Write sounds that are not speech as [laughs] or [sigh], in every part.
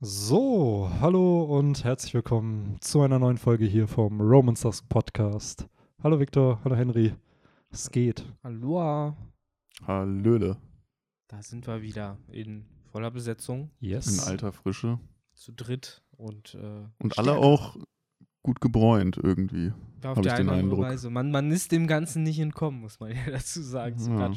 So, hallo und herzlich willkommen zu einer neuen Folge hier vom Romans Dusk Podcast. Hallo Victor, hallo Henry. Es geht. Aloha. Hallöle. Da sind wir wieder in voller Besetzung, Yes. In alter Frische. zu dritt und, äh, Und stärker. alle auch gut gebräunt irgendwie. Ja, auf hab die ich eine den oder andere Eindruck. Weise. Man, man ist dem Ganzen nicht entkommen, muss man [laughs] ja dazu sagen. So Ja.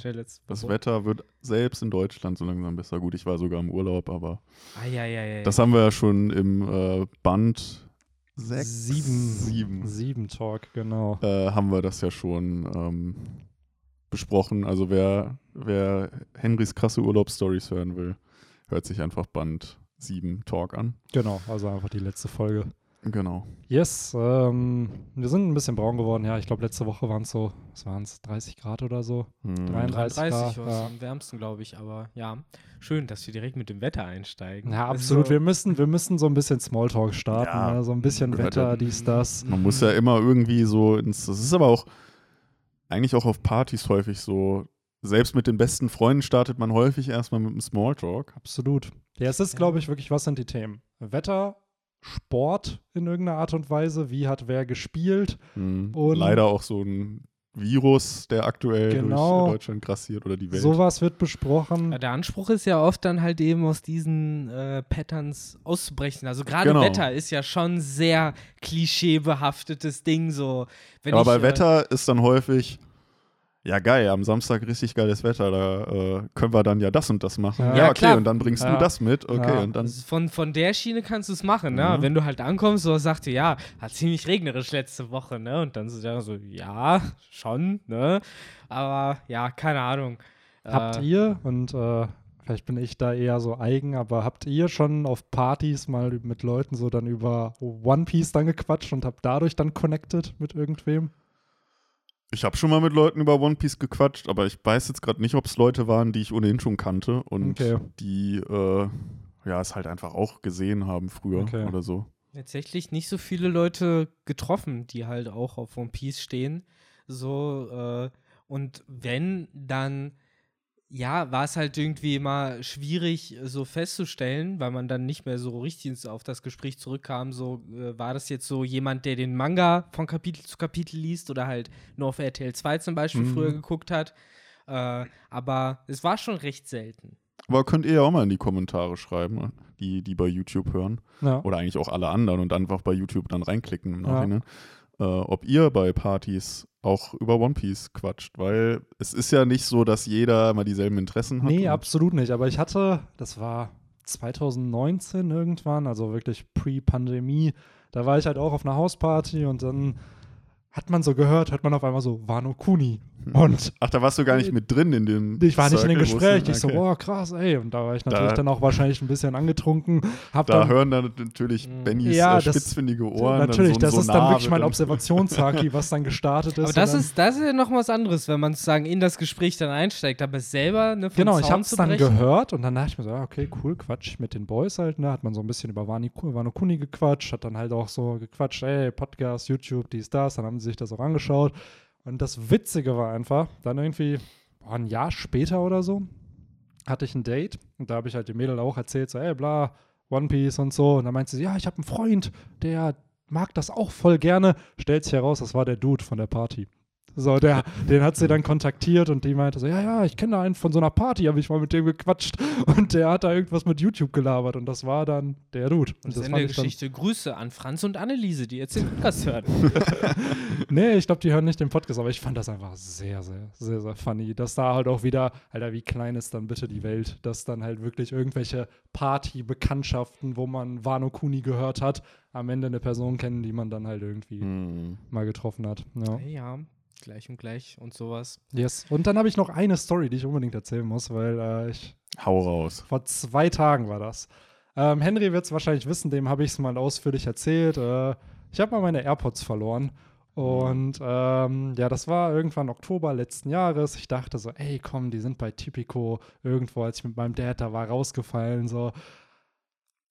Das. Wetter wird selbst in Deutschland so langsam besser. Gut, ich war sogar im Urlaub, aber Eieiei. das haben wir ja schon im äh, Band sechs, Sieben. sieben Sieben Talk, genau. äh, haben wir das ja schon ähm, besprochen. Also wer, wer Henrys krasse Urlaubsstories hören will, hört sich einfach Band 7 Talk an. Genau, also einfach die letzte Folge. Genau. Yes, ähm, wir sind ein bisschen braun geworden. Ja, ich glaube, letzte Woche waren es so, was waren es, 30 Grad oder so? Hm. 33 30 Grad, ja. am wärmsten, glaube ich. Aber ja, schön, dass wir direkt mit dem Wetter einsteigen. Ja, Also, absolut. Wir müssen, wir müssen so ein bisschen Smalltalk starten. Ja, ne? So ein bisschen Wetter, ja- dies, das. Man muss ja immer irgendwie so ins. Das ist aber auch eigentlich auch auf Partys häufig so. Selbst mit den besten Freunden startet man häufig erstmal mit einem Smalltalk. Absolut. Ja, es ist, glaube ich, wirklich, was sind die Themen? Wetter, Sport in irgendeiner Art und Weise, wie hat wer gespielt? Mhm. Und- Leider auch so ein Virus, der aktuell Genau. durch Deutschland grassiert oder die Welt. Sowas wird besprochen. Ja, der Anspruch ist ja oft dann halt eben aus diesen äh, Patterns auszubrechen. Also gerade Genau. Wetter ist ja schon sehr klischeebehaftetes Ding so. Wenn aber ich, bei äh, Wetter ist dann häufig, ja geil, am Samstag richtig geiles Wetter, da äh, können wir dann ja das und das machen. Ja. Ja, okay, klar. und dann bringst Ja. du das mit, okay, Ja. und dann. Also Von, von der Schiene kannst du es machen, ne? Ja. Wenn du halt ankommst, so sagst du, ja, war ziemlich regnerisch letzte Woche, ne? Und dann so, ja, so, ja, schon, ne? Aber ja, keine Ahnung. Habt Äh, ihr, und äh, vielleicht bin ich da eher so eigen, aber habt ihr schon auf Partys mal mit Leuten so dann über One Piece dann gequatscht und habt dadurch dann connected mit irgendwem? Ich habe schon mal mit Leuten über One Piece gequatscht, aber ich weiß jetzt gerade nicht, ob es Leute waren, die ich ohnehin schon kannte und Okay. die äh, ja es halt einfach auch gesehen haben früher Okay. oder so. tatsächlich nicht so viele Leute getroffen, die halt auch auf One Piece stehen. So, äh, und wenn, dann, ja, war es halt irgendwie immer schwierig so festzustellen, weil man dann nicht mehr so richtig auf das Gespräch zurückkam. So, äh, war das jetzt so jemand, der den Manga von Kapitel zu Kapitel liest oder halt nur auf RTL 2 zum Beispiel Mhm. früher geguckt hat. Äh, aber es war schon recht selten. Aber könnt ihr ja auch mal in die Kommentare schreiben, ne? die, die bei YouTube hören. Ja. Oder eigentlich auch alle anderen und einfach bei YouTube dann reinklicken im Ja. Äh, ob ihr bei Partys auch über One Piece quatscht, weil es ist ja nicht so, dass jeder immer dieselben Interessen hat. Nee, absolut nicht. Aber ich hatte, das war 2019 irgendwann, also wirklich pre-Pandemie, da war ich halt auch auf einer Hausparty und dann hat man so gehört, hört man auf einmal so Wano Kuni. Und Ach, da warst du gar nicht mit drin in dem ich war nicht in dem Circle, wo es- Gespräch. Ich so, okay. boah, krass, ey. Und da war ich natürlich Da- dann auch wahrscheinlich ein bisschen angetrunken. Hab Da dann, hören dann natürlich Mhm. Bennys Ja, äh, das- spitzfindige Ohren. natürlich, dann so das ist dann wirklich mein Observationshaki, [laughs] was dann gestartet ist. Aber das ist, das ist ja noch was anderes, wenn man sozusagen in das Gespräch dann einsteigt, aber selber ne, vom Genau, ich Zaun hab's dann gehört und dann dachte ich mir so, okay, cool, Quatsch mit den Boys halt, ne? Hat man so ein bisschen über Wano Kuni gequatscht, hat dann halt auch so gequatscht, ey, Podcast, YouTube, dies, das, dann haben sie sich das auch angeschaut. Und das Witzige war einfach, dann irgendwie boah, ein Jahr später oder so, hatte ich ein Date und da habe ich halt dem Mädel auch erzählt, so, ey, bla, One Piece und so. Und dann meinte sie, ja, ich habe einen Freund, der mag das auch voll gerne. Stellt sich heraus, das war der Dude von der Party. So, der, den hat sie dann kontaktiert und die meinte so, ja, ja, ich kenne da einen von so einer Party, habe ich mal mit dem gequatscht und der hat da irgendwas mit YouTube gelabert und das war dann der Dude. Und das das Ende der Geschichte. Grüße an Franz und Anneliese, die jetzt den Podcast hören. [laughs] nee, ich glaube, die hören nicht den Podcast, aber ich fand das einfach sehr, sehr, sehr, sehr funny, dass da halt auch wieder, Alter, wie klein ist dann bitte die Welt, dass dann halt wirklich irgendwelche Party-Bekanntschaften, wo man Wano Kuni gehört hat, am Ende eine Person kennen, die man dann halt irgendwie Hm. mal getroffen hat. Ja. ja, gleich und gleich und sowas. Yes. Und dann habe ich noch eine Story, die ich unbedingt erzählen muss, weil äh, ich Hau raus. vor zwei Tagen war das. Ähm, Henry wird es wahrscheinlich wissen, dem habe ich es mal ausführlich erzählt. Äh, ich habe mal meine AirPods verloren. Und ähm, ja, das war irgendwann Oktober letzten Jahres. Ich dachte so, ey, komm, die sind bei Typico irgendwo, als ich mit meinem Dad da war, rausgefallen. So.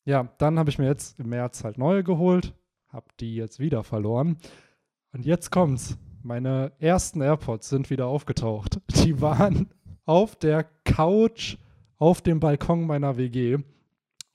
Ja, dann habe ich mir jetzt im März halt neue geholt, habe die jetzt wieder verloren. Und jetzt kommt's. Meine ersten AirPods sind wieder aufgetaucht. Die waren auf der Couch auf dem Balkon meiner WG.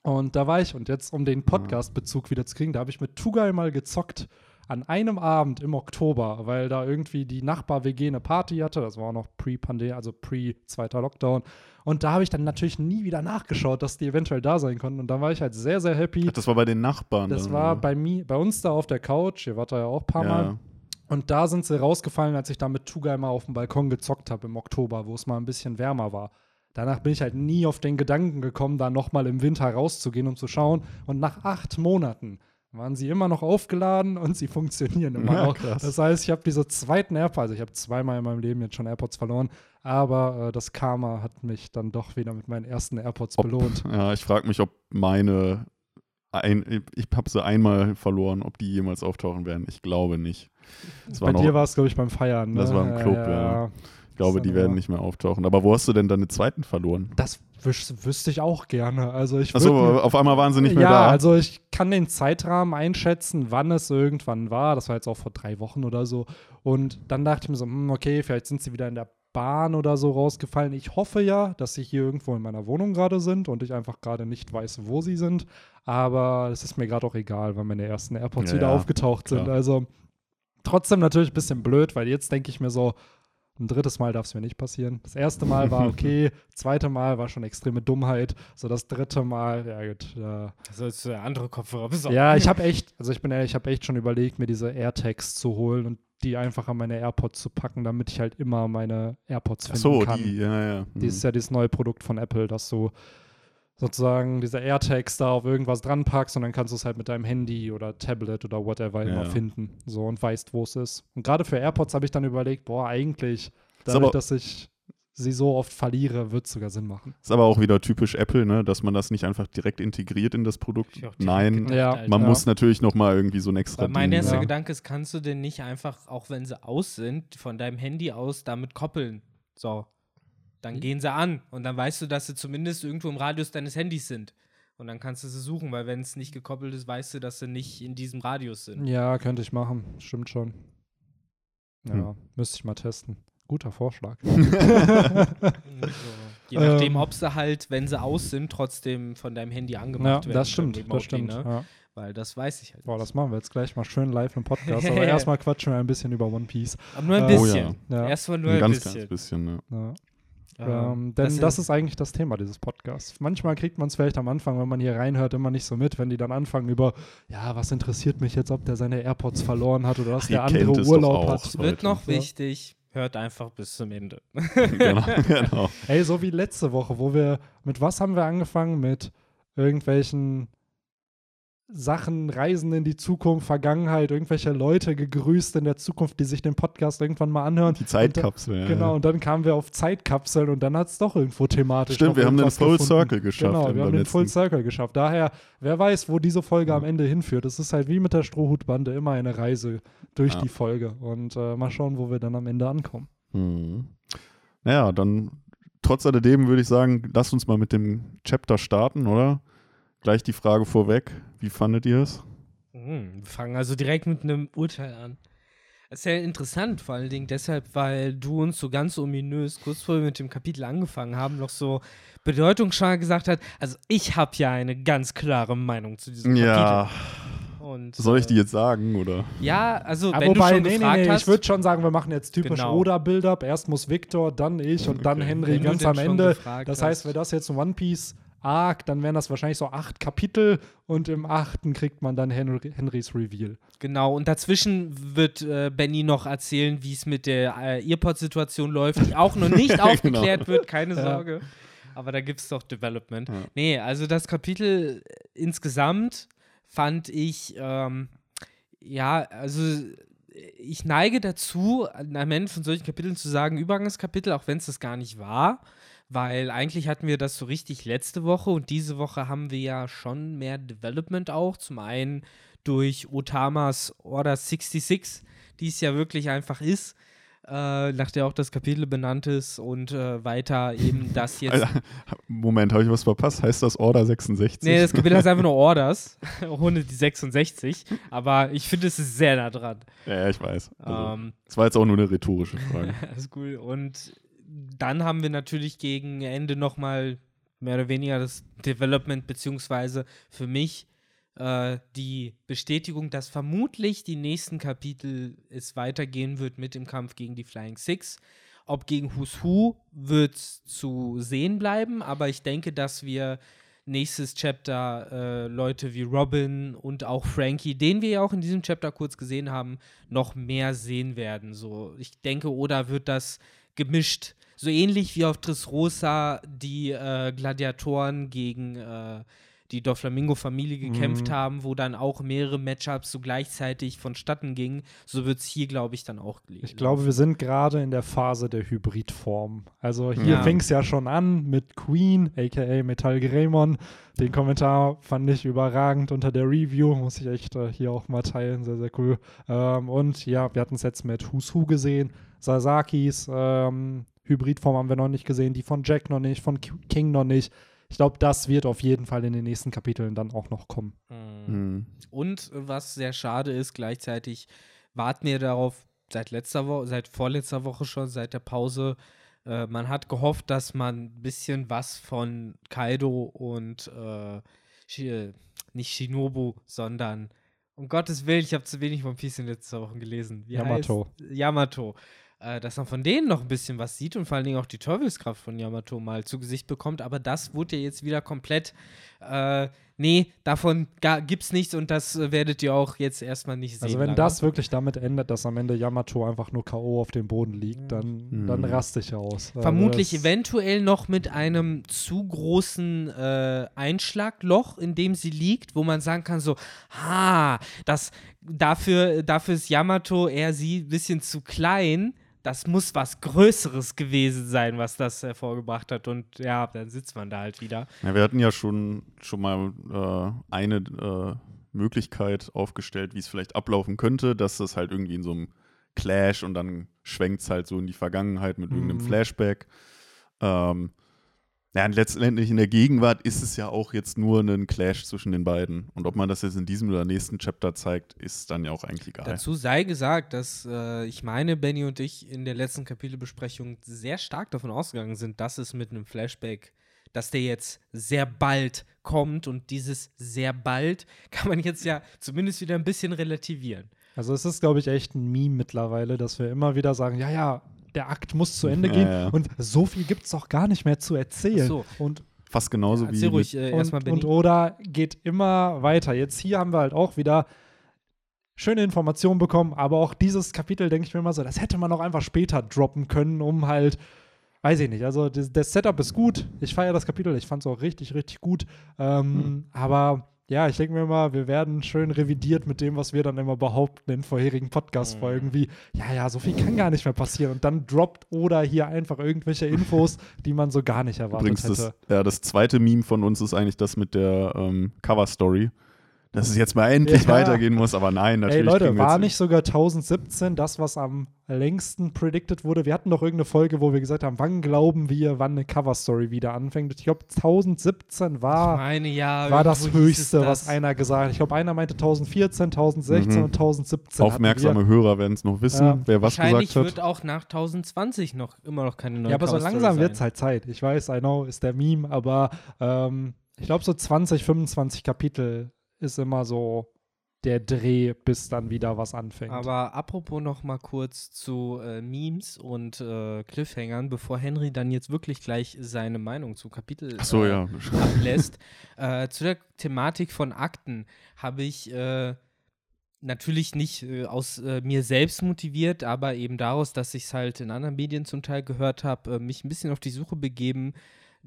Und da war ich, und jetzt, um den Podcast-Bezug wieder zu kriegen, da habe ich mit Tugai mal gezockt an einem Abend im Oktober, weil da irgendwie die Nachbar-WG eine Party hatte. Das war auch noch pre-Pandemie, also pre-zweiter Lockdown. Und da habe ich dann natürlich nie wieder nachgeschaut, dass die eventuell da sein konnten. Und da war ich halt sehr, sehr happy. Ach, das war bei den Nachbarn. Das dann, war oder? bei mir, bei uns da auf der Couch. Ihr wart da ja auch ein paar Mal. Und da sind sie rausgefallen, als ich da mit Tugai mal auf dem Balkon gezockt habe im Oktober, wo es mal ein bisschen wärmer war. Danach bin ich halt nie auf den Gedanken gekommen, da nochmal im Winter rauszugehen, um zu schauen. Und nach acht Monaten waren sie immer noch aufgeladen und sie [laughs] funktionieren immer Ja, noch. krass. Das heißt, ich habe diese zweiten AirPods, also ich habe zweimal in meinem Leben jetzt schon AirPods verloren, aber äh, das Karma hat mich dann doch wieder mit meinen ersten AirPods Ob- belohnt. Ja, ich frage mich, ob meine. Ein, ich habe sie einmal verloren, ob die jemals auftauchen werden. Ich glaube nicht. Das war Bei noch, dir war es, glaube ich, beim Feiern. Ne? Das war im Club, ja. ich glaube, die werden nicht mehr auftauchen. Aber wo hast du denn deine zweiten verloren? Das wüs wüsste ich auch gerne. Also ich Achso, auf einmal waren sie nicht mehr ja, da. also ich kann den Zeitrahmen einschätzen, wann es irgendwann war. Das war jetzt auch vor drei Wochen oder so. Und dann dachte ich mir so, hm, okay, vielleicht sind sie wieder in der Bahn oder so rausgefallen. Ich hoffe ja, dass sie hier irgendwo in meiner Wohnung gerade sind und ich einfach gerade nicht weiß, wo sie sind. Aber es ist mir gerade auch egal, weil meine ersten AirPods Ja, wieder ja, aufgetaucht sind. klar. Also trotzdem natürlich ein bisschen blöd, weil jetzt denke ich mir so, ein drittes Mal darf es mir nicht passieren. Das erste Mal war okay, [laughs] zweite Mal war schon extreme Dummheit. So das dritte Mal, ja gut, da Sollst du andere Kopfhörer besorgen? ja, ich habe echt, also ich bin ehrlich, ich habe echt schon überlegt, mir diese AirTags zu holen und die einfach an meine AirPods zu packen, damit ich halt immer meine AirPods finden Achso, kann. die, ja, ja. Die ist ja dieses neue Produkt von Apple, dass du sozusagen diese AirTags da auf irgendwas dran packst und dann kannst du es halt mit deinem Handy oder Tablet oder whatever Ja, immer ja. finden. So und weißt, wo es ist. Und gerade für AirPods habe ich dann überlegt, boah, eigentlich, Ist dadurch, aber- dass ich sie so oft verliere, wird es sogar Sinn machen. Ist aber auch wieder typisch Apple, ne? dass man das nicht einfach direkt integriert in das Produkt. Nein, gedacht, Ja, man Ja. muss natürlich noch mal irgendwie so ein extra Weil mein Ding, erster Ja. Gedanke ist, kannst du denn nicht einfach, auch wenn sie aus sind, von deinem Handy aus damit koppeln? So. Dann Hm? gehen sie an und dann weißt du, dass sie zumindest irgendwo im Radius deines Handys sind. Und dann kannst du sie suchen, weil wenn es nicht gekoppelt ist, weißt du, dass sie nicht in diesem Radius sind. Ja, könnte ich machen. Stimmt schon. Ja, Hm. müsste ich mal testen. Guter Vorschlag. So. [laughs] Je nachdem, Ähm. ob sie halt, wenn sie aus sind, trotzdem von deinem Handy ja, angemacht werden. das stimmt, das stimmt. Ne? Ja. Weil das weiß ich halt. Boah, das machen wir jetzt gleich mal schön live im Podcast. Aber [laughs] erstmal quatschen wir ein bisschen über One Piece. Aber nur ein Äh, Oh bisschen. ja. Erstmal nur ein ein, ganz bisschen. kleines bisschen. Ne? Ja. Ähm, denn das, ist eigentlich das Thema dieses Podcasts. Manchmal kriegt man es vielleicht am Anfang, wenn man hier reinhört, immer nicht so mit, wenn die dann anfangen über, ja, was interessiert mich jetzt, ob der seine AirPods verloren hat oder dass Ach, der andere Urlaub auch. hat. Es wird Leute. noch Ja. wichtig. Hört einfach bis zum Ende. genau, [laughs] genau. Ey, so wie letzte Woche, wo wir, mit was haben wir angefangen? Mit irgendwelchen Sachen, Reisen in die Zukunft, Vergangenheit, irgendwelche Leute gegrüßt in der Zukunft, die sich den Podcast irgendwann mal anhören. Die Zeitkapsel. ja. Genau, und dann kamen wir auf Zeitkapseln und dann hat es doch irgendwo thematisch. Stimmt, wir haben den Full gefunden. Circle geschafft. Genau, wir haben den Full Circle geschafft. Daher, wer weiß, wo diese Folge am Ende hinführt. Es ist halt wie mit der Strohhutbande immer eine Reise durch Ja. die Folge. Und äh, mal schauen, wo wir dann am Ende ankommen. Mhm. Naja, dann trotz alledem würde ich sagen, lasst uns mal mit dem Chapter starten, oder? Gleich die Frage vorweg. Wie fandet ihr es? Mhm, wir fangen also direkt mit einem Urteil an. Das ist ja interessant, vor allen Dingen deshalb, weil du uns so ganz ominös, kurz wir mit dem Kapitel angefangen haben, noch so bedeutungsschwanger gesagt hast, also ich habe ja eine ganz klare Meinung zu diesem Ja, Kapitel. Und, soll ich die äh, jetzt sagen, oder? Ja, also Aber wenn wobei, du schon nee, nee, gefragt nee, hast, ich würde schon sagen, wir machen jetzt typisch Genau. Oder-Build-Up. Erst muss Victor, dann ich und dann Okay. Henry wenn ganz am Ende. Das heißt, wäre das jetzt ein One Piece Arc, dann wären das wahrscheinlich so acht Kapitel und im achten kriegt man dann Henry, Henrys Reveal. Genau, und dazwischen wird äh, Benny noch erzählen, wie es mit der äh, Earpod-Situation läuft, die auch noch nicht [laughs] aufgeklärt wird, keine Ja. Sorge. Aber da gibt es doch Development. Ja. Nee, also das Kapitel äh, insgesamt fand ich, ähm, ja, also äh, ich neige dazu, am Ende von solchen Kapiteln zu sagen, Übergangskapitel, auch wenn es das gar nicht war. Weil eigentlich hatten wir das so richtig letzte Woche und diese Woche haben wir ja schon mehr Development auch. Zum einen durch Otamas Order 66, die es ja wirklich einfach ist, äh, nach der auch das Kapitel benannt ist und äh, weiter eben [laughs] das jetzt. Alter, Moment, habe ich was verpasst? Heißt das Order 66? Nee, das Kapitel heißt einfach nur [laughs] Orders, [laughs] ohne die 66. Aber ich finde, es ist sehr nah dran. Ja, ich weiß. Also, Ähm, das war jetzt auch nur eine rhetorische Frage. alles cool. Und dann haben wir natürlich gegen Ende nochmal mehr oder weniger das Development, beziehungsweise für mich äh, die Bestätigung, dass vermutlich die nächsten Kapitel es weitergehen wird mit dem Kampf gegen die Flying Six. Ob gegen Who's Who wird zu sehen bleiben, aber ich denke, dass wir nächstes Chapter äh, Leute wie Robin und auch Frankie, den wir ja auch in diesem Chapter kurz gesehen haben, noch mehr sehen werden. So, ich denke, oder wird das gemischt, so ähnlich wie auf Dressrosa die äh, Gladiatoren gegen äh, die Doflamingo-Familie gekämpft Mhm. haben, wo dann auch mehrere Matchups so gleichzeitig vonstatten gingen. So wird es hier, glaube ich, dann auch gelegen. Ich glaube, wir sind gerade in der Phase der Hybridform. Also hier Ja. fing es ja schon an mit Queen, aka Metal Greymon. Den Kommentar fand ich überragend unter der Review, muss ich echt äh, hier auch mal teilen, sehr, sehr cool. Ähm, und ja, wir hatten es jetzt mit Who's Who gesehen, Sasakis ähm, Hybridform haben wir noch nicht gesehen, die von Jack noch nicht, von King noch nicht. Ich glaube, das wird auf jeden Fall in den nächsten Kapiteln dann auch noch kommen. Mhm. Mhm. Und äh, was sehr schade ist, gleichzeitig warten wir darauf seit letzter Woche, seit vorletzter Woche schon, seit der Pause. Äh, man hat gehofft, dass man ein bisschen was von Kaido und äh, Shi- nicht Shinobu, sondern um Gottes Willen, ich habe zu wenig One Piece in letzter Woche gelesen. Wie Yamato. Heißt? Yamato. Äh, dass man von denen noch ein bisschen was sieht und vor allen Dingen auch die Teufelskraft von Yamato mal zu Gesicht bekommt. Aber das wurde ja jetzt wieder komplett äh, nee, davon ga, gibt's nichts und das äh, werdet ihr auch jetzt erstmal nicht sehen. Also wenn lange. das wirklich damit endet, dass am Ende Yamato einfach nur K.O. auf dem Boden liegt, dann, Mhm. dann raste ich aus. Also Vermutlich das- eventuell noch mit einem zu großen äh, Einschlagloch, in dem sie liegt, wo man sagen kann, so, ha, das, dafür, dafür ist Yamato eher sie ein bisschen zu klein. Das muss was Größeres gewesen sein, was das hervorgebracht hat. Und ja, dann sitzt man da halt wieder. Ja, wir hatten ja schon, schon mal äh, eine äh, Möglichkeit aufgestellt, wie es vielleicht ablaufen könnte, dass das halt irgendwie in so einem Clash und dann schwenkt es halt so in die Vergangenheit mit irgendeinem Mhm. Flashback. Ähm, ja, und letztendlich in der Gegenwart ist es ja auch jetzt nur ein Clash zwischen den beiden. Und ob man das jetzt in diesem oder nächsten Chapter zeigt, ist dann ja auch eigentlich egal. Dazu sei gesagt, dass äh, ich meine, Benny und ich in der letzten Kapitelbesprechung sehr stark davon ausgegangen sind, dass es mit einem Flashback, dass der jetzt sehr bald kommt und dieses sehr bald [laughs] kann man jetzt ja zumindest wieder ein bisschen relativieren. Also es ist, glaube ich, echt ein Meme mittlerweile, dass wir immer wieder sagen, ja, ja, der Akt muss zu Ende Ja, gehen ja. und so viel gibt es doch gar nicht mehr zu erzählen. So. Und, Fast genauso Ja, wie ruhig äh, erstmal, und, und oder geht immer weiter. Jetzt hier haben wir halt auch wieder schöne Informationen bekommen, aber auch dieses Kapitel denke ich mir immer so, das hätte man auch einfach später droppen können, um halt Weiß ich nicht. Also das, das Setup ist gut. Ich feiere das Kapitel. Ich fand es auch richtig, richtig gut. Ähm, Hm. Aber ja, ich denke mir immer, wir werden schön revidiert mit dem, was wir dann immer behaupten in vorherigen Podcast-Folgen, Mhm. wie, ja, ja, so viel kann gar nicht mehr passieren. Und dann droppt oder hier einfach irgendwelche Infos, die man so gar nicht erwartet Übrigens, hätte. das, ja, das zweite Meme von uns ist eigentlich das mit der ähm, Cover-Story. Dass es jetzt mal endlich Ja. weitergehen muss, aber nein, natürlich. Ey Leute, war nicht sogar 1017 das, was am längsten predicted wurde? Wir hatten doch irgendeine Folge, wo wir gesagt haben, wann glauben wir, wann eine Cover-Story wieder anfängt? Ich glaube, 1017 Ich war, meine, ja, war das Höchste, was das. einer gesagt hat. Ich glaube, einer meinte 1014, 1016 Mhm. und 1017. hatten Aufmerksame Hörer werden es noch wissen, Ja. wer was Wahrscheinlich gesagt wird hat. auch nach 1020 noch immer noch keine neue Ja, aber so Coverstory langsam wird es halt Zeit. Ich weiß, I know, ist der Meme, aber ähm, ich glaube, so 20, 25 Kapitel ist immer so der Dreh, bis dann wieder was anfängt. Aber apropos noch mal kurz zu äh, Memes und äh, Cliffhangern, bevor Henry dann jetzt wirklich gleich seine Meinung zu Kapitel Ach so, äh, ja. ablässt. äh, zu der Thematik von Akten habe ich äh, natürlich nicht äh, aus äh, mir selbst motiviert, aber eben daraus, dass ich es halt in anderen Medien zum Teil gehört habe, äh, mich ein bisschen auf die Suche begeben.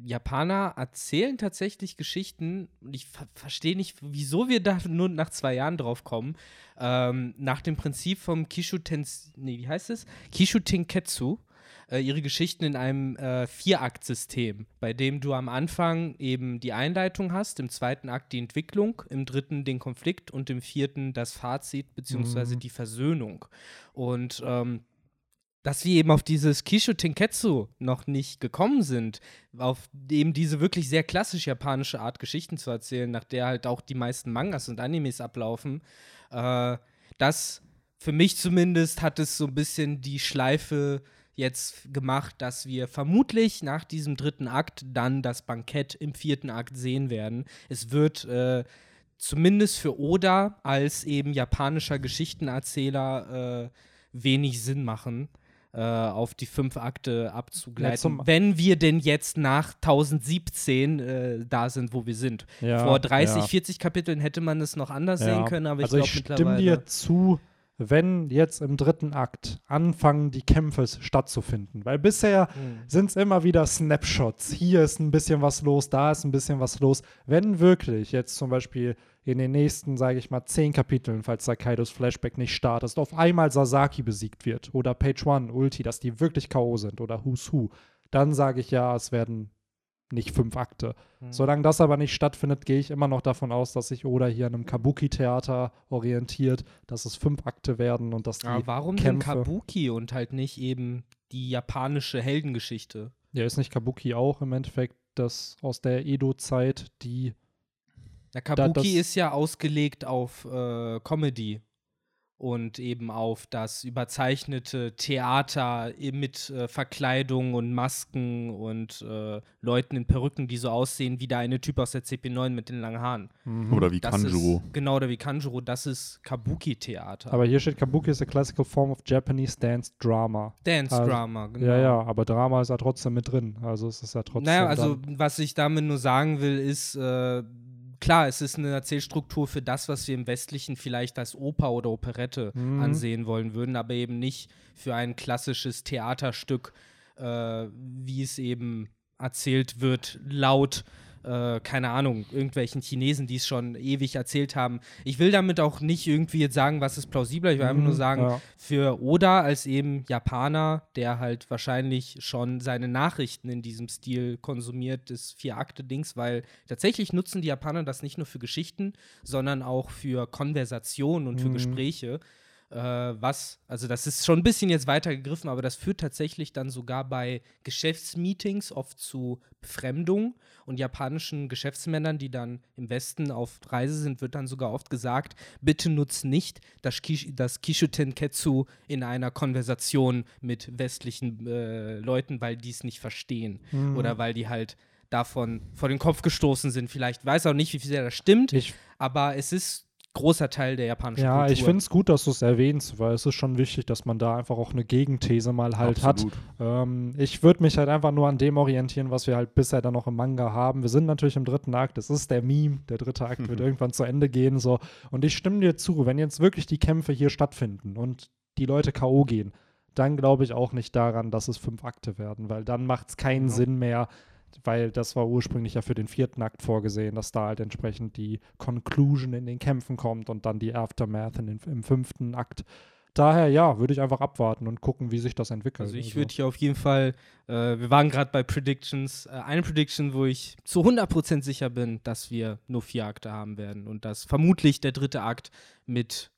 Japaner erzählen tatsächlich Geschichten und ich ver verstehe nicht, wieso wir da [laughs] nur nach zwei Jahren drauf kommen. Ähm, nach dem Prinzip vom Kishu Tens, nee, wie heißt es? Kishu Tenketsu äh, ihre Geschichten in einem äh, Vier-Akt-System, bei dem du am Anfang eben die Einleitung hast, im zweiten Akt die Entwicklung, im dritten den Konflikt und im vierten das Fazit beziehungsweise Mhm. die Versöhnung. Und ähm, dass wir eben auf dieses Kishu Tenketsu noch nicht gekommen sind, auf eben diese wirklich sehr klassisch japanische Art Geschichten zu erzählen, nach der halt auch die meisten Mangas und Animes ablaufen, äh, das für mich zumindest hat es so ein bisschen die Schleife jetzt gemacht, dass wir vermutlich nach diesem dritten Akt dann das Bankett im vierten Akt sehen werden. Es wird äh, zumindest für Oda als eben japanischer Geschichtenerzähler äh, wenig Sinn machen, äh, auf die fünf Akte abzugleiten, Ja, wenn wir denn jetzt nach 1017 äh, da sind, wo wir sind. Ja, Vor 30, ja. 40 Kapiteln hätte man es noch anders sehen können, aber ich also glaube ich stimme mittlerweile. dir zu, wenn jetzt im dritten Akt anfangen, die Kämpfe stattzufinden. Weil bisher Hm. sind es immer wieder Snapshots. Hier ist ein bisschen was los, da ist ein bisschen was los. Wenn wirklich jetzt zum Beispiel in den nächsten, sage ich mal, zehn Kapiteln, falls da Kaidos Flashback nicht startet, auf einmal Sasaki besiegt wird oder Page One, Ulti, dass die wirklich K.O. sind oder Who's Who, dann sage ich ja, es werden nicht fünf Akte. Hm. Solange das aber nicht stattfindet, gehe ich immer noch davon aus, dass sich Oda hier an einem Kabuki-Theater orientiert, dass es fünf Akte werden und dass die Aber warum denn Kämpfe. Kabuki und halt nicht eben die japanische Heldengeschichte? Ja, ist nicht Kabuki auch im Endeffekt das aus der Edo-Zeit, die Ja, Kabuki das- ist ja ausgelegt auf äh, Comedy und eben auf das überzeichnete Theater i- mit äh, Verkleidung und Masken und äh, Leuten in Perücken, die so aussehen wie der eine Typ aus der CP9 mit den langen Haaren. Oder wie Das Kanjuro. Ist, genau, oder wie Kanjuro, das ist Kabuki-Theater. Aber hier steht, Kabuki is a classical form of Japanese dance drama. Dance also- Drama, genau. Ja, ja, aber Drama ist ja trotzdem mit drin. Also es ist ja trotzdem. Naja, also was ich damit nur sagen will, ist, äh, klar, es ist eine Erzählstruktur für das, was wir im Westlichen vielleicht als Oper oder Operette Mhm. ansehen wollen würden, aber eben nicht für ein klassisches Theaterstück, äh, wie es eben erzählt wird, laut, äh, keine Ahnung, irgendwelchen Chinesen, die es schon ewig erzählt haben. Ich will damit auch nicht irgendwie jetzt sagen, was ist plausibler, ich will einfach Mhm, nur sagen, ja. für Oda als eben Japaner, der halt wahrscheinlich schon seine Nachrichten in diesem Stil konsumiert, des Vier-Akte-Dings, weil tatsächlich nutzen die Japaner das nicht nur für Geschichten, sondern auch für Konversationen und für Mhm. Gespräche. Äh, was, also das ist schon ein bisschen jetzt weiter gegriffen, aber das führt tatsächlich dann sogar bei Geschäftsmeetings oft zu Befremdung und japanischen Geschäftsmännern, die dann im Westen auf Reise sind, wird dann sogar oft gesagt, bitte nutzt nicht das, Kish, das Kishu-Tenketsu in einer Konversation mit westlichen äh, Leuten, weil die es nicht verstehen Mhm. oder weil die halt davon vor den Kopf gestoßen sind. Vielleicht weiß auch nicht, wie viel das stimmt, Ich, aber es ist großer Teil der japanischen ja, Kultur. ich finde es gut, dass du es erwähnst, weil es ist schon wichtig, dass man da einfach auch eine Gegenthese mal halt Absolut. hat. Ähm, ich würde mich halt einfach nur an dem orientieren, was wir halt bisher dann noch im Manga haben. Wir sind natürlich im dritten Akt, das ist der Meme, der dritte Akt wird Mhm. [laughs] irgendwann zu Ende gehen. So. Und ich stimme dir zu, wenn jetzt wirklich die Kämpfe hier stattfinden und die Leute K.O. gehen, dann glaube ich auch nicht daran, dass es fünf Akte werden, weil dann macht es keinen Genau. Sinn mehr, weil das war ursprünglich ja für den vierten Akt vorgesehen, dass da halt entsprechend die Conclusion in den Kämpfen kommt und dann die Aftermath in den, im fünften Akt. Daher ja, würde ich einfach abwarten und gucken, wie sich das entwickelt. Also ich würde hier auf jeden Fall, äh, wir waren gerade bei Predictions, äh, eine Prediction, wo ich zu 100% sicher bin, dass wir nur vier Akte haben werden und dass vermutlich der dritte Akt mit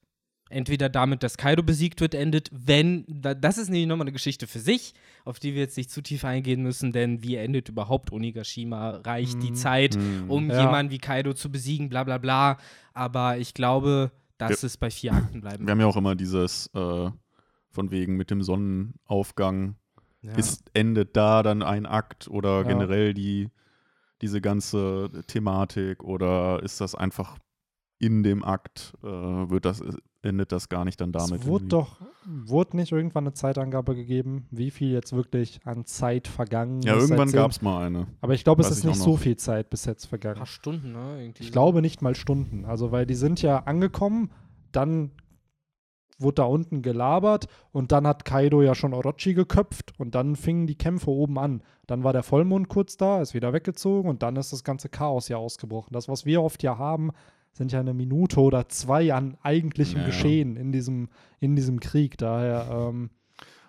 entweder damit, dass Kaido besiegt wird, endet, wenn, da, das ist nämlich nochmal eine Geschichte für sich, auf die wir jetzt nicht zu tief eingehen müssen, denn wie endet überhaupt Onigashima? Reicht die Mhm. Zeit, Mhm. um Ja. jemanden wie Kaido zu besiegen, bla bla bla, aber ich glaube, dass Wir- es bei vier Akten bleiben Wir haben ja auch immer dieses äh, von wegen mit dem Sonnenaufgang. Ja. Ist, endet da dann ein Akt oder Ja. generell die, diese ganze Thematik oder ist das einfach in dem Akt, äh, wird das, endet das gar nicht dann damit? es wurde irgendwie? doch, wurde nicht irgendwann eine Zeitangabe gegeben, wie viel jetzt wirklich an Zeit vergangen Ja, ist. irgendwann seitdem. gab es mal eine. Aber ich glaube, es ist nicht so viel Zeit bis jetzt ein vergangen. paar Stunden, ne? Irgendwie Ich so. glaube nicht mal Stunden. Also, weil die sind ja angekommen, dann wurde da unten gelabert und dann hat Kaido ja schon Orochi geköpft und dann fingen die Kämpfe oben an. Dann war der Vollmond kurz da, ist wieder weggezogen und dann ist das ganze Chaos ja ausgebrochen. Das, was wir oft ja haben, sind ja eine Minute oder zwei an eigentlichem Ja. Geschehen in diesem, in diesem Krieg. Daher, ähm,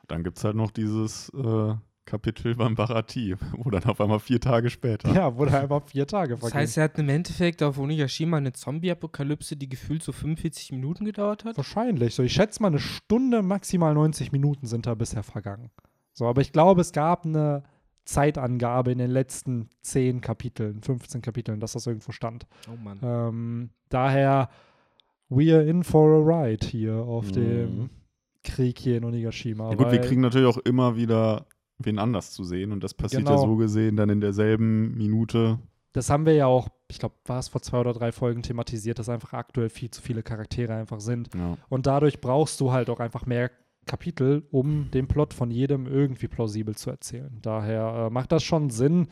Dann gibt es halt noch dieses äh, Kapitel beim Barati, wo dann auf einmal vier Tage später. ja, wurde einfach vier Tage Das vergehen. heißt, er hat im Endeffekt auf Onigashima eine Zombie-Apokalypse, die gefühlt so 45 Minuten gedauert hat. Wahrscheinlich. So, ich schätze mal, eine Stunde, maximal 90 Minuten sind da bisher vergangen. So, aber ich glaube, es gab eine Zeitangabe in den letzten 10 Kapiteln, 15 Kapiteln, dass das irgendwo stand. Oh Mann. Ähm, daher, we are in for a ride hier auf Mhm. dem Krieg hier in Onigashima. Ja, gut, wir kriegen natürlich auch immer wieder wen anders zu sehen und das passiert ja Genau. so gesehen dann in derselben Minute. das haben wir ja auch, ich glaube, war es vor zwei oder drei Folgen thematisiert, dass einfach aktuell viel zu viele Charaktere einfach sind. Ja. Und dadurch brauchst du halt auch einfach mehr Kapitel, um den Plot von jedem irgendwie plausibel zu erzählen. Daher äh, macht das schon Sinn.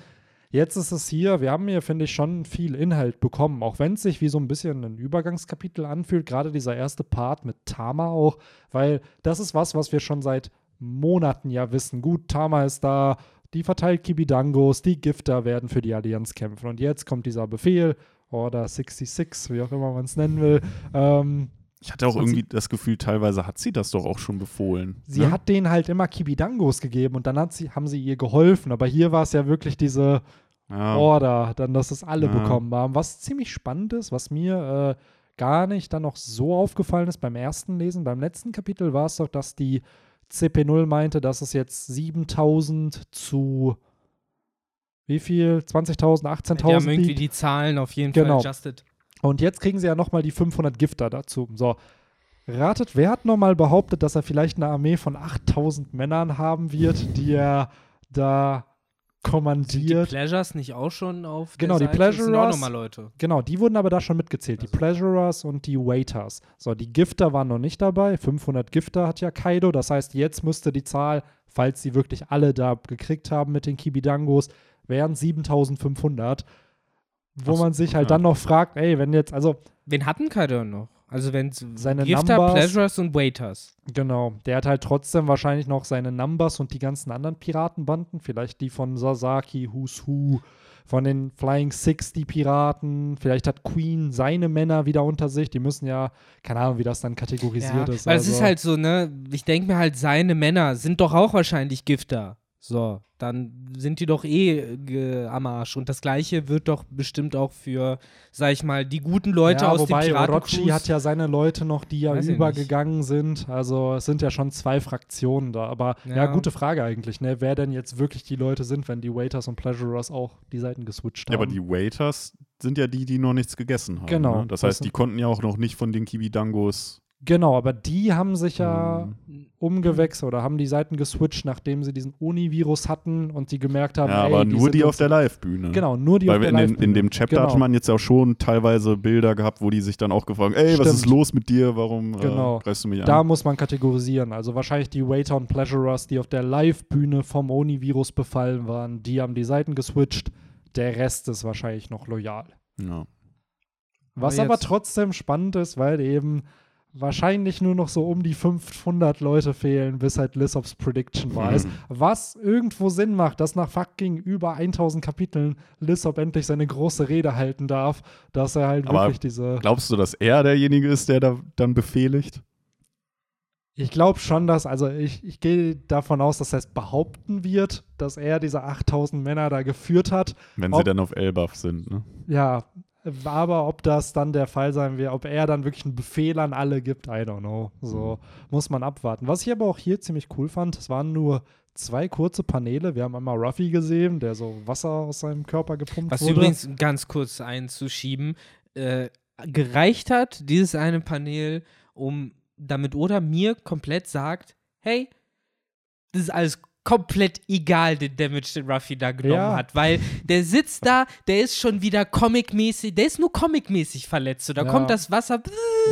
Jetzt ist es hier, wir haben hier, finde ich, schon viel Inhalt bekommen, auch wenn es sich wie so ein bisschen ein Übergangskapitel anfühlt, gerade dieser erste Part mit Tama auch, weil das ist was, was wir schon seit Monaten ja wissen. Gut, Tama ist da, die verteilt Kibidangos, die Gifter werden für die Allianz kämpfen. Und jetzt kommt dieser Befehl, Order 66, wie auch immer man es nennen will, ähm, Ich hatte auch Und sie- irgendwie das Gefühl, teilweise hat sie das doch auch schon befohlen. Sie ne? hat denen halt immer Kibidangos gegeben und dann hat sie, haben sie ihr geholfen. Aber hier war es ja wirklich diese ja. Order, dann, dass es alle Ja. bekommen haben. Was ziemlich spannend ist, was mir äh, gar nicht dann noch so aufgefallen ist beim ersten Lesen. Beim letzten Kapitel war es doch, dass die CP0 meinte, dass es jetzt 7000 zu wie viel? 20.000, Die haben 18.000 irgendwie liegt. die Zahlen auf jeden Genau. Fall adjusted. Und jetzt kriegen sie ja nochmal die 500 Gifter dazu. So, ratet, wer hat nochmal behauptet, dass er vielleicht eine Armee von 8000 Männern haben wird, die er da Sind die kommandiert? Pleasures nicht auch schon auf Genau, die Seite? Das sind auch Pleasurers- Leute. Genau, die wurden aber da schon mitgezählt. Die Also. Pleasurers und die Waiters. So, die Gifter waren noch nicht dabei. 500 Gifter hat ja Kaido. Das heißt, jetzt müsste die Zahl, falls sie wirklich alle da gekriegt haben mit den Kibidangos, wären 7500. Wo so, man sich halt ja. dann noch fragt, ey, wenn jetzt, also Wen hatten Kaido noch? Also wenn Seine Gifter, Numbers- Pleasures und Waiters. Genau, der hat halt trotzdem wahrscheinlich noch seine Numbers und die ganzen anderen Piratenbanden, vielleicht die von Sasaki, Who's Who, von den Flying Six, die Piraten, vielleicht hat Queen seine Männer wieder unter sich, die müssen ja, keine Ahnung, wie das dann kategorisiert ist. weil also, es ist halt so, ne, ich denke mir halt, seine Männer sind doch auch wahrscheinlich Gifter. So, dann sind die doch eh ge- am Arsch. Und das gleiche wird doch bestimmt auch für, sag ich mal, die guten Leute ja, aus wobei den Orochi hat ja seine Leute noch, die ja Weiß übergegangen sind. Also es sind ja schon zwei Fraktionen da. Aber ja, Ja. gute Frage eigentlich, ne? Wer denn jetzt wirklich die Leute sind, wenn die Waiters und Pleasurers auch die Seiten geswitcht Ja, haben. aber die Waiters sind ja die, die noch nichts gegessen haben. Genau. Ne? Das Das heißt, die konnten ja auch noch nicht von den Kibidangos. Genau, aber die haben sich ja ähm, umgewechselt oder haben die Seiten geswitcht, nachdem sie diesen Uni-Virus hatten und die gemerkt haben, ja, ey, aber die nur die auf der Live-Bühne. Genau, nur die Weil auf der in, dem, Live-Bühne. in dem Chapter genau. hat man jetzt ja schon teilweise Bilder gehabt, wo die sich dann auch gefragt haben, ey, was Stimmt. ist los mit dir? Warum Genau. äh, greifst du mich Da an? muss man kategorisieren. Also wahrscheinlich die Waiter und Pleasurers, die auf der Live-Bühne vom Oni-Virus befallen waren, die haben die Seiten geswitcht. Der Rest ist wahrscheinlich noch loyal. Ja. Was Aber aber trotzdem spannend ist, weil eben wahrscheinlich nur noch so um die 500 Leute fehlen, bis halt Lissops Prediction war. Mhm. Was irgendwo Sinn macht, dass nach fucking über 1000 Kapiteln Lissop endlich seine große Rede halten darf, dass er halt Aber wirklich diese. Glaubst du, dass er derjenige ist, der da dann befehligt? Ich glaube schon, dass, also ich, ich gehe davon aus, dass er es behaupten wird, dass er diese 8000 Männer da geführt hat. Wenn Ob- sie dann auf Elbaf sind, ne? Ja, aber ob das dann der Fall sein wird, ob er dann wirklich einen Befehl an alle gibt, I don't know. So muss man abwarten. Was ich aber auch hier ziemlich cool fand, es waren nur zwei kurze Paneele. Wir haben einmal Ruffy gesehen, der so Wasser aus seinem Körper gepumpt Was wurde. übrigens ganz kurz einzuschieben, äh, gereicht hat, dieses eine Panel, um damit Oda mir komplett sagt, hey, das ist alles komplett egal, den Damage, den Ruffy da genommen Ja. hat, weil der sitzt da, der ist schon wieder comic-mäßig, der ist nur comic-mäßig verletzt, so, da Ja. kommt das Wasser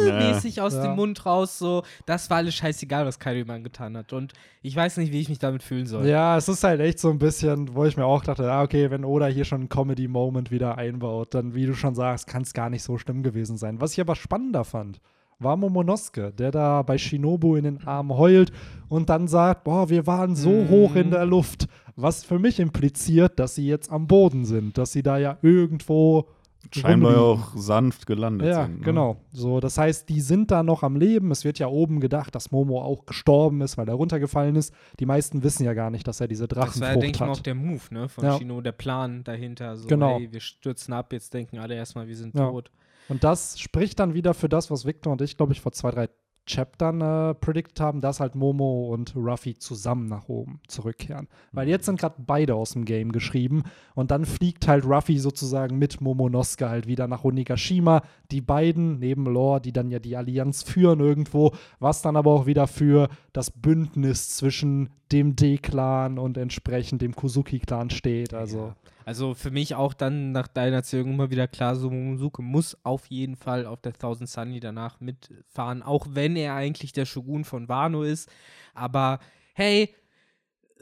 Ja. mäßig aus dem Mund raus, so, das war alles scheißegal, was Kaido ihm getan hat und ich weiß nicht, wie ich mich damit fühlen soll. Ja, es ist halt echt so ein bisschen, wo ich mir auch dachte, ah, okay, wenn Oda hier schon einen Comedy-Moment wieder einbaut, dann, wie du schon sagst, kann es gar nicht so schlimm gewesen sein. Was ich aber spannender fand, war Momonosuke, der da bei Shinobu in den Armen heult und dann sagt, boah, wir waren so Mhm. hoch in der Luft. Was für mich impliziert, dass sie jetzt am Boden sind, dass sie da ja irgendwo Scheinbar ja rumliegen. auch sanft gelandet Ja, sind. Ne? genau. So, das heißt, die sind da noch am Leben. Es wird ja oben gedacht, dass Momo auch gestorben ist, weil er runtergefallen ist. Die meisten wissen ja gar nicht, dass er diese Das war, Drachenfrucht denke ich mal, auch hat. der Move, ne, von Ja. Shino, der Plan dahinter, so, Genau. hey, wir stürzen ab, jetzt denken alle erstmal, wir sind Ja. tot. Und das spricht dann wieder für das, was Victor und ich, glaube ich, vor zwei, drei Chaptern äh, predicted haben, dass halt Momo und Ruffy zusammen nach oben zurückkehren. Weil jetzt sind gerade beide aus dem Game geschrieben und dann fliegt halt Ruffy sozusagen mit Momonosuke halt wieder nach Onigashima. Die beiden neben Lore, die dann ja die Allianz führen irgendwo, was dann aber auch wieder für das Bündnis zwischen dem D-Clan und entsprechend dem Kuzuki-Clan steht. Also. Ja. Also für mich auch dann nach deiner Erzählung immer wieder klar, so Momonosuke muss auf jeden Fall auf der Thousand Sunny danach mitfahren, auch wenn er eigentlich der Shogun von Wano ist. Aber hey,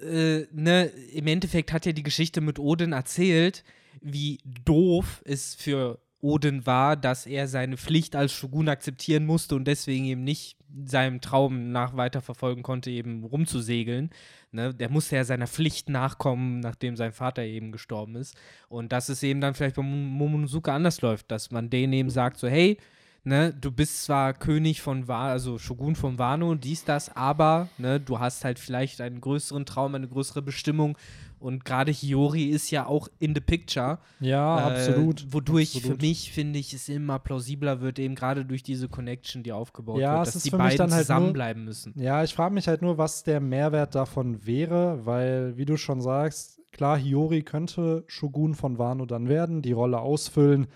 äh, ne, im Endeffekt hat ja die Geschichte mit Odin erzählt, wie doof es für Odin war, dass er seine Pflicht als Shogun akzeptieren musste und deswegen eben nicht seinem Traum nach weiterverfolgen konnte, eben rumzusegeln. Ne? Der musste ja seiner Pflicht nachkommen, nachdem sein Vater eben gestorben ist. Und dass es eben dann vielleicht bei Momonosuke anders läuft, dass man denen eben sagt, so, hey, ne, du bist zwar König von Wano, also Shogun von Wano, dies, das, aber ne, du hast halt vielleicht einen größeren Traum, eine größere Bestimmung und gerade Hiyori ist ja auch in the picture. Ja, äh, absolut. Wodurch absolut. für mich, finde ich, es immer plausibler wird, eben gerade durch diese Connection, die aufgebaut ja, wird, dass die beiden halt zusammenbleiben nur, müssen. Ja, ich frage mich halt nur, was der Mehrwert davon wäre, weil, wie du schon sagst, klar, Hiyori könnte Shogun von Wano dann werden, die Rolle ausfüllen.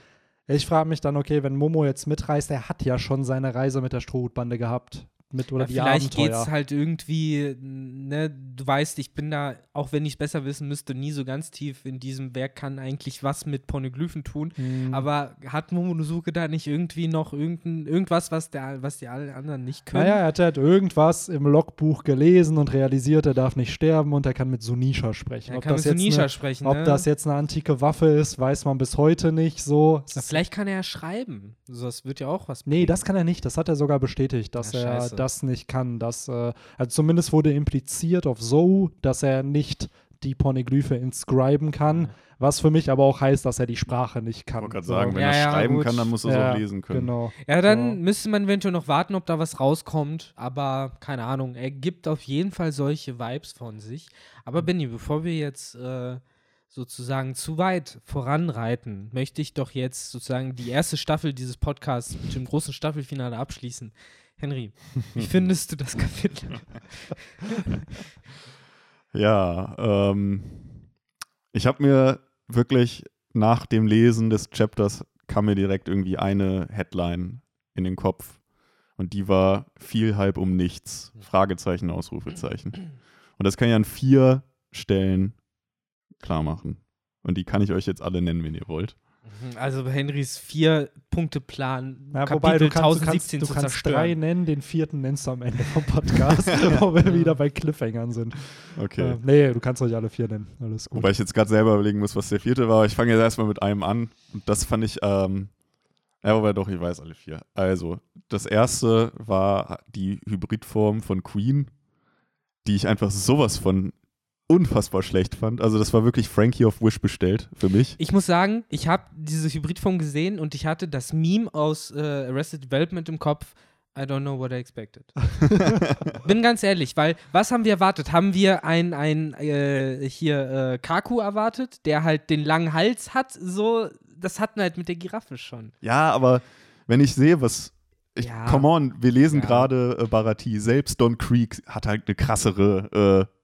Ich frage mich dann, okay, wenn Momo jetzt mitreist, er hat ja schon seine Reise mit der Strohhutbande gehabt mit oder ja, die Vielleicht geht es halt irgendwie, ne, du weißt, ich bin da, auch wenn ich es besser wissen müsste, nie so ganz tief in diesem, wer kann eigentlich was mit Pornoglyphen tun. Mhm. Aber hat Momonosuke da nicht irgendwie noch irgendein, irgendwas, was, der, was die alle anderen nicht können? Naja, er hat halt irgendwas im Logbuch gelesen und realisiert, er darf nicht sterben und er kann mit Sunisha sprechen. Er ob kann das mit Sunisha eine, sprechen. Ob ne? das jetzt eine antike Waffe ist, weiß man bis heute nicht so. vielleicht kann er ja schreiben. So, das wird ja auch was. Bringen. Nee, das kann er nicht. Das hat er sogar bestätigt, dass ja, er das nicht kann. Dass, äh, also zumindest wurde impliziert auf Zoe, dass er nicht die Poneglyphe inscriben kann, was für mich aber auch heißt, dass er die Sprache nicht kann. Ich wollte gerade sagen, wenn ja, er ja, schreiben gut. kann, dann muss er es auch lesen können. Genau. Ja, dann so. müsste man eventuell noch warten, ob da was rauskommt, aber keine Ahnung. Er gibt auf jeden Fall solche Vibes von sich. Aber Benny, bevor wir jetzt äh, sozusagen zu weit voranreiten, möchte ich doch jetzt sozusagen die erste Staffel dieses Podcasts mit dem großen Staffelfinale abschließen. Henry, [laughs] wie findest du das Kapitel? [laughs] ja, ähm, ich habe mir wirklich nach dem Lesen des Chapters kam mir direkt irgendwie eine Headline in den Kopf. Und die war viel halb um nichts. Fragezeichen, Ausrufezeichen. Und das kann ich an vier Stellen klar machen. Und die kann ich euch jetzt alle nennen, wenn ihr wollt. Mhm, also Henrys Vier-Punkte-Plan, ja, wobei du kannst, 2017 du kannst, du kannst drei nennen, den vierten nennst du am Ende vom Podcast, [laughs] [laughs] wo wir wieder bei Cliffhangern sind. Okay. Äh, nee, du kannst euch alle vier nennen, alles gut. Wobei ich jetzt gerade selber überlegen muss, was der vierte war. Ich fange jetzt erstmal mit einem an. Und das fand ich, ähm, ja, wobei doch, ich weiß alle vier. Also, das erste war die Hybridform von Queen, die ich einfach sowas von unfassbar schlecht fand. Also das war wirklich Frankie auf Wish bestellt für mich. Ich muss sagen, ich habe diese Hybridform gesehen und ich hatte das Meme aus äh, Arrested Development im Kopf. I don't know what I expected. [laughs] Bin ganz ehrlich, weil was haben wir erwartet? Haben wir ein, ein äh, hier äh, Kaku erwartet, der halt den langen Hals hat? So, das hatten wir halt mit der Giraffe schon. Ja, aber wenn ich sehe, was ich, ja. Come on, wir lesen ja. gerade äh, Barati. Selbst Don Creek hat halt eine krassere äh,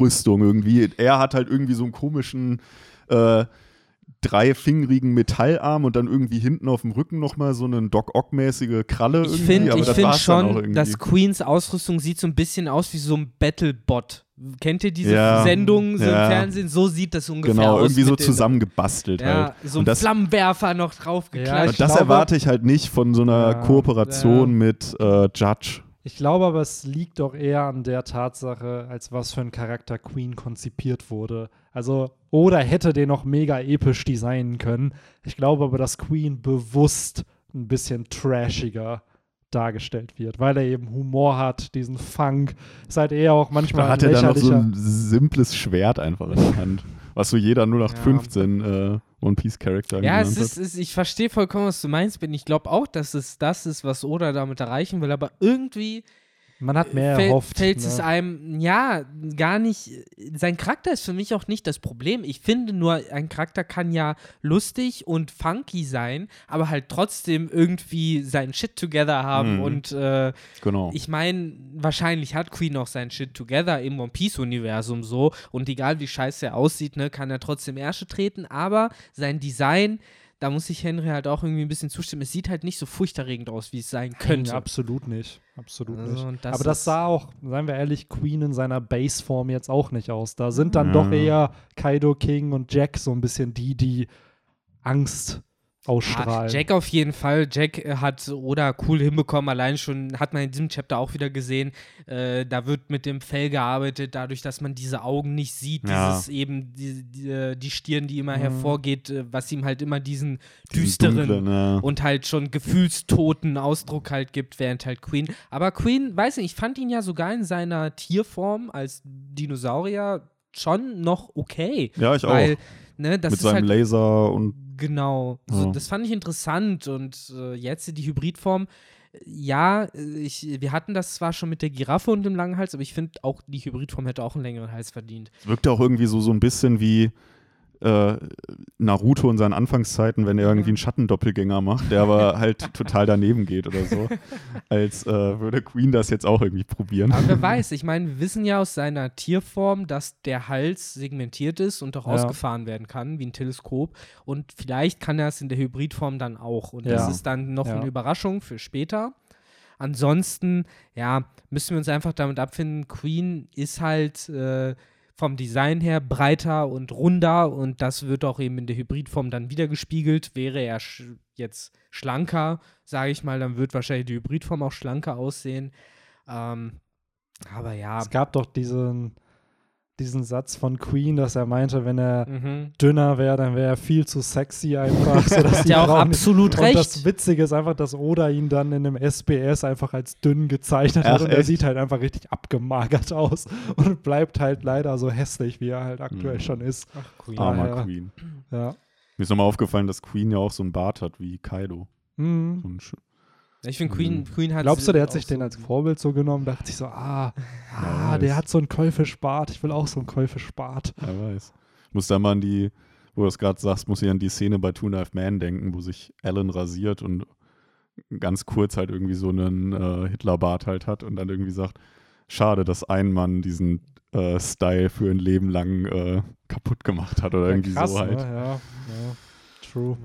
Rüstung irgendwie. Er hat halt irgendwie so einen komischen äh, dreifingerigen Metallarm und dann irgendwie hinten auf dem Rücken nochmal so eine Doc Ock-mäßige Kralle. Ich finde find schon, dass Queens Ausrüstung sieht so ein bisschen aus wie so ein Battlebot. Kennt ihr diese ja, Sendungen so ja. im Fernsehen? So sieht das ungefähr genau, aus. Genau, irgendwie so zusammengebastelt ja, halt. So ein das, Flammenwerfer noch draufgeklatscht. Ja, das glaube, erwarte ich halt nicht von so einer Kooperation mit äh, Judge. Ich glaube aber, es liegt doch eher an der Tatsache, als was für ein Charakter Queen konzipiert wurde. Also, oder hätte den noch mega episch designen können. Ich glaube aber, dass Queen bewusst ein bisschen trashiger dargestellt wird, weil er eben Humor hat, diesen Funk. Ist halt eher auch manchmal. Da hat er dann noch so ein simples Schwert einfach in der Hand was so jeder 0815 ja. äh, One Piece Charakter Ja, es ist, ist, ich verstehe vollkommen, was du meinst, Ben. Ich glaube auch, dass es das ist, was Oda damit erreichen will, aber irgendwie Man hat mehr fällt, erhofft. fällt ne? es einem, ja, gar nicht. Sein Charakter ist für mich auch nicht das Problem. Ich finde nur, ein Charakter kann ja lustig und funky sein, aber halt trotzdem irgendwie sein Shit together haben. Mhm. Und äh, Genau. ich meine, wahrscheinlich hat Queen auch sein Shit together im One Piece-Universum so. Und egal wie scheiße er aussieht, ne, kann er trotzdem Ärsche treten. Aber sein Design. Da muss ich Henry halt auch irgendwie ein bisschen zustimmen. Es sieht halt nicht so furchterregend aus, wie es sein könnte. Nee, absolut nicht. Absolut Also, nicht. das Aber das sah auch, seien wir ehrlich, Queen in seiner Baseform jetzt auch nicht aus. Da sind dann Ja. doch eher Kaido King und Jack so ein bisschen die, die Angst Ah, ausstrahlen. Jack auf jeden Fall. Jack äh, hat Oda cool hinbekommen. Allein schon hat man in diesem Chapter auch wieder gesehen, äh, da wird mit dem Fell gearbeitet, dadurch, dass man diese Augen nicht sieht. Ja. Dieses eben, die, die, äh, die Stirn, die immer Mhm. hervorgeht, äh, was ihm halt immer diesen Diesen düsteren dunklen, ja. und halt schon gefühlstoten Ausdruck halt gibt, während halt Queen. Aber Queen, weiß nicht, ich fand ihn ja sogar in seiner Tierform als Dinosaurier schon noch okay. ja, ich weil, auch. Ne, das Mit ist seinem halt Laser und Genau, so, Ja. das fand ich interessant und äh, jetzt die Hybridform. Ja, äh, ich, wir hatten das zwar schon mit der Giraffe und dem langen Hals, aber ich finde auch, die Hybridform hätte auch einen längeren Hals verdient. es wirkte auch irgendwie so, so ein bisschen wie äh, Naruto in seinen Anfangszeiten, wenn er irgendwie einen Schattendoppelgänger macht, der aber [laughs] halt total daneben geht oder so. Als äh, würde Queen das jetzt auch irgendwie probieren. Aber wer [laughs] weiß, ich meine, wir wissen ja aus seiner Tierform, dass der Hals segmentiert ist und auch Ja. ausgefahren werden kann, wie ein Teleskop. Und vielleicht kann er es in der Hybridform dann auch. Und Ja. das ist dann noch Ja. eine Überraschung für später. Ansonsten, ja, müssen wir uns einfach damit abfinden, Queen ist halt äh, vom Design her breiter und runder und das wird auch eben in der Hybridform dann wieder gespiegelt. Wäre er sch jetzt schlanker, sage ich mal, dann wird wahrscheinlich die Hybridform auch schlanker aussehen. Ähm, aber ja. Es gab doch diesen, diesen Satz von Queen, dass er meinte, wenn er Mhm. dünner wäre, dann wäre er viel zu sexy einfach. [laughs] sodass Hat die ja auch Frauen nicht- absolut Und recht. das Witzige ist einfach, dass Oda ihn dann in einem SBS einfach als dünn gezeichnet Ach, hat und er echt? sieht halt einfach richtig abgemagert aus und bleibt halt leider so hässlich, wie er halt aktuell Mhm. schon ist. Ach, Queen. Armer ja. Queen. Ja. Mir ist nochmal aufgefallen, dass Queen ja auch so einen Bart hat wie Kaido. Mhm. So Ich finde, Queen, Mhm. Queen hat. Glaubst du, der hat sich so- den als Vorbild so genommen? Dachte ich so, ah, ah der hat so einen Käufeschbart. Ich will auch so einen Käufeschbart. Wer weiß. Muss da mal an die, wo du es gerade sagst, muss ich an die Szene bei Two and a Half Man denken, wo sich Alan rasiert und ganz kurz halt irgendwie so einen äh, Hitlerbart halt hat und dann irgendwie sagt, schade, dass ein Mann diesen äh, Style für ein Leben lang äh, kaputt gemacht hat oder Ja, irgendwie krass, so halt. Ne? Ja, ja, true.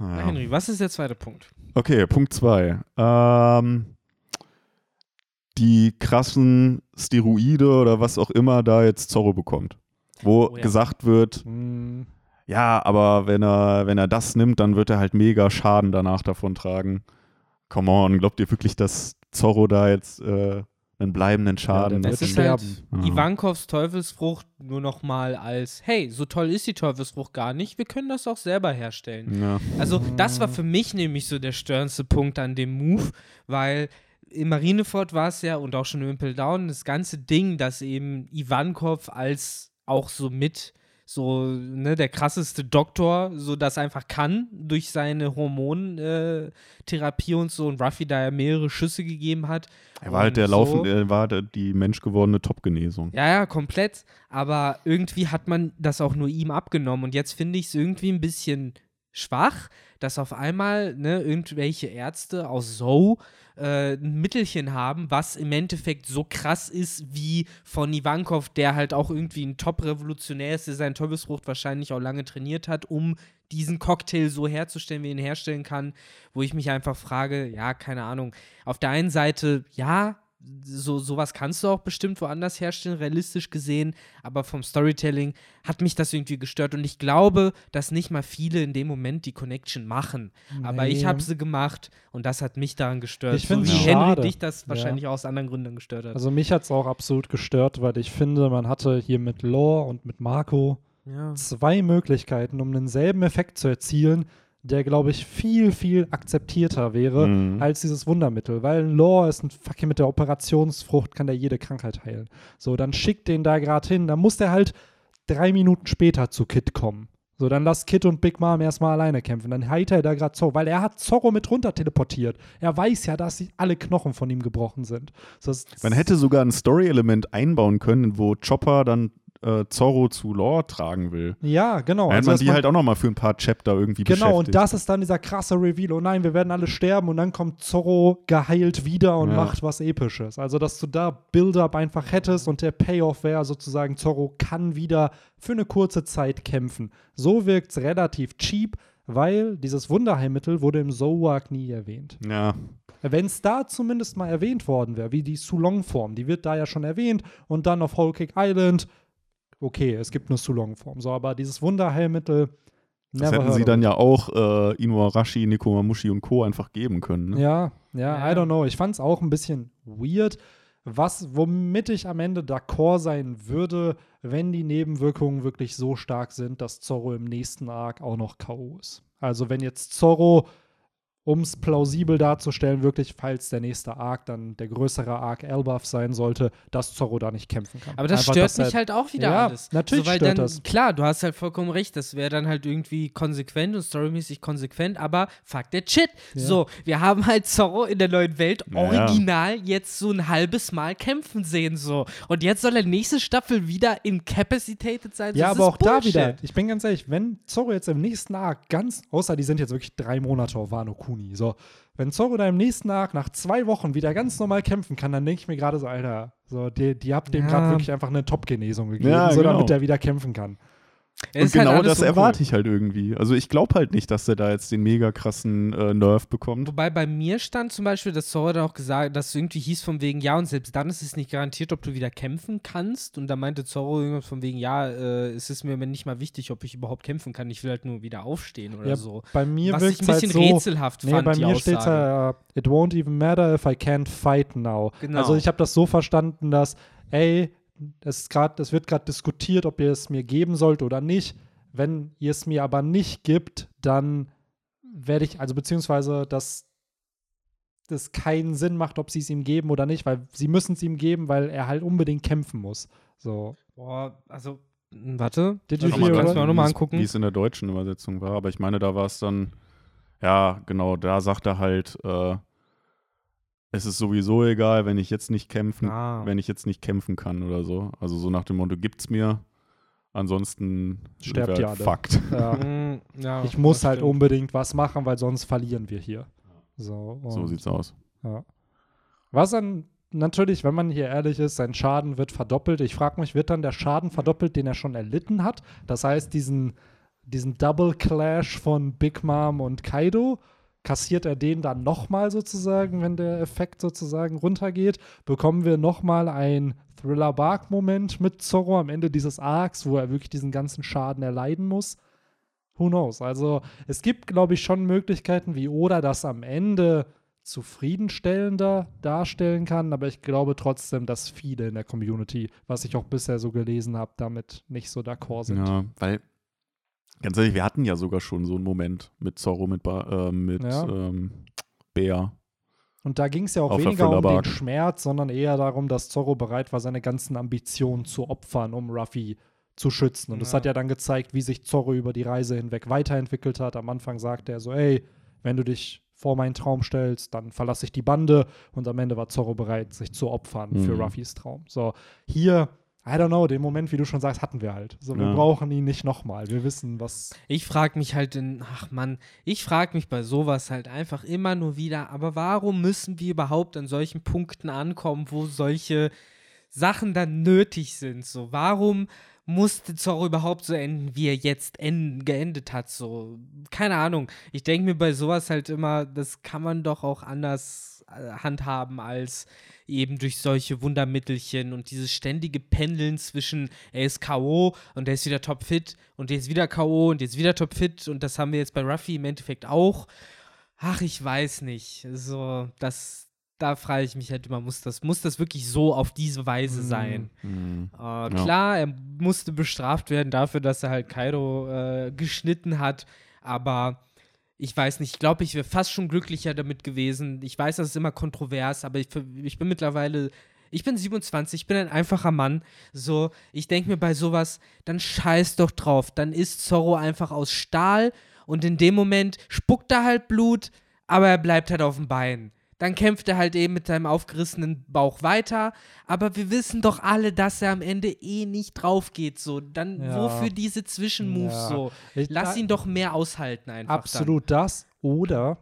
Ja. Henry, was ist der zweite Punkt? Okay, Punkt zwei. Ähm, die krassen Steroide oder was auch immer da jetzt Zorro bekommt. Wo Oh ja. gesagt wird, Hm, ja, aber wenn er, wenn er das nimmt, dann wird er halt mega Schaden danach davon tragen. Come on, glaubt ihr wirklich, dass Zorro da jetzt äh, einen bleibenden Schaden Es wird ist wird? halt sterben. Ja. Ivankovs Teufelsfrucht nur noch mal als, hey, so toll ist die Teufelsfrucht gar nicht, wir können das auch selber herstellen. Ja. Also, das war für mich nämlich so der störendste Punkt an dem Move, weil in Marineford war es ja und auch schon im Impel Down das ganze Ding, dass eben Ivankov als auch so mit so ne, der krasseste Doktor so das einfach kann durch seine Hormontherapie Therapie und so und Ruffy da ja mehrere Schüsse gegeben hat. Er war halt der so. laufende, er war die menschgewordene Top-Genesung. Ja, ja, komplett. Aber irgendwie hat man das auch nur ihm abgenommen. Und jetzt finde ich es irgendwie ein bisschen schwach, dass auf einmal ne, irgendwelche Ärzte aus Zoe äh, ein Mittelchen haben, was im Endeffekt so krass ist wie von Ivankov, der halt auch irgendwie ein Top-Revolutionär ist, der seine Teufelsfrucht wahrscheinlich auch lange trainiert hat, um diesen Cocktail so herzustellen, wie er ihn herstellen kann, wo ich mich einfach frage, ja, keine Ahnung. Auf der einen Seite, ja, so sowas kannst du auch bestimmt woanders herstellen, realistisch gesehen, aber vom Storytelling hat mich das irgendwie gestört und ich glaube, dass nicht mal viele in dem Moment die Connection machen. Aber ich nee. habe sie gemacht und das hat mich daran gestört. Ich so find's wie. Henry dich das Ja. wahrscheinlich auch aus anderen Gründen gestört hat. Also mich hat es auch absolut gestört, weil ich finde, man hatte hier mit Lore und mit Marco ja. zwei Möglichkeiten, um denselben Effekt zu erzielen, der, glaube ich, viel, viel akzeptierter wäre Mhm. als dieses Wundermittel. Weil ein Lore ist ein fucking mit der Operationsfrucht, kann der jede Krankheit heilen. So, dann schickt den da gerade hin, dann muss der halt drei Minuten später zu Kid kommen. So, dann lass Kid und Big Mom erstmal alleine kämpfen. Dann heilt er da gerade Zorro, weil er hat Zorro mit runter teleportiert. Er weiß ja, dass alle Knochen von ihm gebrochen sind. So, Man hätte sogar ein Story-Element einbauen können, wo Chopper dann äh, Zorro zu Lore tragen will. Ja, genau. Dann Also, man die man- halt auch nochmal für ein paar Chapter irgendwie Genau, beschäftigt. und das ist dann dieser krasse Reveal. Oh nein, wir werden alle sterben und dann kommt Zorro geheilt wieder und Ja. macht was Episches. Also, dass du da Build-up einfach hättest und der Payoff wäre sozusagen, Zorro kann wieder für eine kurze Zeit kämpfen. So wirkt es relativ cheap, weil dieses Wunderheilmittel wurde im Zowak nie erwähnt. Ja, Wenn es da zumindest mal erwähnt worden wäre, wie die Sulong-Form, die wird da ja schon erwähnt und dann auf Whole Cake Island, okay, es gibt eine Sulong-Form, so, aber dieses Wunderheilmittel, das hätten sie dann ja auch äh, Inuarashi, Nekomamushi und Co. einfach geben können. Ne? Ja, ja, Ja. I don't know. Ich fand es auch ein bisschen weird. Was, womit ich am Ende d'accord sein würde, wenn die Nebenwirkungen wirklich so stark sind, dass Zorro im nächsten Arc auch noch K.O. ist. Also wenn jetzt Zorro, um es plausibel darzustellen, wirklich, falls der nächste Arc dann der größere Arc Elbaf sein sollte, dass Zorro da nicht kämpfen kann. Aber das Einfach, stört mich halt auch wieder Ja, alles. natürlich so, weil stört dann, das. Klar, du hast halt vollkommen recht, das wäre dann halt irgendwie konsequent und storymäßig konsequent, aber fuck that shit. Ja. So, wir haben halt Zorro in der neuen Welt Ja, original jetzt so ein halbes Mal kämpfen sehen, so. Und jetzt soll er nächste Staffel wieder incapacitated sein. so, Ja, das aber auch da Bullshit. wieder, ich bin ganz ehrlich, wenn Zorro jetzt im nächsten Arc ganz, außer die sind jetzt wirklich drei Monate auf Wano Kuni, so, wenn Zorro da im nächsten Arc nach zwei Wochen wieder ganz normal kämpfen kann, dann denke ich mir gerade so, Alter, so, die, die habt dem Ja. gerade wirklich einfach eine Top-Genesung gegeben, Ja, so genau. damit er wieder kämpfen kann. Und ist halt genau alles das erwarte ich halt irgendwie. Also ich glaube halt nicht, dass er da jetzt den mega krassen äh, Nerv bekommt. Wobei bei mir stand zum Beispiel, dass Zorro dann auch gesagt, dass es irgendwie hieß von wegen, ja, und selbst dann ist es nicht garantiert, ob du wieder kämpfen kannst. Und da meinte Zorro irgendwas von wegen, ja, äh, es ist mir nicht mal wichtig, ob ich überhaupt kämpfen kann. Ich will halt nur wieder aufstehen oder Ja, so. Bei mir Was ich ein halt bisschen so, rätselhaft Nee, fand, bei mir steht ja, uh, it won't even matter if I can't fight now. Genau. Also ich habe das so verstanden, dass, ey, es, ist grad, es wird gerade diskutiert, ob ihr es mir geben sollt oder nicht. Wenn ihr es mir aber nicht gibt, dann werde ich, also beziehungsweise, dass das keinen Sinn macht, ob sie es ihm geben oder nicht, weil sie müssen es ihm geben, weil er halt unbedingt kämpfen muss. So. Boah, also, m, warte. Did you what- kannst du mir auch nochmal wie es- angucken? Wie es in der deutschen Übersetzung war. Aber ich meine, da war es dann, ja, genau, da sagt er halt, äh, es ist sowieso egal, wenn ich jetzt nicht kämpfen, Ah. wenn ich jetzt nicht kämpfen kann oder so. Also so nach dem Motto, gibt's mir. Ansonsten Sterbt halt. Ja. [laughs] Mm, ja, ich muss halt stimmt. unbedingt was machen, weil sonst verlieren wir hier. So, So sieht's aus. Ja. Was dann natürlich, wenn man hier ehrlich ist, sein Schaden wird verdoppelt. Ich frage mich, wird dann der Schaden verdoppelt, den er schon erlitten hat? Das heißt, diesen, diesen Double Clash von Big Mom und Kaido, kassiert er den dann nochmal sozusagen, wenn der Effekt sozusagen runtergeht? Bekommen wir nochmal ein Thriller-Bark-Moment mit Zorro am Ende dieses Arcs, wo er wirklich diesen ganzen Schaden erleiden muss? Who knows? Also es gibt, glaube ich, schon Möglichkeiten, wie Oda das am Ende zufriedenstellender darstellen kann, aber ich glaube trotzdem, dass viele in der Community, was ich auch bisher so gelesen habe, damit nicht so d'accord sind. Ja, weil, ganz ehrlich, wir hatten ja sogar schon so einen Moment mit Zorro, mit, ba äh, mit Ja. ähm, Bär. Und da ging es ja auch weniger um den. Schmerz, sondern eher darum, dass Zorro bereit war, seine ganzen Ambitionen zu opfern, um Ruffy zu schützen. Und das Ja. hat ja dann gezeigt, wie sich Zorro über die Reise hinweg weiterentwickelt hat. Am Anfang sagte er so, ey, wenn du dich vor meinen Traum stellst, dann verlasse ich die Bande. Und am Ende war Zorro bereit, sich zu opfern für Mhm. Ruffys Traum. So, hier, I don't know, den Moment, wie du schon sagst, hatten wir halt. So, wir Ja. brauchen ihn nicht nochmal. Wir wissen, was. Ich frage mich halt in, ach Mann, ich frage mich bei sowas halt einfach immer nur wieder, aber warum müssen wir überhaupt an solchen Punkten ankommen, wo solche Sachen dann nötig sind? So, warum musste Zorro überhaupt so enden, wie er jetzt en- geendet hat? So, keine Ahnung. Ich denke mir bei sowas halt immer, das kann man doch auch anders handhaben als eben durch solche Wundermittelchen und dieses ständige Pendeln zwischen er ist K.O. und er ist wieder topfit und er ist wieder K.O. und jetzt wieder topfit und das haben wir jetzt bei Ruffy im Endeffekt auch. Ach, ich weiß nicht. So, das, da frage ich mich halt immer, muss das, muss das wirklich so auf diese Weise Mhm. sein? Mhm. Äh, Klar, er musste bestraft werden dafür, dass er halt Kaido äh, geschnitten hat, aber ich weiß nicht, ich glaube, ich wäre fast schon glücklicher damit gewesen. Ich weiß, das ist immer kontrovers, aber ich, ich bin mittlerweile, Ich bin 27, ich bin ein einfacher Mann. So, ich denke mir bei sowas, dann scheiß doch drauf. Dann ist Zorro einfach aus Stahl und in dem Moment spuckt er halt Blut, aber er bleibt halt auf dem Bein. Dann kämpft er halt eben mit seinem aufgerissenen Bauch weiter. Aber wir wissen doch alle, dass er am Ende eh nicht drauf geht. So, dann Ja. wofür diese Zwischenmoves Ja. so? Ich- Lass ihn doch mehr aushalten einfach. Absolut das. Oder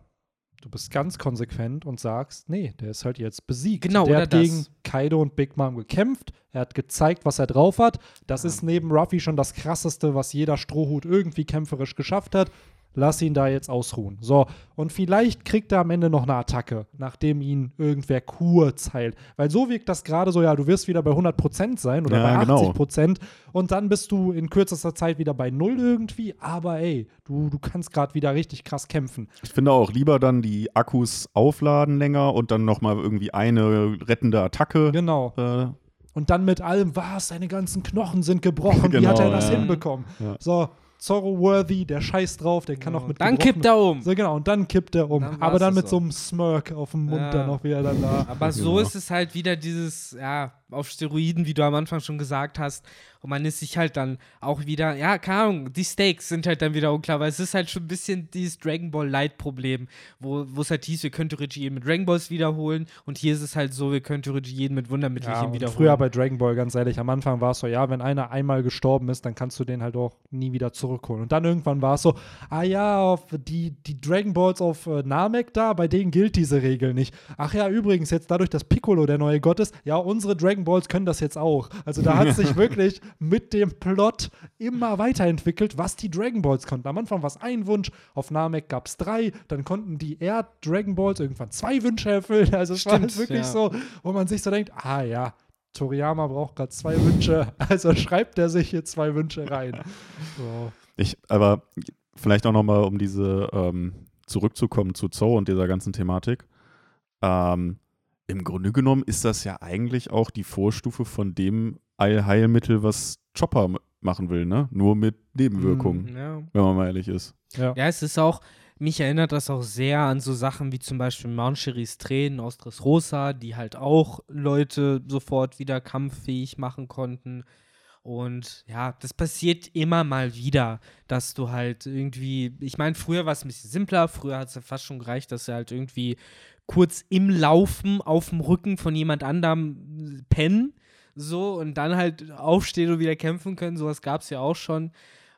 du bist ganz konsequent und sagst, nee, der ist halt jetzt besiegt. Genau, der hat das. gegen Kaido und Big Mom gekämpft. Er hat gezeigt, was er drauf hat. Das ist neben Ruffy schon das krasseste, was jeder Strohhut irgendwie kämpferisch geschafft hat. Lass ihn da jetzt ausruhen. So, und vielleicht kriegt er am Ende noch eine Attacke, nachdem ihn irgendwer kurz heilt. Weil so wirkt das gerade so, ja, du wirst wieder bei 100% sein oder Ja, bei genau. 80% und dann bist du in kürzester Zeit wieder bei Null irgendwie. Aber ey, du, du kannst gerade wieder richtig krass kämpfen. Ich finde auch lieber dann die Akkus aufladen länger und dann nochmal irgendwie eine rettende Attacke. Genau. Äh, Und dann mit allem, was, seine ganzen Knochen sind gebrochen, wie Genau, hat er das ja. hinbekommen? Ja. So, Zorro-worthy, der scheiß drauf, der kann auch mit Dann kippt er um. So, genau, und dann kippt er um. Dann Aber dann mit auch. so einem Smirk auf dem Mund Ja. dann noch wieder dann da. Aber so Genau. ist es halt wieder dieses, ja, auf Steroiden, wie du am Anfang schon gesagt hast. Und man ist sich halt dann auch wieder, ja, keine Ahnung, die Stakes sind halt dann wieder unklar, weil es ist halt schon ein bisschen dieses Dragon Ball Light-Problem, wo wo es halt hieß, wir können theoretisch jeden mit Dragon Balls wiederholen. Und hier ist es halt so, wir können theoretisch jeden mit Ja, Wundermittelchen und wiederholen. früher bei Dragon Ball, ganz ehrlich, am Anfang war es so, ja, wenn einer einmal gestorben ist, dann kannst du den halt auch nie wieder zurückholen. Und dann irgendwann war es so, ah ja, auf die, die Dragon Balls auf äh, Namek da, bei denen gilt diese Regel nicht. Ach ja, übrigens, jetzt dadurch, dass Piccolo der neue Gott ist, ja, unsere Dragon Balls können das jetzt auch. Also da hat [laughs] sich wirklich mit dem Plot immer weiterentwickelt, was die Dragon Balls konnten. Am Anfang war es ein Wunsch, auf Namek gab es drei, dann konnten die Erd-Dragon Balls irgendwann zwei Wünsche erfüllen. Also es war halt wirklich ja. so, wo man sich so denkt, ah ja, Toriyama braucht gerade zwei Wünsche, [laughs] also schreibt er sich hier zwei Wünsche rein. [laughs] So. Ich, aber vielleicht auch nochmal, um diese ähm, zurückzukommen zu Zoo und dieser ganzen Thematik. Ähm, Im Grunde genommen ist das ja eigentlich auch die Vorstufe von dem Allheilmittel, was Chopper machen will, ne? Nur mit Nebenwirkungen, ja. wenn man mal ehrlich ist. Ja. Ja, es ist auch, mich erinnert das auch sehr an so Sachen wie zum Beispiel Mount Cheris Tränen aus Dressrosa, die halt auch Leute sofort wieder kampffähig machen konnten. Und ja, das passiert immer mal wieder, dass du halt irgendwie, ich meine, früher war es ein bisschen simpler, früher hat es ja fast schon gereicht, dass er halt irgendwie kurz im Laufen auf dem Rücken von jemand anderem pennen, so, und dann halt aufstehen und wieder kämpfen können, sowas gab es ja auch schon.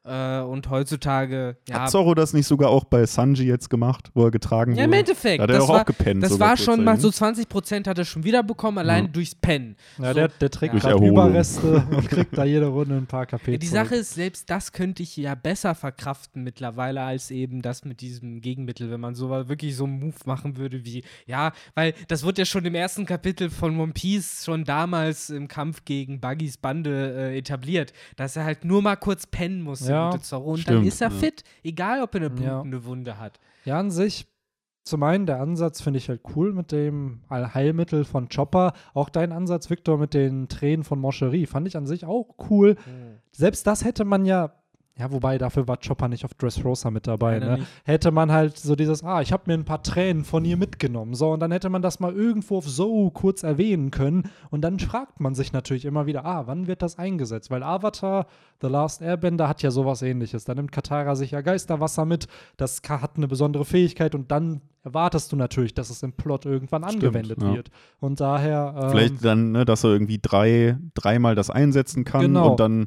Äh, und heutzutage, ja, Hat Zorro das nicht sogar auch bei Sanji jetzt gemacht, wo er getragen ja, im wurde? Endeffekt. Da hat er das auch war, auch gepennt. das war schon mal so kurzzeitig, 20% hat er schon wieder bekommen, allein Ja. durchs Pennen. Ja, So. der, der trägt Ja. gerade. Überreste [laughs] und kriegt da jede Runde ein paar KP. Ja, die. Sache ist, selbst das könnte ich ja besser verkraften mittlerweile als eben das mit diesem Gegenmittel, wenn man so wirklich so einen Move machen würde wie, ja, weil das wird ja schon im ersten Kapitel von One Piece schon damals im Kampf gegen Buggys Bande äh, etabliert, dass er halt nur mal kurz pennen muss, der Ja, gute Zorro, und dann stimmt, ist er ja. fit, egal ob er eine Ja. blutende Wunde hat. Ja, an sich, zum einen der Ansatz finde ich halt cool mit dem Allheilmittel von Chopper. Auch dein Ansatz, Victor, mit den Tränen von Moscherie, fand ich an sich auch cool. Selbst das hätte man ja, ja, wobei dafür war Chopper nicht auf Dressrosa mit dabei, ne? Hätte man halt so dieses, ah, ich habe mir ein paar Tränen von ihr mitgenommen. So, und dann hätte man das mal irgendwo auf so kurz erwähnen können. Und dann fragt man sich natürlich immer wieder, ah, wann wird das eingesetzt? Weil Avatar, The Last Airbender, hat ja sowas ähnliches. Da nimmt Katara sich ja Geisterwasser mit, das hat eine besondere Fähigkeit und dann erwartest du natürlich, dass es im Plot irgendwann Stimmt, angewendet ja. wird. Und daher. Ähm, Vielleicht dann, ne, dass er irgendwie drei, dreimal das einsetzen kann Genau. und dann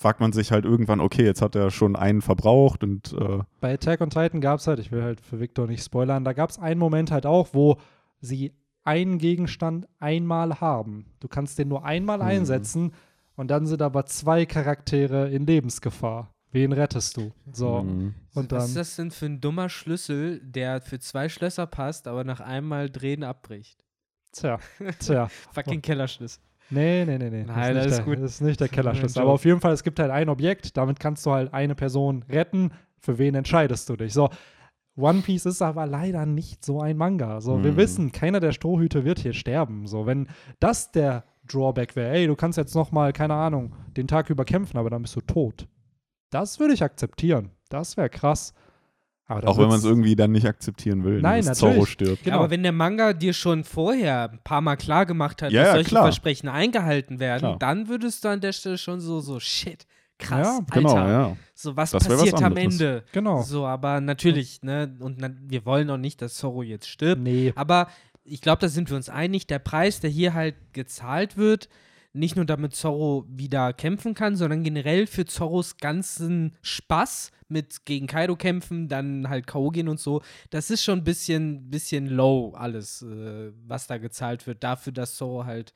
fragt man sich halt irgendwann, okay, jetzt hat er schon einen verbraucht und äh, bei Attack on Titan gab es halt, ich will halt für Victor nicht spoilern, da gab es einen Moment halt auch, wo sie einen Gegenstand einmal haben. Du kannst den nur einmal Mhm. einsetzen und dann sind aber zwei Charaktere in Lebensgefahr. Wen rettest du? So. mh. Und Was dann. ist das denn für ein dummer Schlüssel, der für zwei Schlösser passt, aber nach einmal Drehen abbricht? Tja, tja. [laughs] Fucking Kellerschlüssel. Nee, nee, nee, nee. Nein, das ist, nicht der, gut. das ist nicht der Kellerschlüssel. Aber auf jeden Fall, es gibt halt ein Objekt, damit kannst du halt eine Person retten. Für wen entscheidest du dich? So. One Piece ist aber leider nicht so ein Manga. So, wir Mhm. wissen, keiner der Strohhüte wird hier sterben. So, wenn das der Drawback wäre, ey, du kannst jetzt noch mal, keine Ahnung, den Tag über kämpfen, aber dann bist du tot. Das würde ich akzeptieren. Das wäre krass. Auch wenn man es irgendwie dann nicht akzeptieren will, ne, Nein, dass. Zorro stirbt. Genau. Aber wenn der Manga dir schon vorher ein paar Mal klar gemacht hat, Ja, dass ja, solche klar. Versprechen eingehalten werden, Klar. dann würdest du an der Stelle schon so, so shit, krass, Ja, Genau, Alter, ja. so was Das wär was passiert am. Ende. Genau. So, aber natürlich, ne, und na, wir wollen auch nicht, dass Zorro jetzt stirbt. Nee. Aber ich glaube, da sind wir uns einig, der Preis, der hier halt gezahlt wird, nicht nur damit Zorro wieder kämpfen kann, sondern generell für Zorros ganzen Spaß mit gegen Kaido kämpfen, dann halt K.O. gehen und so, das ist schon ein bisschen, bisschen low alles, äh, was da gezahlt wird, dafür, dass Zorro halt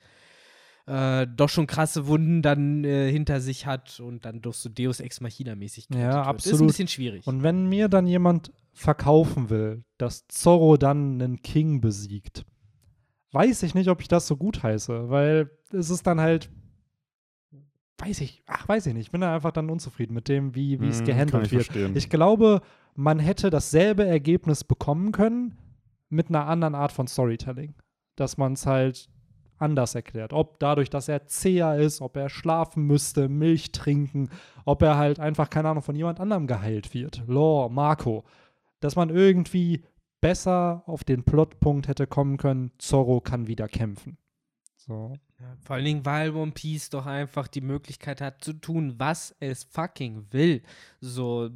äh, doch schon krasse Wunden dann äh, hinter sich hat und dann doch so Deus Ex Machina-mäßig Ja, getötet wird. Ist ein absolut. bisschen schwierig. Und wenn mir dann jemand verkaufen will, dass Zorro dann einen King besiegt, weiß ich nicht, ob ich das so gut heiße, weil es ist dann halt, weiß ich, ach, weiß ich nicht, ich bin da einfach dann unzufrieden mit dem, wie es kann gehandelt ich wird. verstehen. Ich glaube, man hätte dasselbe Ergebnis bekommen können mit einer anderen Art von Storytelling. Dass man es halt anders erklärt. Ob dadurch, dass er zäher ist, ob er schlafen müsste, Milch trinken, ob er halt einfach, keine Ahnung, von jemand anderem geheilt wird. Lore, Marco. Dass man irgendwie besser auf den Plotpunkt hätte kommen können, Zorro kann wieder kämpfen. So. Ja, vor allen Dingen, weil One Piece doch einfach die Möglichkeit hat zu tun, was es fucking will. So,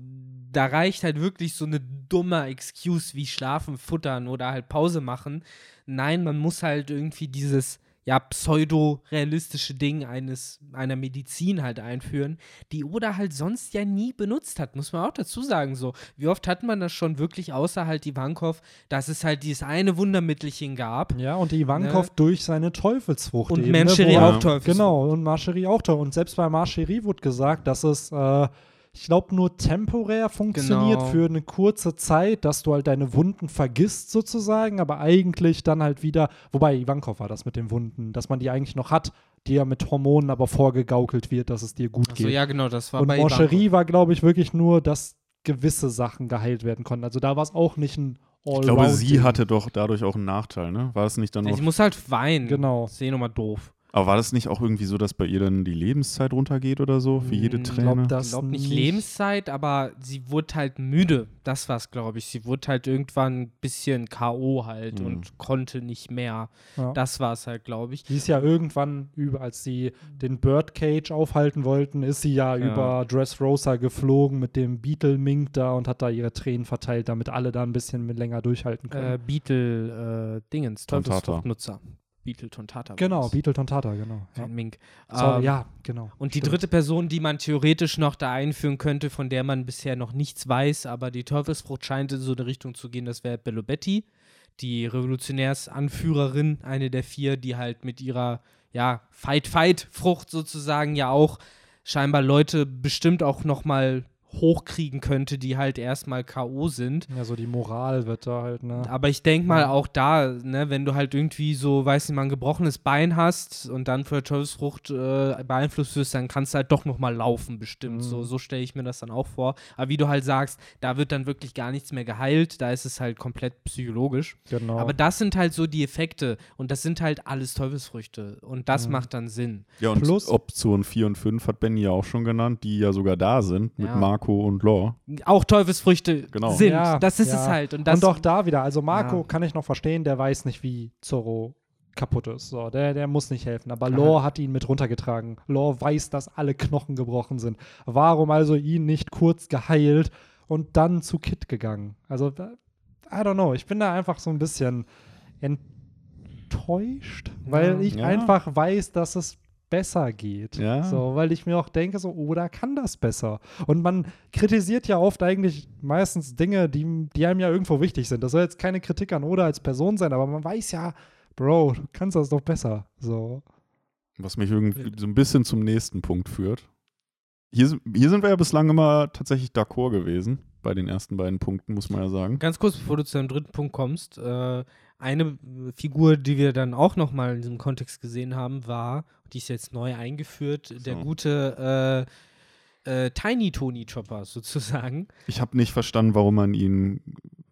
da reicht halt wirklich so eine dumme Excuse wie schlafen, futtern oder halt Pause machen. Nein, man muss halt irgendwie dieses ja, pseudo-realistische Ding eines, einer Medizin halt einführen, die Oda halt sonst ja nie benutzt hat, muss man auch dazu sagen. So, wie oft hat man das schon wirklich, außer halt Ivankov, dass es halt dieses eine Wundermittelchen gab. Ja, und Ivankov durch seine Teufelsfrucht. Und eben, er- auch Teufelsfrucht. Genau, und Marcherie auch toll. Und selbst bei Marcherie wurde gesagt, dass es, äh, ich glaube, nur temporär funktioniert Genau. für eine kurze Zeit, dass du halt deine Wunden vergisst sozusagen, aber eigentlich dann halt wieder, wobei Ivankov war das mit den Wunden, dass man die eigentlich noch hat, die ja mit Hormonen aber vorgegaukelt wird, dass es dir gut Achso, geht. ja, genau, das war und bei Mancherie war, glaube ich, wirklich nur, dass gewisse Sachen geheilt werden konnten. Also da war es auch nicht ein all Ich glaube, sie hatte doch dadurch auch einen Nachteil, ne? War das nicht dann Ich auch. muss halt weinen. Genau. Eh nochmal doof. Aber war das nicht auch irgendwie so, dass bei ihr dann die Lebenszeit runtergeht oder so? Für jede Ich Träne? glaube, Ich glaube nicht nicht. Lebenszeit, aber sie wurde halt müde. Das war's, glaube ich. Sie wurde halt irgendwann ein bisschen K.O. halt Mhm. und konnte nicht mehr. Ja. Das war's halt, glaube ich. Die ist ja irgendwann über, als sie den Birdcage aufhalten wollten, ist sie ja, Ja. über Dressrosa geflogen mit dem Beetle Mink da und hat da ihre Tränen verteilt, damit alle da ein bisschen mit länger durchhalten können. Äh, Beetle äh, Dingens. Teufelsfruchtnutzer. Beetle Tontata. war genau. Beetle Tontata, genau. Ja. Mink. Sorry, Ähm, ja, genau. Und die Stimmt. dritte Person, die man theoretisch noch da einführen könnte, von der man bisher noch nichts weiß, aber die Teufelsfrucht scheint in so eine Richtung zu gehen, das wäre Bello Betty, die Revolutionärsanführerin, eine der vier, die halt mit ihrer, ja, Fight-Fight-Frucht sozusagen ja auch scheinbar Leute bestimmt auch noch mal hochkriegen könnte, die halt erstmal K.O. sind. Ja, so die Moral wird da halt, ne? Aber ich denke mal auch da, ne, wenn du halt irgendwie so, weiß nicht mal, ein gebrochenes Bein hast und dann für der Teufelsfrucht äh, beeinflusst wirst, dann kannst du halt doch nochmal laufen, bestimmt. Mhm. So, so stelle ich mir das dann auch vor. Aber wie du halt sagst, da wird dann wirklich gar nichts mehr geheilt, da ist es halt komplett psychologisch. Genau. Aber das sind halt so die Effekte und das sind halt alles Teufelsfrüchte und das Mhm. macht dann Sinn. Ja, und Plus- Option 4 und 5 hat Benny ja auch schon genannt, die ja sogar da sind mit Ja. Marco und Law. Auch Teufelsfrüchte Genau. sind, Ja, das ist ja. es halt. Und, das, und auch da wieder, also Marco Ja. kann ich noch verstehen, der weiß nicht, wie Zorro kaputt ist. So, der, der muss nicht helfen. Aber. Lore hat ihn mit runtergetragen. Lore weiß, dass alle Knochen gebrochen sind. Warum also ihn nicht kurz geheilt und dann zu Kit gegangen? Also, da- I don't know. Ich bin da einfach so ein bisschen enttäuscht, weil Ja. ich Ja. einfach weiß, dass es besser geht. Ja. So, weil ich mir auch denke, so, oder kann das besser? Und man kritisiert ja oft eigentlich meistens Dinge, die, die einem ja irgendwo wichtig sind. Das soll jetzt keine Kritik an Oda als Person sein, aber man weiß ja, Bro, du kannst das doch besser. So. Was mich irgendwie so ein bisschen zum nächsten Punkt führt. Hier, sind- hier sind wir ja bislang immer tatsächlich d'accord gewesen, bei den ersten beiden Punkten, muss man ja sagen. Ganz kurz, bevor du zu deinem dritten Punkt kommst, äh, eine Figur, die wir dann auch nochmal in diesem Kontext gesehen haben, war, die ist jetzt neu eingeführt, der So. gute äh, äh, Tiny Tony Chopper sozusagen. Ich habe nicht verstanden, warum man ihn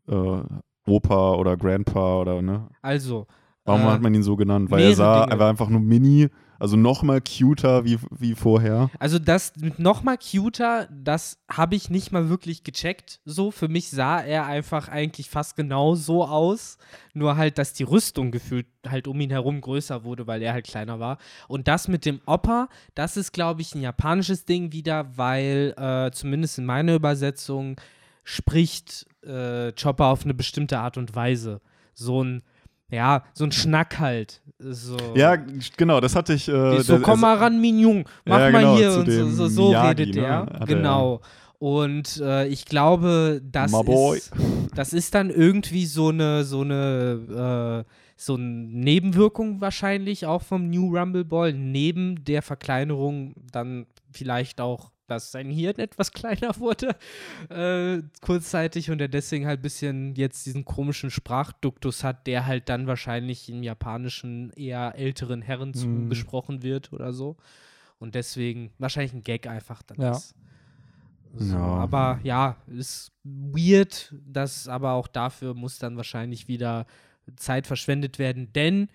äh, Opa oder Grandpa oder ne? Also, Warum Äh, hat man ihn so genannt? Weil er sah, Dinge. er war einfach nur mini Also nochmal cuter wie, wie vorher. Also das noch mal cuter, das habe ich nicht mal wirklich gecheckt. So, für mich sah er einfach eigentlich fast genau so aus. Nur halt, dass die Rüstung gefühlt halt um ihn herum größer wurde, weil er halt kleiner war. Und das mit dem Opa, das ist, glaube ich, ein japanisches Ding wieder, weil äh, zumindest in meiner Übersetzung spricht äh, Chopper auf eine bestimmte Art und Weise. So ein ja, so ein Schnack halt. So. Ja, genau, das hatte ich. Äh, so, komm mal ran, Mignon, mach Ja, mal genau, hier zu und so, so, so Miyagi, redet ne? er. Hat er- Genau. Und äh, ich glaube, das ist, das ist dann irgendwie so eine, so eine, äh, so eine Nebenwirkung wahrscheinlich auch vom New Rumble Ball, neben der Verkleinerung dann vielleicht auch, dass sein Hirn [laughs] etwas kleiner wurde, äh, kurzzeitig und er deswegen halt ein bisschen jetzt diesen komischen Sprachduktus hat, der halt dann wahrscheinlich im japanischen eher älteren Herren Mhm. zugesprochen wird oder so. Und deswegen wahrscheinlich ein Gag einfach dann Ja. ist. So, Ja. Aber ja, ist weird, das aber auch dafür muss dann wahrscheinlich wieder Zeit verschwendet werden, denn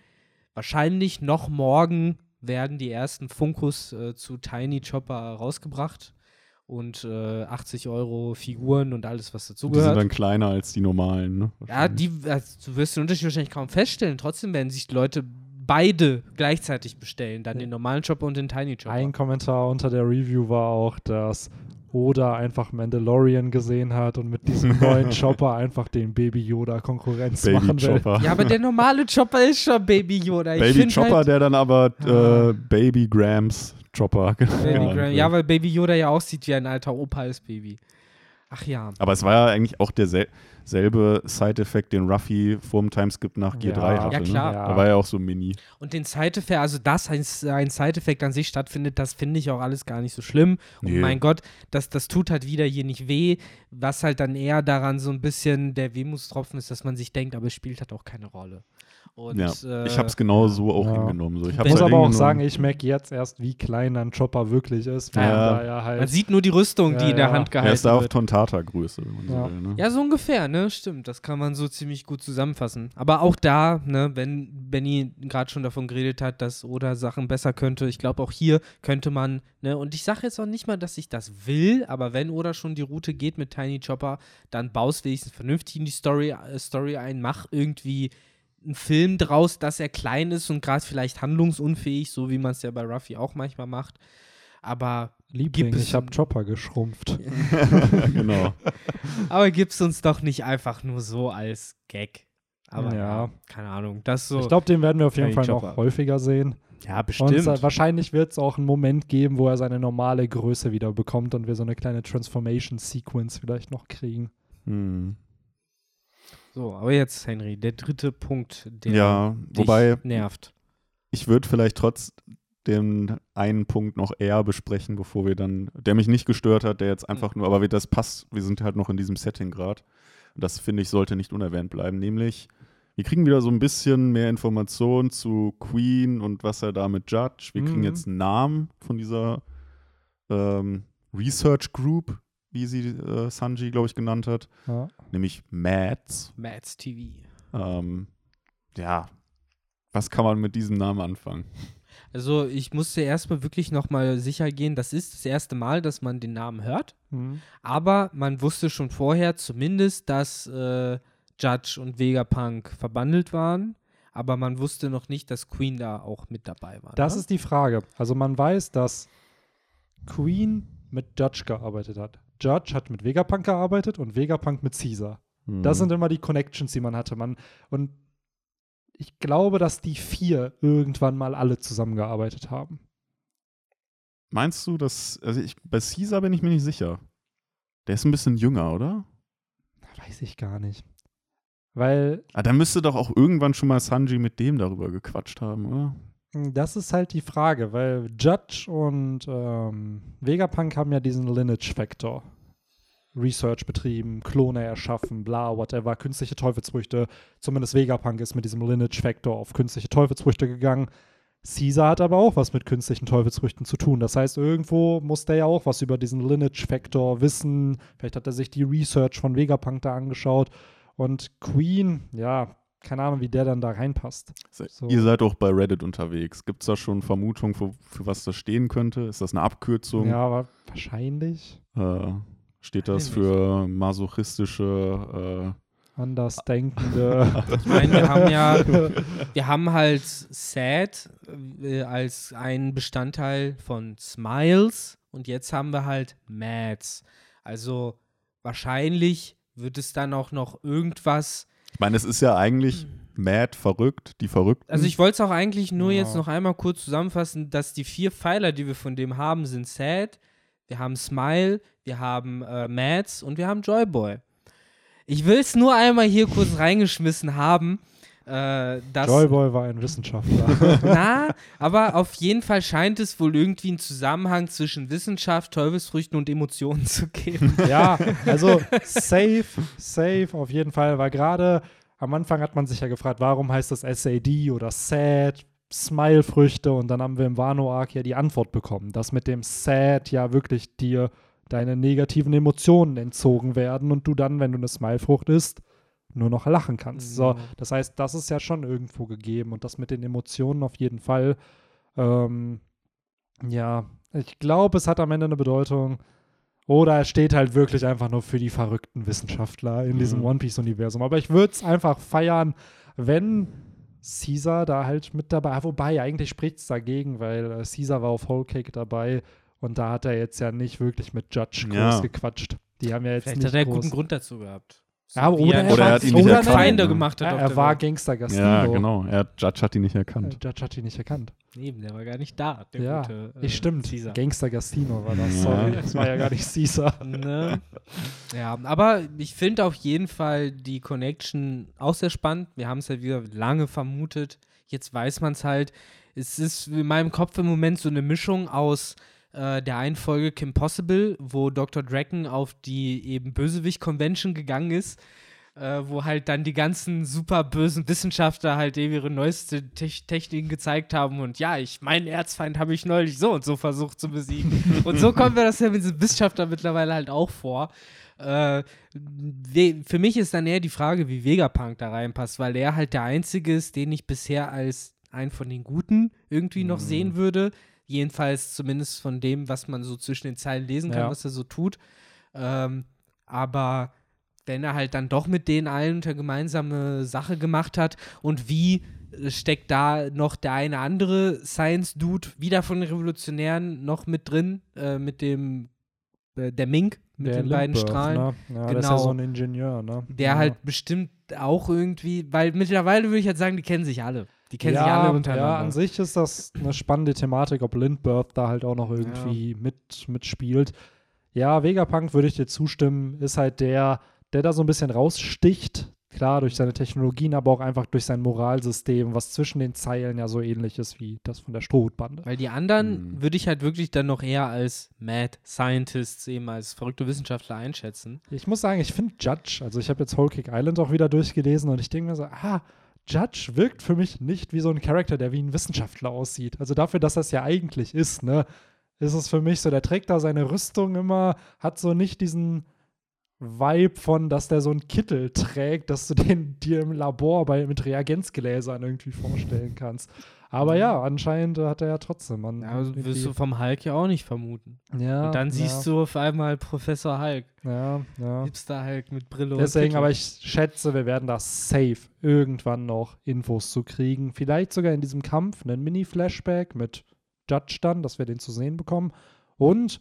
wahrscheinlich noch morgen werden die ersten Funkos äh, zu Tiny Chopper rausgebracht und äh, 80 Euro Figuren und alles, was Die sind dazugehört. dann kleiner als die normalen, ne? Ja, die, also, du wirst den Unterschied wahrscheinlich kaum feststellen. Trotzdem werden sich Leute beide gleichzeitig bestellen. Dann Ja. den normalen Chopper und den Tiny Chopper. Ein Kommentar unter der Review war auch, dass Oda einfach Mandalorian gesehen hat und mit diesem neuen [laughs] Chopper einfach den Baby Yoda Konkurrenz Baby machen will. Chopper. ja, aber der normale Chopper ist schon Baby Yoda. Ich Baby Chopper, halt, der dann aber Ah. äh, Baby Grams Chopper. Baby genannt Gra- wird. ja, weil Baby Yoda ja aussieht wie ein alter Opa als Baby. Ach ja. Aber es war ja eigentlich auch derselbe Side-Effekt, den Ruffy vorm Timeskip nach G3 Ja. hatte. Ja, klar. Ne? Ja. Da war ja auch so mini. Und den Side-Effekt, also dass ein, ein Side-Effekt an sich stattfindet, das finde ich auch alles gar nicht so schlimm. Und Nee. mein Gott, das, das tut halt wieder hier nicht weh. Was halt dann eher daran so ein bisschen der Wehmutstropfen ist, dass man sich denkt, aber es spielt halt auch keine Rolle. Und, Ja, äh, ich habe es genau so auch Ja. hingenommen. So. Ich muss halt aber auch sagen, ich merke jetzt erst, wie klein ein Chopper wirklich ist. Ja. da ja halt Man sieht nur die Rüstung, die in der ja. Hand er gehalten ist da auf wird. Tontata-Größe, wenn man Ja. so will. Ne? Ja, so ungefähr, ne? Stimmt. Das kann man so ziemlich gut zusammenfassen. Aber auch da, ne, wenn Benny gerade schon davon geredet hat, dass Oda Sachen besser könnte, ich glaube auch hier könnte man, ne, und ich sage jetzt auch nicht mal, dass ich das will, aber wenn Oda schon die Route geht mit Tiny Chopper, dann baust wenigstens vernünftig in die Story, äh, Story ein, mach irgendwie einen Film draus, dass er klein ist und gerade vielleicht handlungsunfähig, so wie man es ja bei Ruffy auch manchmal macht. Aber Liebling, ich habe Chopper geschrumpft. [laughs] genau. Aber gib's uns doch nicht einfach nur so als Gag. Aber ja, keine Ahnung. Das so. Ich glaube, den werden wir auf jeden Fall Chopper. noch häufiger sehen. ja, Und bestimmt. äh, wahrscheinlich wird es auch einen Moment geben, wo er seine normale Größe wieder bekommt und wir so eine kleine Transformation-Sequence vielleicht noch kriegen. Hm. So, aber jetzt, Henry, der dritte Punkt, der Ja, dich wobei nervt. ich würde vielleicht trotz den einen Punkt noch eher besprechen, bevor wir dann, der mich nicht gestört hat, der jetzt einfach nur, aber das passt, wir sind halt noch in diesem Setting gerade. Das finde ich sollte nicht unerwähnt bleiben, nämlich wir kriegen wieder so ein bisschen mehr Informationen zu Queen und was er da mit Judge. Wir kriegen Mhm. jetzt einen Namen von dieser ähm, Research Group, wie sie äh, Sanji, glaube ich, genannt hat, Ja. nämlich MADS. Mads TV. Ähm, ja, was kann man mit diesem Namen anfangen? Also, ich musste erstmal wirklich nochmal sicher gehen, das ist das erste Mal, dass man den Namen hört. Mhm. Aber man wusste schon vorher zumindest, dass äh, Judge und Vegapunk verbandelt waren. Aber man wusste noch nicht, dass Queen da auch mit dabei war. Das ne? ist die Frage. Also man weiß, dass Queen mit Judge gearbeitet hat. Judge hat mit Vegapunk gearbeitet und Vegapunk mit Caesar. Das Mhm. sind immer die Connections, die man hatte. Man, und ich glaube, dass die vier irgendwann mal alle zusammengearbeitet haben. Meinst du, dass. Also ich, bei Caesar bin ich mir nicht sicher. Der ist ein bisschen jünger, oder? Weiß ich gar nicht. Weil Ah, da müsste doch auch irgendwann schon mal Sanji mit dem darüber gequatscht haben, oder? Das ist halt die Frage, weil Judge und ähm, Vegapunk haben ja diesen Lineage-Factor. Research betrieben, Klone erschaffen, bla, whatever, künstliche Teufelsfrüchte. Zumindest Vegapunk ist mit diesem Lineage-Factor auf künstliche Teufelsfrüchte gegangen. Caesar hat aber auch was mit künstlichen Teufelsfrüchten zu tun. Das heißt, irgendwo muss der ja auch was über diesen Lineage-Factor wissen. Vielleicht hat er sich die Research von Vegapunk da angeschaut. Und Queen, ja, keine Ahnung, wie der dann da reinpasst. So. Ihr seid auch bei Reddit unterwegs. Gibt es da schon Vermutungen, für, für was das stehen könnte? Ist das eine Abkürzung? Ja, aber wahrscheinlich. Äh, steht das für masochistische Andersdenkende. [laughs] Ich meine, wir haben ja, [laughs] wir haben halt Sad äh, als einen Bestandteil von Smiles und jetzt haben wir halt Mads. Also wahrscheinlich wird es dann auch noch irgendwas. Ich meine, es ist ja eigentlich mad, verrückt, die Verrückten. Also ich wollte es auch eigentlich nur Ja. jetzt noch einmal kurz zusammenfassen, dass die vier Pfeiler, die wir von dem haben, sind Sad, wir haben Smile, wir haben äh, Mads und wir haben Joyboy. Ich will es nur einmal hier kurz reingeschmissen haben, äh, Joyboy war ein Wissenschaftler. [laughs] Na, aber auf jeden Fall scheint es wohl irgendwie einen Zusammenhang zwischen Wissenschaft, Teufelsfrüchten und Emotionen zu geben. [laughs] ja, also safe, safe auf jeden Fall, weil gerade am Anfang hat man sich ja gefragt, warum heißt das SAD oder SAD, Smile-Früchte und dann haben wir im Wano-Arc ja die Antwort bekommen, dass mit dem SAD ja wirklich dir deine negativen Emotionen entzogen werden und du dann, wenn du eine Smile-Frucht isst, nur noch lachen kannst. So, Ja. das heißt, das ist ja schon irgendwo gegeben und das mit den Emotionen auf jeden Fall. Ähm, ja, ich glaube, es hat am Ende eine Bedeutung. Oder es steht halt wirklich einfach nur für die verrückten Wissenschaftler in diesem Mhm. One Piece-Universum. Aber ich würde es einfach feiern, wenn Caesar da halt mit dabei, ah, wobei eigentlich spricht es dagegen, weil äh, Caesar war auf Whole Cake dabei und da hat er jetzt ja nicht wirklich mit Judge groß Ja. gequatscht. Die haben ja jetzt Vielleicht nicht hat er groß. guten Grund dazu gehabt. So Ja, oder er Oder er hat ihn nicht oder erkannt, Feinde gemacht hat. Ja, er der war. Gangster Gastino. ja, genau. Er, Judge hat ihn nicht Äh, erkannt. Judge hat ihn nicht erkannt. Eben, der war gar nicht da, der ja, gute äh, stimmt. Caesar. Gangster Gastino war das. Ja. Sorry, das war ja gar nicht Caesar. [laughs] Ne? Ja, aber ich finde auf jeden Fall die Connection auch sehr spannend. Wir haben es ja wieder lange vermutet. Jetzt weiß man es halt. Es ist in meinem Kopf im Moment so eine Mischung aus äh, der einen Folge Kim Possible, wo Dr. Draken auf die eben Bösewicht-Convention gegangen ist. Äh, wo halt dann die ganzen super bösen Wissenschaftler halt eben ihre neueste Te Techniken gezeigt haben und ja, ich, meinen Erzfeind habe ich neulich so und so versucht zu besiegen. [laughs] und so kommt mir das ja mit diesem Wissenschaftler mittlerweile halt auch vor. Äh, für mich ist dann eher die Frage, wie Vegapunk da reinpasst, weil er halt der Einzige ist, den ich bisher als einen von den Guten irgendwie noch Mhm. sehen würde. Jedenfalls zumindest von dem, was man so zwischen den Zeilen lesen kann, Ja. was er so tut. Ähm, aber wenn er halt dann doch mit denen allen eine gemeinsame Sache gemacht hat und wie äh, steckt da noch der eine andere Science-Dude wieder von den Revolutionären noch mit drin, äh, mit dem, äh, der Mink, mit Der den beiden Lindbergh, Strahlen. Ne? Ja, der ist ja Genau. so ein Ingenieur, ne? Der ja. halt bestimmt auch irgendwie, weil mittlerweile würde ich halt sagen, die kennen sich alle. Die kennen ja, sich alle Ja, untereinander. an sich ist das eine spannende Thematik, ob Lindbergh da halt auch noch irgendwie mit, mitspielt. Ja, Vegapunk würde ich dir zustimmen, ist halt der, der da so ein bisschen raussticht. Klar, durch seine Technologien, aber auch einfach durch sein Moralsystem, was zwischen den Zeilen ja so ähnlich ist wie das von der Strohhutbande. Weil die anderen Mhm. würde ich halt wirklich dann noch eher als Mad Scientists, eben als verrückte Wissenschaftler einschätzen. Ich muss sagen, ich finde Judge, also ich habe jetzt Whole Cake Island auch wieder durchgelesen und ich denke mir so, ah, Judge wirkt für mich nicht wie so ein Charakter, der wie ein Wissenschaftler aussieht. Also dafür, dass das ja eigentlich ist, ne, ist es für mich so, der trägt da seine Rüstung immer, hat so nicht diesen Vibe von, dass der so einen Kittel trägt, dass du den [laughs] dir im Labor bei, mit Reagenzgläsern irgendwie vorstellen kannst. Aber ja, anscheinend äh, hat er ja trotzdem. Man, Ja, also wirst du vom Hulk ja auch nicht vermuten. ja, Und dann siehst ja, du auf einmal Professor Hulk, Ja, ja. Hipster Hulk mit Brille Deswegen, aber ich schätze, wir werden da safe irgendwann noch Infos zu kriegen. Vielleicht sogar in diesem Kampf einen Mini-Flashback mit Judge dann, dass wir den zu sehen bekommen. Und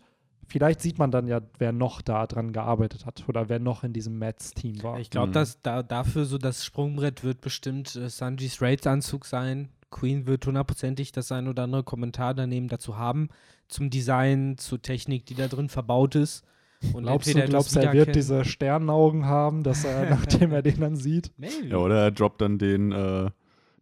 vielleicht sieht man dann ja, wer noch da dran gearbeitet hat oder wer noch in diesem Mats-Team war. Ich glaube, Mhm. dass da, dafür so das Sprungbrett wird bestimmt äh, Sanjis Raids-Anzug sein. Queen wird hundertprozentig das ein oder andere Kommentar daneben dazu haben, zum Design, zur Technik, die da drin verbaut ist. Und glaubst du, glaubst, er wird diese Sternaugen haben, dass er, [laughs] nachdem er den dann sieht? Maybe. Ja, oder er droppt dann den, äh,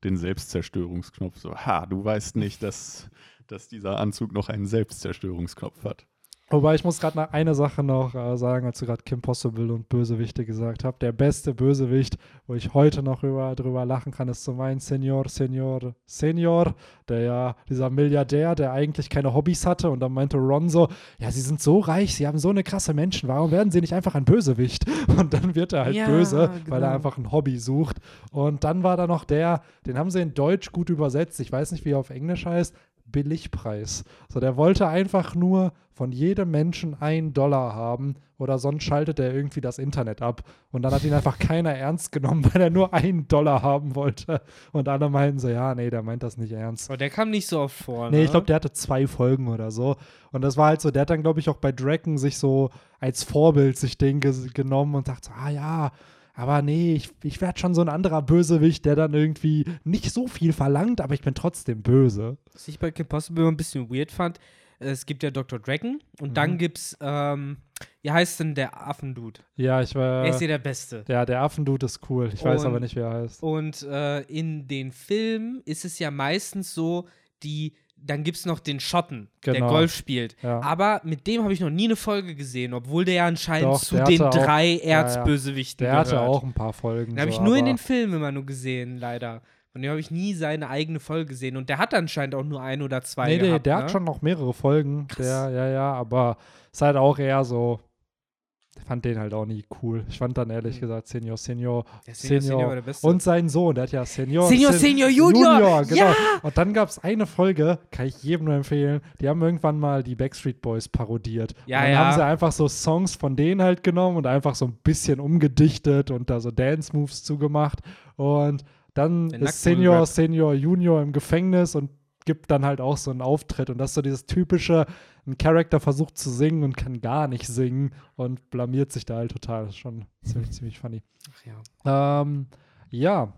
den Selbstzerstörungsknopf. So, ha, du weißt nicht, dass, dass dieser Anzug noch einen Selbstzerstörungsknopf hat. Wobei ich muss gerade eine Sache noch äh, sagen, als du gerade Kim Possible und Bösewichte gesagt habt. Der beste Bösewicht, wo ich heute noch über, drüber lachen kann, ist so mein Senior, Senior, Senior, der ja, dieser Milliardär, der eigentlich keine Hobbys hatte. Und dann meinte Ron so, ja, sie sind so reich, sie haben so eine krasse Menschen, warum werden sie nicht einfach ein Bösewicht? [laughs] Und dann wird er halt Ja, böse, weil er genau. einfach ein Hobby sucht. Und dann war da noch der, den haben sie in Deutsch gut übersetzt. Ich weiß nicht, wie er auf Englisch heißt. Billigpreis. So, der wollte einfach nur von jedem Menschen einen Dollar haben oder sonst schaltet er irgendwie das Internet ab. Und dann hat ihn einfach keiner ernst genommen, [laughs] weil er nur einen Dollar haben wollte. Und alle meinten so, ja, nee, der meint das nicht ernst. Aber der kam nicht so oft vor. Nee, ne? ich glaube, der hatte zwei Folgen oder so. Und das war halt so, der hat dann, glaube ich, auch bei Draken sich so als Vorbild sich den genommen und dachte, so, ah ja, aber nee, ich, ich werde schon so ein anderer Bösewicht, der dann irgendwie nicht so viel verlangt, aber ich bin trotzdem böse. Was ich bei Kim Possible ein bisschen weird fand, es gibt ja Dr. Dragon und Mhm. dann gibt's, ähm, wie heißt denn der Affendude? Ja, ich war. er ist ja der Beste. Ja, der Affendude ist cool. Ich weiß Und- aber nicht, wie er heißt. Und äh, in den Filmen ist es ja meistens so, die, dann gibt es noch den Schotten, der Genau. Golf spielt. Ja. Aber mit dem habe ich noch nie eine Folge gesehen, obwohl der ja anscheinend Doch, zu der den hatte auch- drei ja, ja. Erzbösewichten Der gehört. hatte auch ein paar Folgen. Den habe ich nur in den Filmen immer nur gesehen, leider. Von dem habe ich nie seine eigene Folge gesehen. Und der hat anscheinend auch nur ein oder zwei Nee, nee, gehabt, der ne? hat schon noch mehrere Folgen. Krass. Der, ja, ja, aber ist halt auch eher so. Fand den halt auch nie cool. Ich fand dann ehrlich Hm. gesagt Senior, Senior, Der Senior, Senior, Senior und sein Sohn, der hat ja Senior. Senior, Sen- Senior, Junior! genau. Ja! Und dann gab es eine Folge, kann ich jedem nur empfehlen, die haben irgendwann mal die Backstreet Boys parodiert. Ja, und dann ja. haben sie einfach so Songs von denen halt genommen und einfach so ein bisschen umgedichtet und da so Dance-Moves zugemacht. Und dann ist Senior, Rap. Senior, Junior im Gefängnis und gibt dann halt auch so einen Auftritt. Und das ist so dieses typische, ein Charakter versucht zu singen und kann gar nicht singen und blamiert sich da halt total. Das ist schon ziemlich, ziemlich funny. Ach ja. Ähm, ja.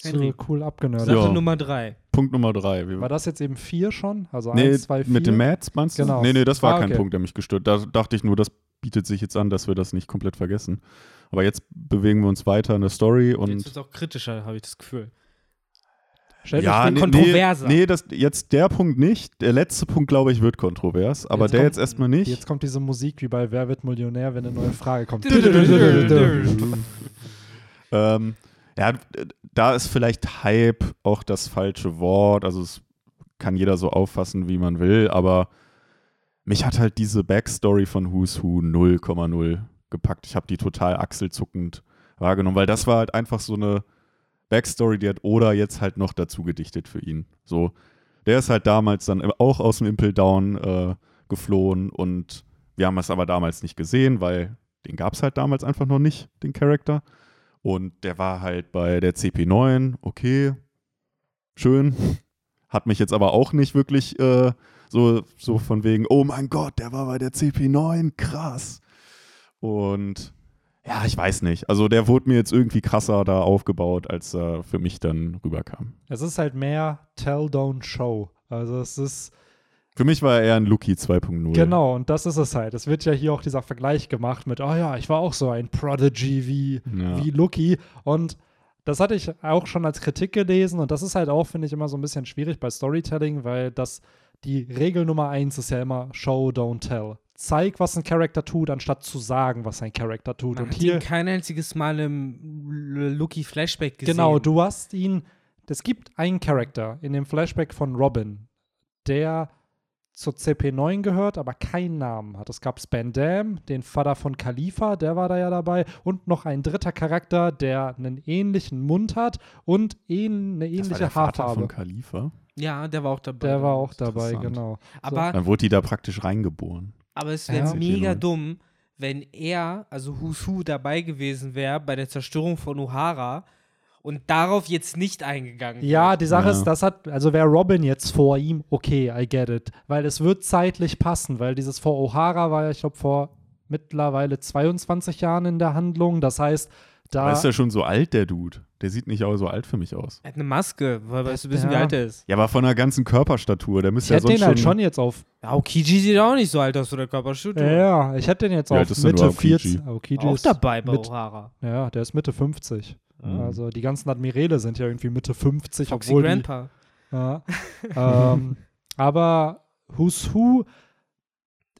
So Henry. cool abgenördet. Sache Ja. Nummer drei. Punkt Nummer drei. War das jetzt eben vier schon? Also nee, eins, zwei, vier? mit dem Mats meinst du? Genau. Nee, nee, das war Ah, kein okay. Punkt, der mich gestört. Da dachte ich nur, das bietet sich jetzt an, dass wir das nicht komplett vergessen. Aber jetzt bewegen wir uns weiter in der Story Jetzt und wird es auch kritischer, habe ich das Gefühl. Stellt ja, euch nee, kontroverser. Nee, nee das, jetzt der Punkt nicht. Der letzte Punkt, glaube ich, wird kontrovers. Aber Jetzt der kommt- jetzt erstmal nicht. Jetzt kommt diese Musik wie bei Wer wird Millionär, wenn eine neue Frage kommt. [laughs] Ähm, ja, da ist vielleicht Hype auch das falsche Wort. Also es kann jeder so auffassen, wie man will, aber mich hat halt diese Backstory von Who's Who 0,0 gepackt. Ich habe die total achselzuckend wahrgenommen, weil das war halt einfach so eine Backstory, die hat Oda jetzt halt noch dazu gedichtet für ihn. So, der ist halt damals dann auch aus dem Impel Down äh, geflohen und wir haben es aber damals nicht gesehen, weil den gab es halt damals einfach noch nicht, den Charakter. Und der war halt bei der CP9, okay, schön. [laughs] Hat mich jetzt aber auch nicht wirklich äh, so, so von wegen, oh mein Gott, der war bei der CP9, krass. Und ja, ich weiß nicht. Also der wurde mir jetzt irgendwie krasser da aufgebaut, als er für mich dann rüberkam. Es ist halt mehr Tell, Don't Show. Also es ist, Für mich war er eher ein Lucky 2.0. genau, und das ist es halt. Es wird ja hier auch dieser Vergleich gemacht mit, oh ja, ich war auch so ein Prodigy wie, Ja. wie Lucky. Und das hatte ich auch schon als Kritik gelesen und das ist halt auch, finde ich, immer so ein bisschen schwierig bei Storytelling, weil das, die Regel Nummer eins ist ja immer Show, don't tell. Zeig, was ein Charakter tut, anstatt zu sagen, was ein Charakter tut. Man und hat hier, ihn kein einziges Mal im Lucky Flashback gesehen. Genau, du hast ihn. Es gibt einen Charakter in dem Flashback von Robin, der zur CP9 gehört, aber keinen Namen hat. Es gab Span Dam, den Vater von Khalifa, der war da ja dabei, und noch ein dritter Charakter, der einen ähnlichen Mund hat und ähn, eine Das war ähnliche der Vater Haarfarbe. von Khalifa. Ja, der war auch dabei. Der war auch dabei, genau. Aber, Dann wurde die da praktisch reingeboren. Aber es wäre Ja. mega CP9. dumm, wenn er, also Who's Who, dabei gewesen wäre bei der Zerstörung von Uhara und darauf jetzt nicht eingegangen Ja, wird. die Sache Ja. ist, das hat, also wäre Robin jetzt vor ihm, okay, I get it. Weil es wird zeitlich passen, weil dieses vor O'Hara war ja, ich glaube, vor mittlerweile 22 Jahren in der Handlung. Das heißt, da. Aber ist ja schon so alt, der Dude. Der sieht nicht auch so alt für mich aus. Er hat eine Maske, weil weißt du wissen, wie Ja. alt er ist. Ja, aber von der ganzen Körperstatur, der ich müsste ja hätte sonst den halt schon jetzt auf. Ja, Okiji sieht auch nicht so alt aus, oder Körperstatur. Ja, ja, ich hätte den jetzt Wie alt auf Mitte überhaupt 40. Kiji? Aokiji Auch ist dabei bei mit, O'Hara. Ja, der ist Mitte 50. Mhm. Also die ganzen Admirale sind ja irgendwie Mitte 50, Foxy obwohl die, Grandpa. Ja. ähm, [laughs] aber Who's Who,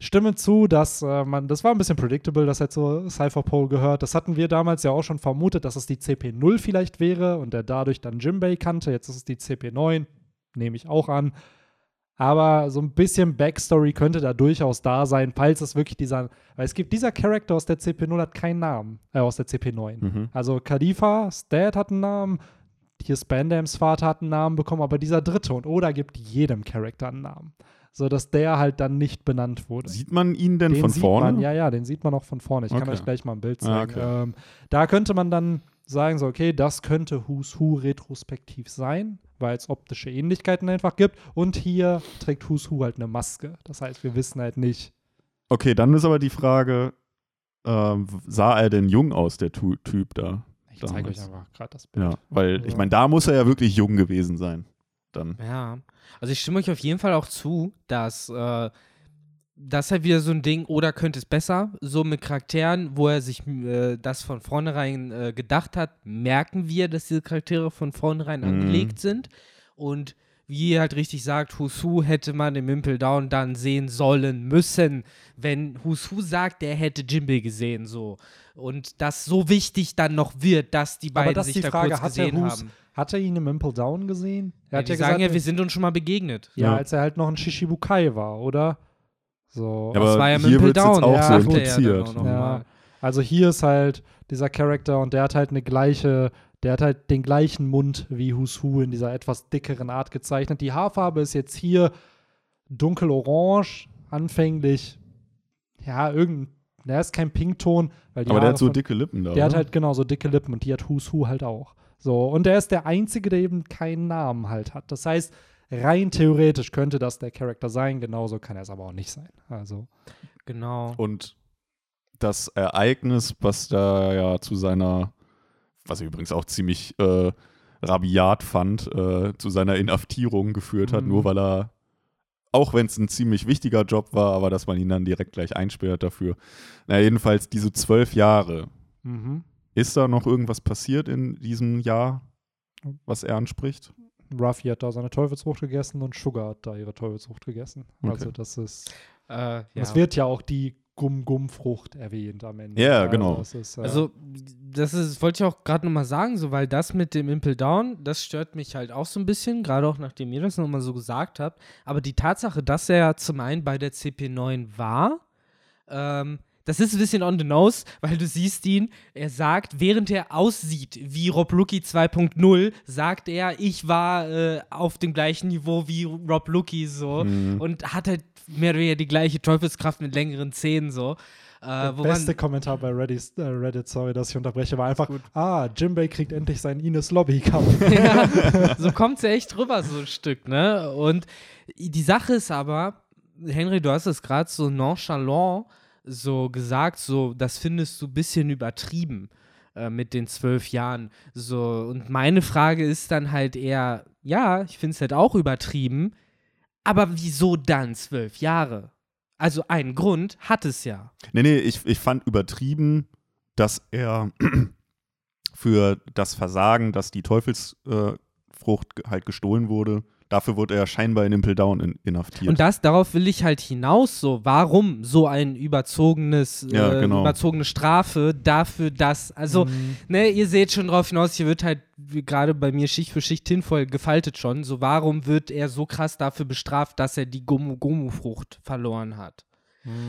stimme zu, dass äh, man, das war ein bisschen predictable, dass er zu Cypherpole gehört. Das hatten wir damals ja auch schon vermutet, dass es die CP0 vielleicht wäre und er dadurch dann Jimbei kannte. Jetzt ist es die CP9, nehme ich auch an. Aber so ein bisschen Backstory könnte da durchaus da sein, falls es wirklich dieser, weil es gibt dieser Charakter aus der CP0 hat keinen Namen, äh, aus der CP9. Mhm. Also Khalifa, Dad hat einen Namen, hier Spandams Vater hat einen Namen bekommen, aber dieser dritte und Oda gibt jedem Charakter einen Namen. So dass der halt dann nicht benannt wurde. Sieht man ihn denn den von vorne? Man, ja, ja, den sieht man auch von vorne. Ich kann Okay. euch gleich mal ein Bild Ah, zeigen. okay. ähm, da könnte man dann sagen, so, okay, das könnte Who's Who retrospektiv sein, weil es optische Ähnlichkeiten einfach gibt. Und hier trägt Who's Who halt eine Maske. Das heißt, wir wissen halt nicht. Okay, dann ist aber die Frage, ähm, sah er denn jung aus, der Tu- Typ da? Ich zeige euch einfach gerade das Bild. Ja, weil ich meine, da muss er ja wirklich jung gewesen sein. Dann. Ja, also ich stimme euch auf jeden Fall auch zu, dass äh, das halt wieder so ein Ding, oder könnte es besser, so mit Charakteren, wo er sich äh, das von vornherein äh, gedacht hat, merken wir, dass diese Charaktere von vornherein Mhm. angelegt sind und wie ihr halt richtig sagt, Husu hätte man im Impel Down dann sehen sollen müssen, wenn Husu sagt, er hätte Jimbe gesehen, so. Und das so wichtig dann noch wird, dass die Aber beiden das ist sich die da Frage, kurz gesehen Hus- haben. Hat er ihn im Impel Down gesehen? Er Ja, hat die ja sagen gesagt, ja, wir sind uns schon mal begegnet. ja, Ja. als er halt noch ein Shishibukai war, oder? So. Ja, Das aber war ja hier jetzt Down, auch ja, so er impliziert. Ja. Also hier ist halt dieser Charakter und der hat halt eine gleiche, der hat halt den gleichen Mund wie Who's Who in dieser etwas dickeren Art gezeichnet. Die Haarfarbe ist jetzt hier dunkelorange, anfänglich, ja, irgendein, der ist kein Pinkton, weil die aber der Haare hat so von, dicke Lippen da. der hat oder? halt genau so dicke Lippen und die hat Who's Who halt auch. So, und der ist der Einzige, der eben keinen Namen halt hat. Das heißt, rein theoretisch könnte das der Charakter sein, genauso kann er es aber auch nicht sein. Also, Genau. Und das Ereignis, was da ja zu seiner, was ich übrigens auch ziemlich äh, rabiat fand, äh, zu seiner Inhaftierung geführt hat, Mhm. nur weil er, auch wenn es ein ziemlich wichtiger Job war, aber dass man ihn dann direkt gleich einsperrt dafür. Na, jedenfalls diese zwölf Jahre. mhm. Ist da noch irgendwas passiert in diesem Jahr, was er anspricht? Ruffy hat da seine Teufelsfrucht gegessen und Sugar hat da ihre Teufelsfrucht gegessen. Okay. Also das ist, Äh, ja. es wird ja auch die Gum-Gum-Frucht erwähnt am Ende. Ja, Also genau. das ist, äh, Also, das ist, wollte ich auch gerade nochmal sagen, so, weil das mit dem Impel Down, das stört mich halt auch so ein bisschen, gerade auch nachdem ihr das nochmal so gesagt habt. Aber die Tatsache, dass er zum einen bei der CP9 war, ähm, das ist ein bisschen on the nose, weil du siehst ihn, er sagt, während er aussieht wie Rob Lucky 2.0, sagt er, ich war äh, auf dem gleichen Niveau wie Rob Lucky so Mhm. und hat halt mehr oder weniger die gleiche Teufelskraft mit längeren Zähnen so. Äh, der beste Kommentar bei Reddit, äh, Reddit, sorry, dass ich unterbreche, war einfach, ah, Jimbei kriegt endlich seinen Ines Lobby Cup. [laughs] ja, so kommt es ja echt rüber, so ein Stück, ne? Und die Sache ist aber, Henry, du hast es gerade so nonchalant so gesagt, so, das findest du ein bisschen übertrieben äh, mit den zwölf Jahren. So, und meine Frage ist dann halt eher, ja, ich finde es halt auch übertrieben, aber wieso dann zwölf Jahre? Also einen Grund hat es ja. Nee, nee, ich, ich fand übertrieben, dass er [clears throat] für das Versagen, dass die Teufelsfrucht äh, halt gestohlen wurde, dafür wurde er scheinbar in Impel Down in, inhaftiert. Und das, darauf will ich halt hinaus, so, warum so ein überzogenes, Ja, äh, genau. überzogene Strafe dafür, dass, also, Mhm. ne, ihr seht schon drauf hinaus, hier wird halt wie gerade bei mir Schicht für Schicht tinvoll gefaltet schon, so, warum wird er so krass dafür bestraft, dass er die Gomu-Gomu-Frucht verloren hat?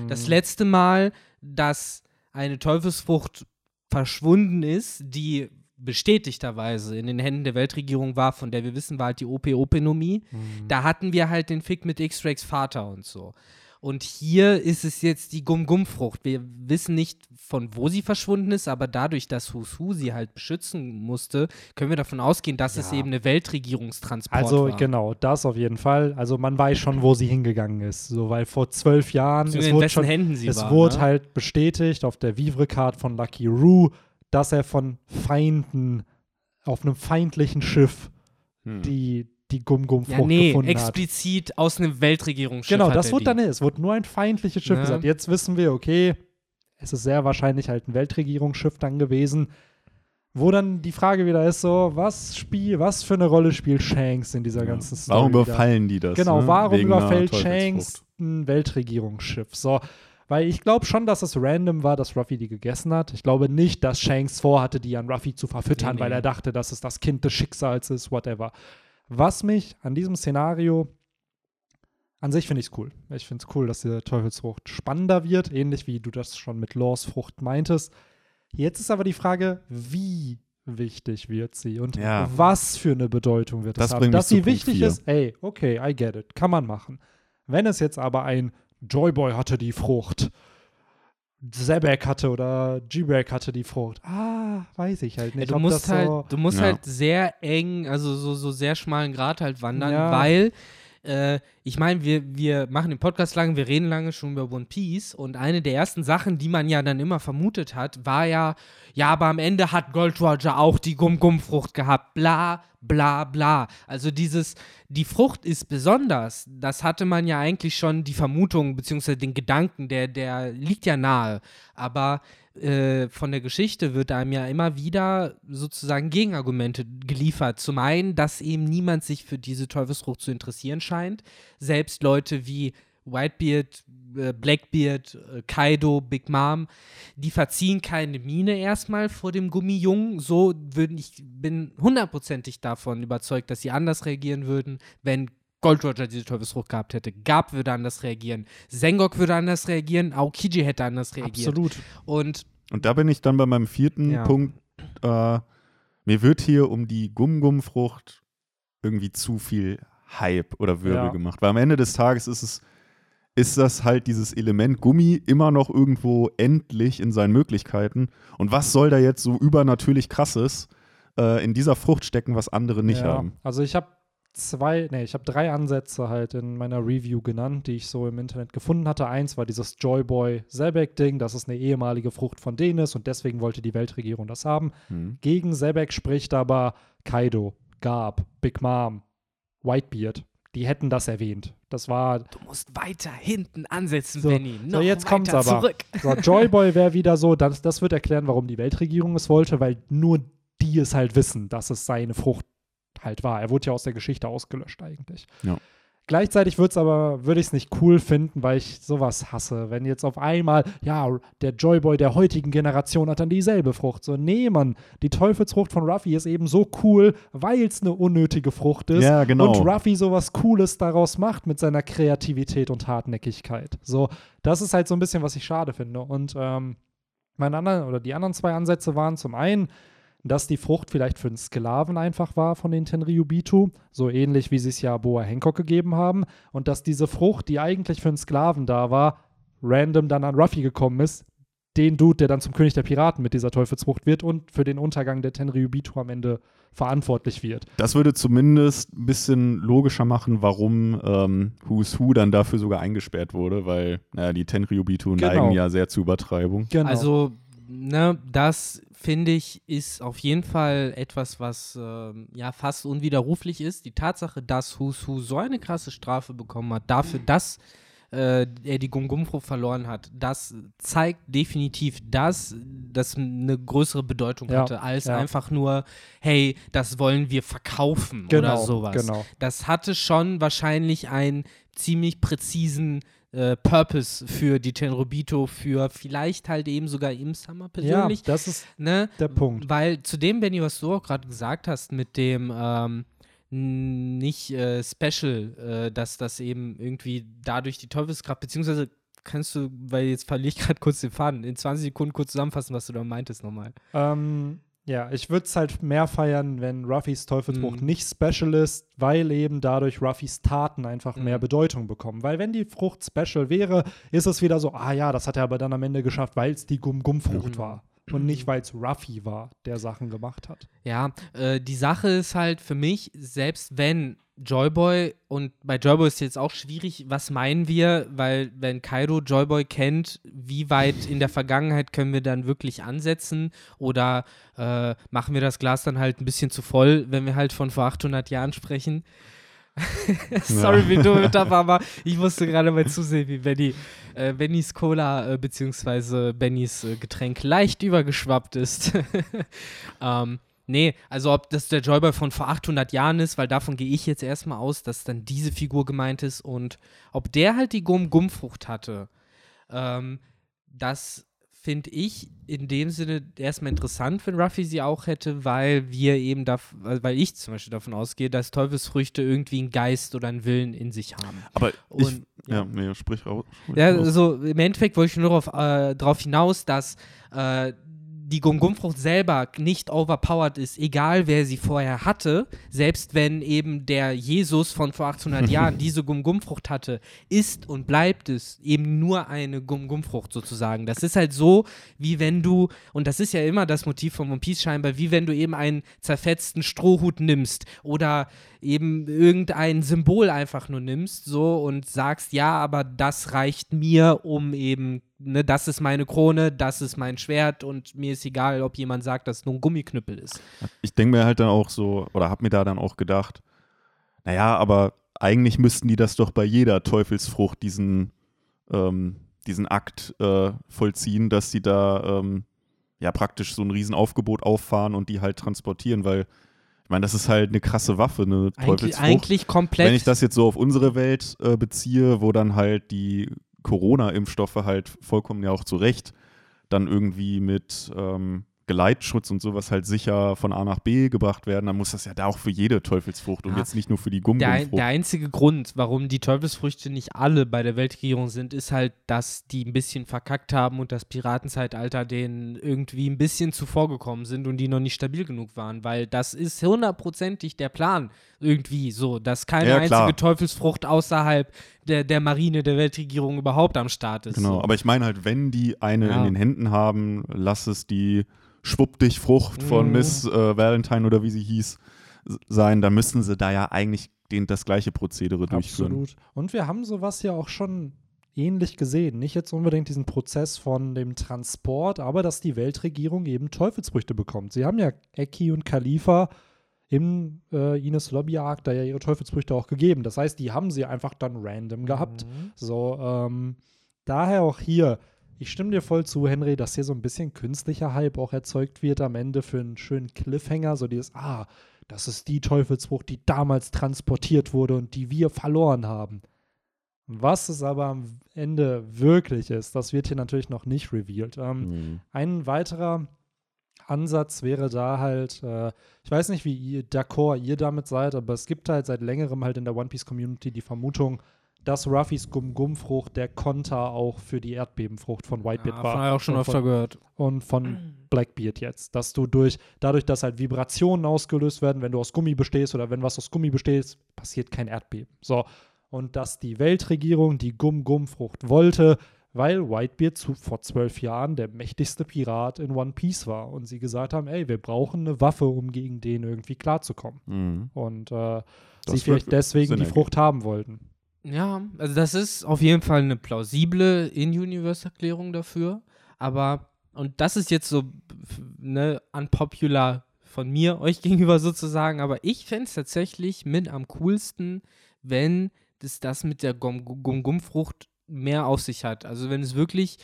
Das Mhm. letzte Mal, dass eine Teufelsfrucht verschwunden ist, die bestätigterweise in den Händen der Weltregierung war, von der wir wissen, war halt die OP-Openomie. Mhm. Da hatten wir halt den Fick mit X-Rays Vater und so. Und hier ist es jetzt die Gum-Gum-Frucht. Wir wissen nicht, von wo sie verschwunden ist, aber dadurch, dass Husu sie halt beschützen musste, können wir davon ausgehen, dass es Ja. eben eine Weltregierungstransport Also war. genau, das auf jeden Fall. Also man weiß schon, wo sie hingegangen ist. So, weil vor zwölf Jahren, es in wurde, schon, Händen sie es war. wurde ne? halt bestätigt auf der Vivre-Card von Lucky Roo, dass er von Feinden auf einem feindlichen Schiff Hm. die, die Gum-Gum-Frucht ja, nee, gefunden hat. explizit aus einem Weltregierungsschiff. Genau, das wurde die. dann, es wurde nur ein feindliches Schiff Ne? gesagt. Jetzt wissen wir, okay, es ist sehr wahrscheinlich halt ein Weltregierungsschiff dann gewesen. Wo dann die Frage wieder ist, so, was spiel, was für eine Rolle spielt Shanks in dieser Ja. ganzen Story? Warum da? überfallen die das? Genau, ne? warum Wegen überfällt. Shanks ein Weltregierungsschiff. So, weil ich glaube schon, dass es random war, dass Ruffy die gegessen hat. Ich glaube nicht, dass Shanks vorhatte, die an Ruffy zu verfüttern, Nee, weil nee. er dachte, dass es das Kind des Schicksals ist, whatever. Was mich an diesem Szenario an sich finde ich es cool. Ich finde es cool, dass die Teufelsfrucht spannender wird, ähnlich wie du das schon mit Laws Frucht meintest. Jetzt ist aber die Frage, wie wichtig wird sie und Ja. was für eine Bedeutung wird Das es haben. Dass sie wichtig vier. ist, ey, okay, I get it, kann man machen. Wenn es jetzt aber ein Joyboy hatte die Frucht, Zebek hatte oder G-Break hatte die Frucht, ah, weiß ich halt Ja, nicht. du musst das halt, so, du musst Ja. halt sehr eng, also so, so sehr schmalen Grat halt wandern, Ja. weil äh, ich meine, wir, wir machen den Podcast lange, wir reden lange schon über One Piece. Und eine der ersten Sachen, die man ja dann immer vermutet hat, war ja, ja, aber am Ende hat Gold Roger auch die Gum-Gum-Frucht gehabt, bla, bla, bla. Also dieses, die Frucht ist besonders, das hatte man ja eigentlich schon die Vermutung, beziehungsweise den Gedanken, der, der liegt ja nahe, aber äh, von der Geschichte wird einem ja immer wieder sozusagen Gegenargumente geliefert. Zum einen, dass eben niemand sich für diese Teufelsfrucht zu interessieren scheint. Selbst Leute wie Whitebeard, äh, Blackbeard, äh, Kaido, Big Mom, die verziehen keine Miene erstmal vor dem Gummijungen. So würden ich bin hundertprozentig davon überzeugt, dass sie anders reagieren würden, wenn Gold Roger diese Teufelsfrucht gehabt hätte. Gab würde anders reagieren. Sengok würde anders reagieren. Aokiji hätte anders reagiert. absolut. Und Und da bin ich dann bei meinem vierten Ja. Punkt. Äh, mir wird hier um die Gum-Gum-Frucht irgendwie zu viel Hype oder Wirbel Ja. gemacht. Weil am Ende des Tages ist es, ist das halt dieses Element Gummi immer noch irgendwo endlich in seinen Möglichkeiten. Und was soll da jetzt so übernatürlich krasses äh, in dieser Frucht stecken, was andere nicht ja. haben? Also ich habe zwei, nee, ich habe drei Ansätze halt in meiner Review genannt, die ich so im Internet gefunden hatte. Eins war dieses Joyboy Zelbeck-Ding, dass es eine ehemalige Frucht von denen ist und deswegen wollte die Weltregierung das haben. Hm. Gegen Zelbeck spricht aber Kaido, Garb, Big Mom, Whitebeard. Die hätten das erwähnt. Das war du musst weiter hinten ansetzen, So, Benny. so, Noch jetzt weiter kommt's aber. zurück. So, Joyboy wäre wieder so, das, das wird erklären, warum die Weltregierung es wollte, weil nur die es halt wissen, dass es seine Frucht halt war. Er wurde ja aus der Geschichte ausgelöscht eigentlich. Ja. Gleichzeitig würde es aber, würde ich es nicht cool finden, weil ich sowas hasse. Wenn jetzt auf einmal, ja, der Joyboy der heutigen Generation hat dann dieselbe Frucht. So, nee, Mann, die Teufelsfrucht von Ruffy ist eben so cool, weil es eine unnötige Frucht ist. Ja, genau. Und Ruffy sowas Cooles daraus macht mit seiner Kreativität und Hartnäckigkeit. So, das ist halt so ein bisschen, was ich schade finde. Und ähm, meine anderen oder die anderen zwei Ansätze waren zum einen, dass die Frucht vielleicht für einen Sklaven einfach war von den Tenryubitu, so ähnlich wie sie es ja Boa Hancock gegeben haben, und dass diese Frucht, die eigentlich für einen Sklaven da war, random dann an Ruffy gekommen ist, den Dude, der dann zum König der Piraten mit dieser Teufelsfrucht wird und für den Untergang der Tenryubitu am Ende verantwortlich wird. Das würde zumindest ein bisschen logischer machen, warum ähm, Who's Who dann dafür sogar eingesperrt wurde, weil naja, die Tenryubitu Genau. neigen ja sehr zur Übertreibung. Genau. Also, ne, das finde ich ist auf jeden Fall etwas, was ähm, ja fast unwiderruflich ist. Die Tatsache, dass Who's Who so eine krasse Strafe bekommen hat, dafür, dass äh, er die Gum-Gum-Frucht verloren hat, das zeigt definitiv, dass das eine größere Bedeutung Ja, hatte, als ja. einfach nur, hey, das wollen wir verkaufen genau, oder sowas. Genau. Das hatte schon wahrscheinlich einen ziemlich präzisen äh, Purpose für die Tenrobito, für vielleicht halt eben sogar im Summer Ja, persönlich. das ist ne? der Punkt. Weil zu dem, Benny, was du auch gerade gesagt hast, mit dem ähm, nicht äh, Special, äh, dass das eben irgendwie dadurch die Teufelskraft, beziehungsweise kannst du, weil jetzt verliere ich gerade kurz den Faden, in 20 Sekunden kurz zusammenfassen, was du da meintest nochmal. Ähm, ja, ich würde es halt mehr feiern, wenn Ruffys Teufelsfrucht Mhm. nicht Special ist, weil eben dadurch Ruffys Taten einfach Mhm. mehr Bedeutung bekommen. Weil wenn die Frucht Special wäre, ist es wieder so, ah ja, das hat er aber dann am Ende geschafft, weil es die Gum-Gum-Frucht Mhm. war. Und nicht, weil es Ruffy war, der Sachen gemacht hat. Ja, äh, die Sache ist halt für mich, selbst wenn Joyboy, und bei Joyboy ist jetzt auch schwierig, was meinen wir, weil wenn Kaido Joyboy kennt, wie weit in der Vergangenheit können wir dann wirklich ansetzen oder äh, machen wir das Glas dann halt ein bisschen zu voll, wenn wir halt von vor 800 Jahren sprechen. [laughs] Sorry, wie dumm das war, aber ich musste gerade mal zusehen, wie Benny, äh, Bennys Cola äh, beziehungsweise Bennys äh, Getränk leicht übergeschwappt ist. [laughs] ähm, Nee, also ob das der Joyboy von vor 800 Jahren ist, weil davon gehe ich jetzt erstmal aus, dass dann diese Figur gemeint ist und ob der halt die Gum-Gum-Frucht hatte, ähm, das finde ich in dem Sinne erstmal interessant, wenn Ruffy sie auch hätte, weil wir eben, da, weil ich zum Beispiel davon ausgehe, dass Teufelsfrüchte irgendwie einen Geist oder einen Willen in sich haben. Aber Und, ich, ja, nee, sprich raus. sprich Ja, raus. also im Endeffekt wollte ich nur darauf äh, hinaus, dass äh, die Gum-Gum-Frucht selber nicht overpowered ist, egal wer sie vorher hatte, selbst wenn eben der Jesus von vor 800 [laughs] Jahren diese Gum-Gum-Frucht hatte, ist und bleibt es eben nur eine Gum-Gum-Frucht sozusagen. Das ist halt so, wie wenn du, und das ist ja immer das Motiv von One Piece scheinbar, wie wenn du eben einen zerfetzten Strohhut nimmst oder eben irgendein Symbol einfach nur nimmst so und sagst, ja, aber das reicht mir, um eben, ne, das ist meine Krone, das ist mein Schwert und mir ist egal, ob jemand sagt, dass es nur ein Gummiknüppel ist. Ich denke mir halt dann auch so, oder habe mir da dann auch gedacht, naja, aber eigentlich müssten die das doch bei jeder Teufelsfrucht diesen, ähm, diesen Akt äh, vollziehen, dass sie da ähm, ja praktisch so ein Riesenaufgebot auffahren und die halt transportieren, weil ich meine, das ist halt eine krasse Waffe, eine Eigentlich, Teufelsfrucht. eigentlich komplett. Wenn ich das jetzt so auf unsere Welt äh, beziehe, wo dann halt die Corona-Impfstoffe halt vollkommen ja auch zu Recht dann irgendwie mit ähm, Geleitschutz und sowas halt sicher von A nach B gebracht werden, dann muss das ja da auch für jede Teufelsfrucht und Ja. jetzt nicht nur für die der, Gummifrucht. der einzige Grund, warum die Teufelsfrüchte nicht alle bei der Weltregierung sind, ist halt, dass die ein bisschen verkackt haben und das Piratenzeitalter denen irgendwie ein bisschen zuvorgekommen sind und die noch nicht stabil genug waren, weil das ist hundertprozentig der Plan irgendwie so, dass keine Ja, einzige Teufelsfrucht außerhalb der, der Marine der Weltregierung überhaupt am Start ist. Genau, so. aber ich meine halt, wenn die eine Ja. in den Händen haben, lass es die Schwupp dich Frucht von Mhm. Miss äh, Valentine oder wie sie hieß sein, dann müssten sie da ja eigentlich den, das gleiche Prozedere durchführen. Absolut. Und wir haben sowas ja auch schon ähnlich gesehen. Nicht jetzt unbedingt diesen Prozess von dem Transport, aber dass die Weltregierung eben Teufelsfrüchte bekommt. Sie haben ja Eki und Khalifa im äh, Ines Lobby Arc da ja ihre Teufelsfrüchte auch gegeben. Das heißt, die haben sie einfach dann random gehabt. Mhm. So, ähm, daher auch hier, ich stimme dir voll zu, Henry, dass hier so ein bisschen künstlicher Hype auch erzeugt wird am Ende für einen schönen Cliffhanger, so dieses, ah, das ist die Teufelsfrucht, die damals transportiert wurde und die wir verloren haben. Was es aber am Ende wirklich ist, das wird hier natürlich noch nicht revealed. Ähm, Mhm. ein weiterer Ansatz wäre da halt, äh, ich weiß nicht, wie ihr d'accord ihr damit seid, aber es gibt halt seit längerem halt in der One Piece Community die Vermutung, dass Ruffys Gum-Gum-Frucht der Konter auch für die Erdbebenfrucht von Whitebeard Ja, war. von auch schon und öfter von, gehört. und von Blackbeard jetzt. Dass du durch, dadurch, dass halt Vibrationen ausgelöst werden, wenn du aus Gummi bestehst oder wenn was aus Gummi besteht, passiert kein Erdbeben. So. Und dass die Weltregierung die Gum-Gum-Frucht wollte, weil Whitebeard zu, vor zwölf Jahren der mächtigste Pirat in One Piece war und sie gesagt haben, ey, wir brauchen eine Waffe, um gegen den irgendwie klarzukommen. Mhm. Und äh, sie vielleicht deswegen Sinn die. Frucht haben wollten. Ja, also das ist auf jeden Fall eine plausible In-Universe-Erklärung dafür. Aber, und das ist jetzt so, ne, unpopular von mir, euch [laughs] gegenüber sozusagen, aber ich fände es tatsächlich mit am coolsten, wenn das, das mit der Gum-Gum-Frucht mehr auf sich hat. Also wenn es wirklich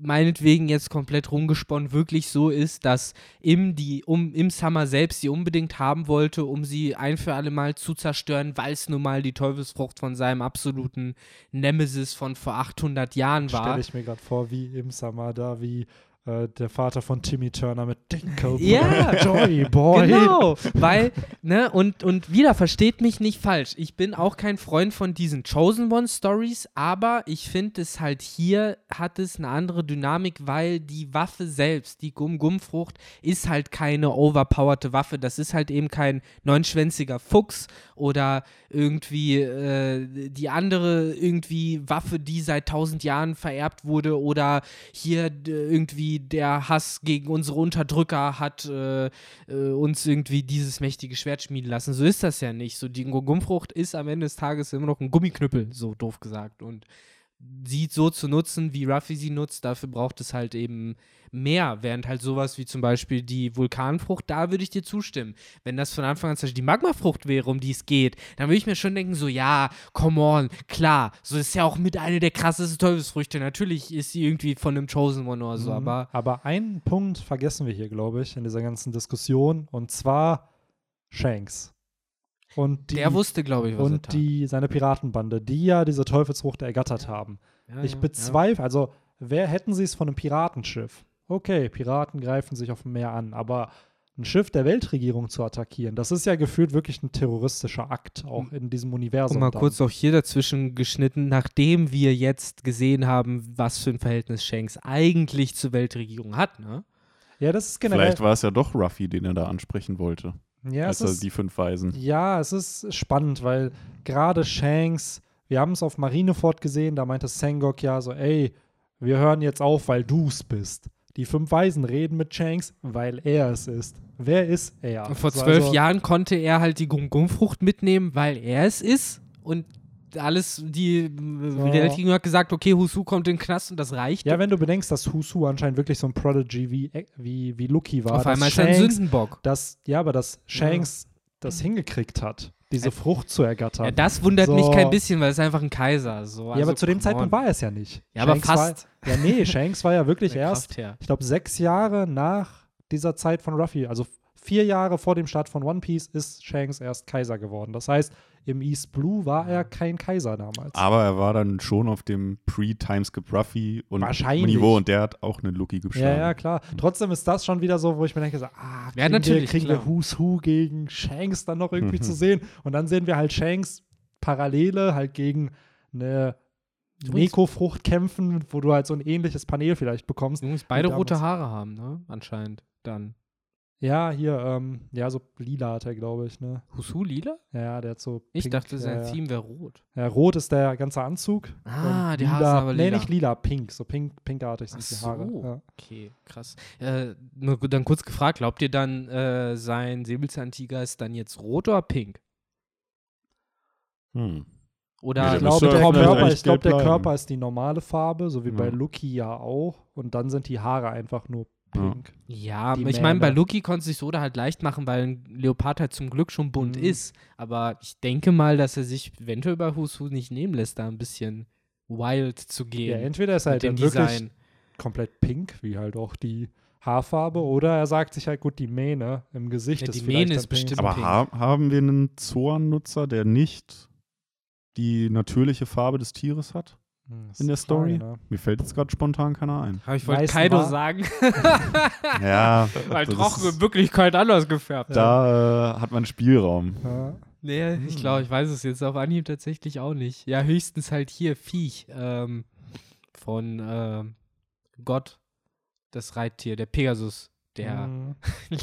meinetwegen jetzt komplett rumgesponnen wirklich so ist, dass im, die, um, im Summer selbst sie unbedingt haben wollte, um sie ein für alle Mal zu zerstören, weil es nun mal die Teufelsfrucht von seinem absoluten Nemesis von vor 800 Jahren war. Stelle ich mir gerade vor, wie im Summer da, wie äh, der Vater von Timmy Turner mit Dinkle [laughs] Ja. Joy Boy. Genau, weil, ne, und, und wieder, versteht mich nicht falsch. Ich bin auch kein Freund von diesen Chosen One Stories, aber ich finde es halt hier hat es eine andere Dynamik, weil die Waffe selbst, die Gum-Gum-Frucht, ist halt keine overpowerte Waffe. Das ist halt eben kein neunschwänziger Fuchs oder irgendwie äh, die andere irgendwie Waffe, die seit tausend Jahren vererbt wurde oder hier d- irgendwie der Hass gegen unsere Unterdrücker hat äh, äh, uns irgendwie dieses mächtige Schwert schmieden lassen. So ist das ja nicht. So die Gummifrucht ist am Ende des Tages immer noch ein Gummiknüppel, so doof gesagt. Und sie so zu nutzen, wie Ruffy sie nutzt, dafür braucht es halt eben mehr. Während halt sowas wie zum Beispiel die Vulkanfrucht, da würde ich dir zustimmen. Wenn das von Anfang an zum Beispiel die Magmafrucht wäre, um die es geht, dann würde ich mir schon denken, so, ja, come on, klar, so ist ja auch mit einer der krassesten Teufelsfrüchte. Natürlich ist sie irgendwie von einem Chosen One oder so, Mhm. aber Aber einen Punkt vergessen wir hier, glaube ich, in dieser ganzen Diskussion, und zwar Shanks. Und die, der wusste, glaube ich, was er und tat. die, seine Piratenbande, die ja diese Teufelsfrucht ergattert haben. Ja, ich ja, bezweifle, also wer hätten sie es von einem Piratenschiff? Okay, Piraten greifen sich auf dem Meer an, aber ein Schiff der Weltregierung zu attackieren, das ist ja gefühlt wirklich ein terroristischer Akt, auch in diesem ja. Universum. Und mal dann. kurz auch hier dazwischen geschnitten, nachdem wir jetzt gesehen haben, was für ein Verhältnis Shanks eigentlich zur Weltregierung hat, ne? Ja, das ist generell. Vielleicht war es ja doch Ruffy, den er da ansprechen wollte. Ja, es als er ist, die fünf Weisen. Ja, es ist spannend, weil gerade Shanks, wir haben es auf Marineford gesehen, da meinte Sengok ja so, ey, wir hören jetzt auf, weil du es bist. Die fünf Weisen reden mit Shanks, weil er es ist. Wer ist er? Und vor zwölf also, Jahren konnte er halt die Gum-Gum-Frucht mitnehmen, weil er es ist. Und alles, die So. Weltregierung hat gesagt, okay, Husu kommt in den Knast und das reicht. Ja, wenn du bedenkst, dass Husu anscheinend wirklich so ein Prodigy wie, wie, wie Lucky war. Auf einmal ist er ein Sündenbock. dass, ja, aber dass Shanks das hingekriegt hat, diese Ja. Frucht zu ergattern. Ja, das wundert So. mich kein bisschen, weil es ist einfach ein Kaiser. So. ja, Also, aber zu dem Zeitpunkt war er es ja nicht. Ja, aber Shanks fast. War, ja, nee, Shanks war ja wirklich [laughs] erst ich glaube, sechs Jahre nach dieser Zeit von Ruffy, also vier Jahre vor dem Start von One Piece, ist Shanks erst Kaiser geworden. Das heißt, im East Blue war er kein Kaiser damals. Aber er war dann schon auf dem Pre-Timeskip Ruffy und. Niveau und der hat auch eine Lucky geschlagen. ja, ja, klar. Trotzdem ist das schon wieder so, wo ich mir denke, so, ah, kriegen, Ja, natürlich, wir, kriegen klar. wir Who's Who gegen Shanks dann noch irgendwie [laughs] zu sehen. Und dann sehen wir halt Shanks Parallele halt gegen eine Neko-Frucht kämpfen, wo du halt so ein ähnliches Panel vielleicht bekommst. Jungs, beide damals. rote Haare haben, ne? Anscheinend. Dann. Ja, hier, ähm, ja, so lila hat er, glaube ich, ne? Husu lila? Ja, der hat so. Ich pink, dachte, sein ja, ja. Theme wäre rot. Ja, rot ist der ganze Anzug. Ah, die lila, Haare sind aber Nee, lila. nicht lila, pink. So pink, pinkartig sind Ach die Haare. so. Ja. Okay, krass. Äh, nur gut, dann kurz gefragt, glaubt ihr dann, äh, sein Säbelzahntiger ist dann jetzt rot oder pink? Hm. Oder Ja, Ich der glaube, der, Körper, ich glaub, der. Körper ist die normale Farbe, so wie bei Ja. Lucky ja auch. Und dann sind die Haare einfach nur Ja. Pink. Ja, Die ich meine, bei. Lucky konnte sich Soda halt leicht machen, weil ein Leopard halt zum Glück schon bunt Mhm. ist. Aber ich denke mal, dass er sich eventuell bei Husu nicht nehmen lässt, da ein bisschen wild zu Ja, gehen. entweder ist er halt dann wirklich Design. komplett pink, wie halt auch die Haarfarbe, oder er sagt sich halt, gut, die Mähne im Gesicht Ja, ist die vielleicht Mähne ist pink. bestimmt- Aber pink. ha haben wir einen Zorn-Nutzer, der nicht die natürliche Farbe des Tieres hat? Hm, ist in der die Frage, Story? ne? Mir fällt jetzt gerade spontan keiner ein. Aber ich wollte Kaido war- sagen, [laughs] Ja, weil das ist- in Wirklichkeit anders gefärbt. da äh, hat man Spielraum. Ja. Nee, ich glaube, ich weiß es jetzt auf Anhieb tatsächlich auch nicht. Ja, höchstens halt hier Viech ähm, von ähm, Gott, das Reittier, der Pegasus, der [laughs] Hm.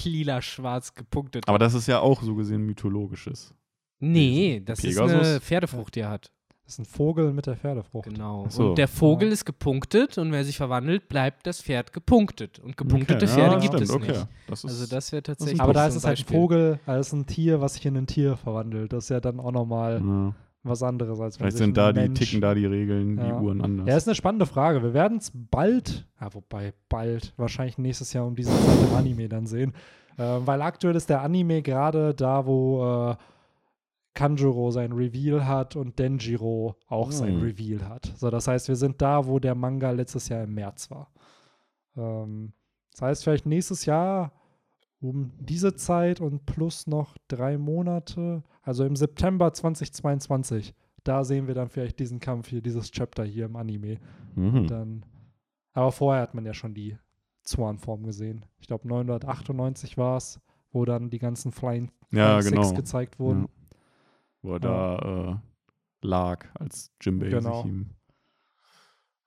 lila-schwarz gepunktet. Aber das ist ja auch so gesehen mythologisches. nee, das ist eine Pegasus? Pferdefrucht, die er hat. Das ist ein Vogel mit der Pferdefrucht. Genau. So. Und der Vogel ist gepunktet und wer sich verwandelt, bleibt das Pferd gepunktet. Und gepunktete Okay, Pferde ja, gibt stimmt, es okay. nicht. Das ist, Also das wäre tatsächlich. Aber da ist es halt ein. Vogel, also ein Tier, was sich in ein Tier verwandelt. Das ist ja dann auch nochmal ja. was anderes als wenn Vielleicht sich sind ein da die, Mensch ticken da die Regeln, die Ja. Uhren anders. Ja, ist eine spannende Frage. Wir werden es bald, ja, wobei bald, wahrscheinlich nächstes Jahr um diese Zeit im Anime dann sehen. Äh, weil aktuell ist der Anime gerade da, wo äh, Kanjuro sein Reveal hat und Denjiro auch sein Hm. Reveal hat. So, das heißt, wir sind da, wo der Manga letztes Jahr im März war. Ähm, das heißt, vielleicht nächstes Jahr um diese Zeit und plus noch drei Monate, also im September 2022, da sehen wir dann vielleicht diesen Kampf hier, dieses Chapter hier im Anime. Mhm. Dann, aber vorher hat man ja schon die Zornform gesehen. Ich glaube 998 war es, wo dann die ganzen Flying, Ja, Flying genau. Six gezeigt wurden. Ja. Wo er da äh, lag, als Jimbei Genau. sich ihm.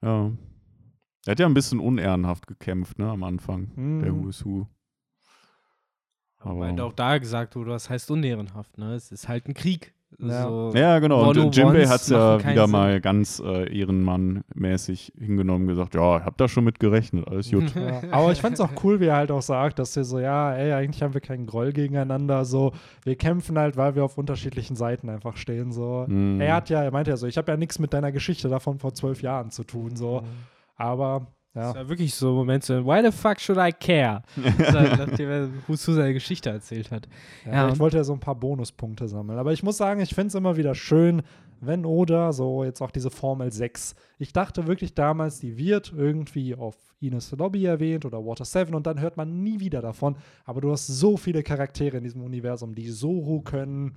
Ja. Er hat ja ein bisschen unehrenhaft gekämpft, ne, am Anfang, Mhm. der Who. Wobei Aber- auch da gesagt wurde, was heißt unehrenhaft, ne? Es ist halt ein Krieg. Ja. So Ja, genau. Und 101s Jimbei hat es ja wieder Sinn. mal ganz äh, ehrenmannmäßig hingenommen gesagt, ja, ich hab da schon mit gerechnet, alles gut. [laughs] Ja. [laughs] Aber ich fand es auch cool, wie er halt auch sagt, dass wir so, ja, ey, eigentlich haben wir keinen Groll gegeneinander, so, wir kämpfen halt, weil wir auf unterschiedlichen Seiten einfach stehen, so. Mhm. Er hat ja, er meinte ja so, ich habe ja nichts mit deiner Geschichte davon vor zwölf Jahren zu tun, so. Aber, Das ja. war wirklich so Momente, why the fuck should I care? [laughs] So, Nachdem er Husu seine Geschichte erzählt hat. ja. Ja. Ich wollte ja so ein paar Bonuspunkte sammeln. Aber ich muss sagen, ich finde es immer wieder schön, wenn Oda, so jetzt auch diese Formel 6. Ich dachte wirklich damals, die wird irgendwie auf Ines Lobby erwähnt oder Water 7 und dann hört man nie wieder davon. Aber du hast so viele Charaktere in diesem Universum, die Zoro können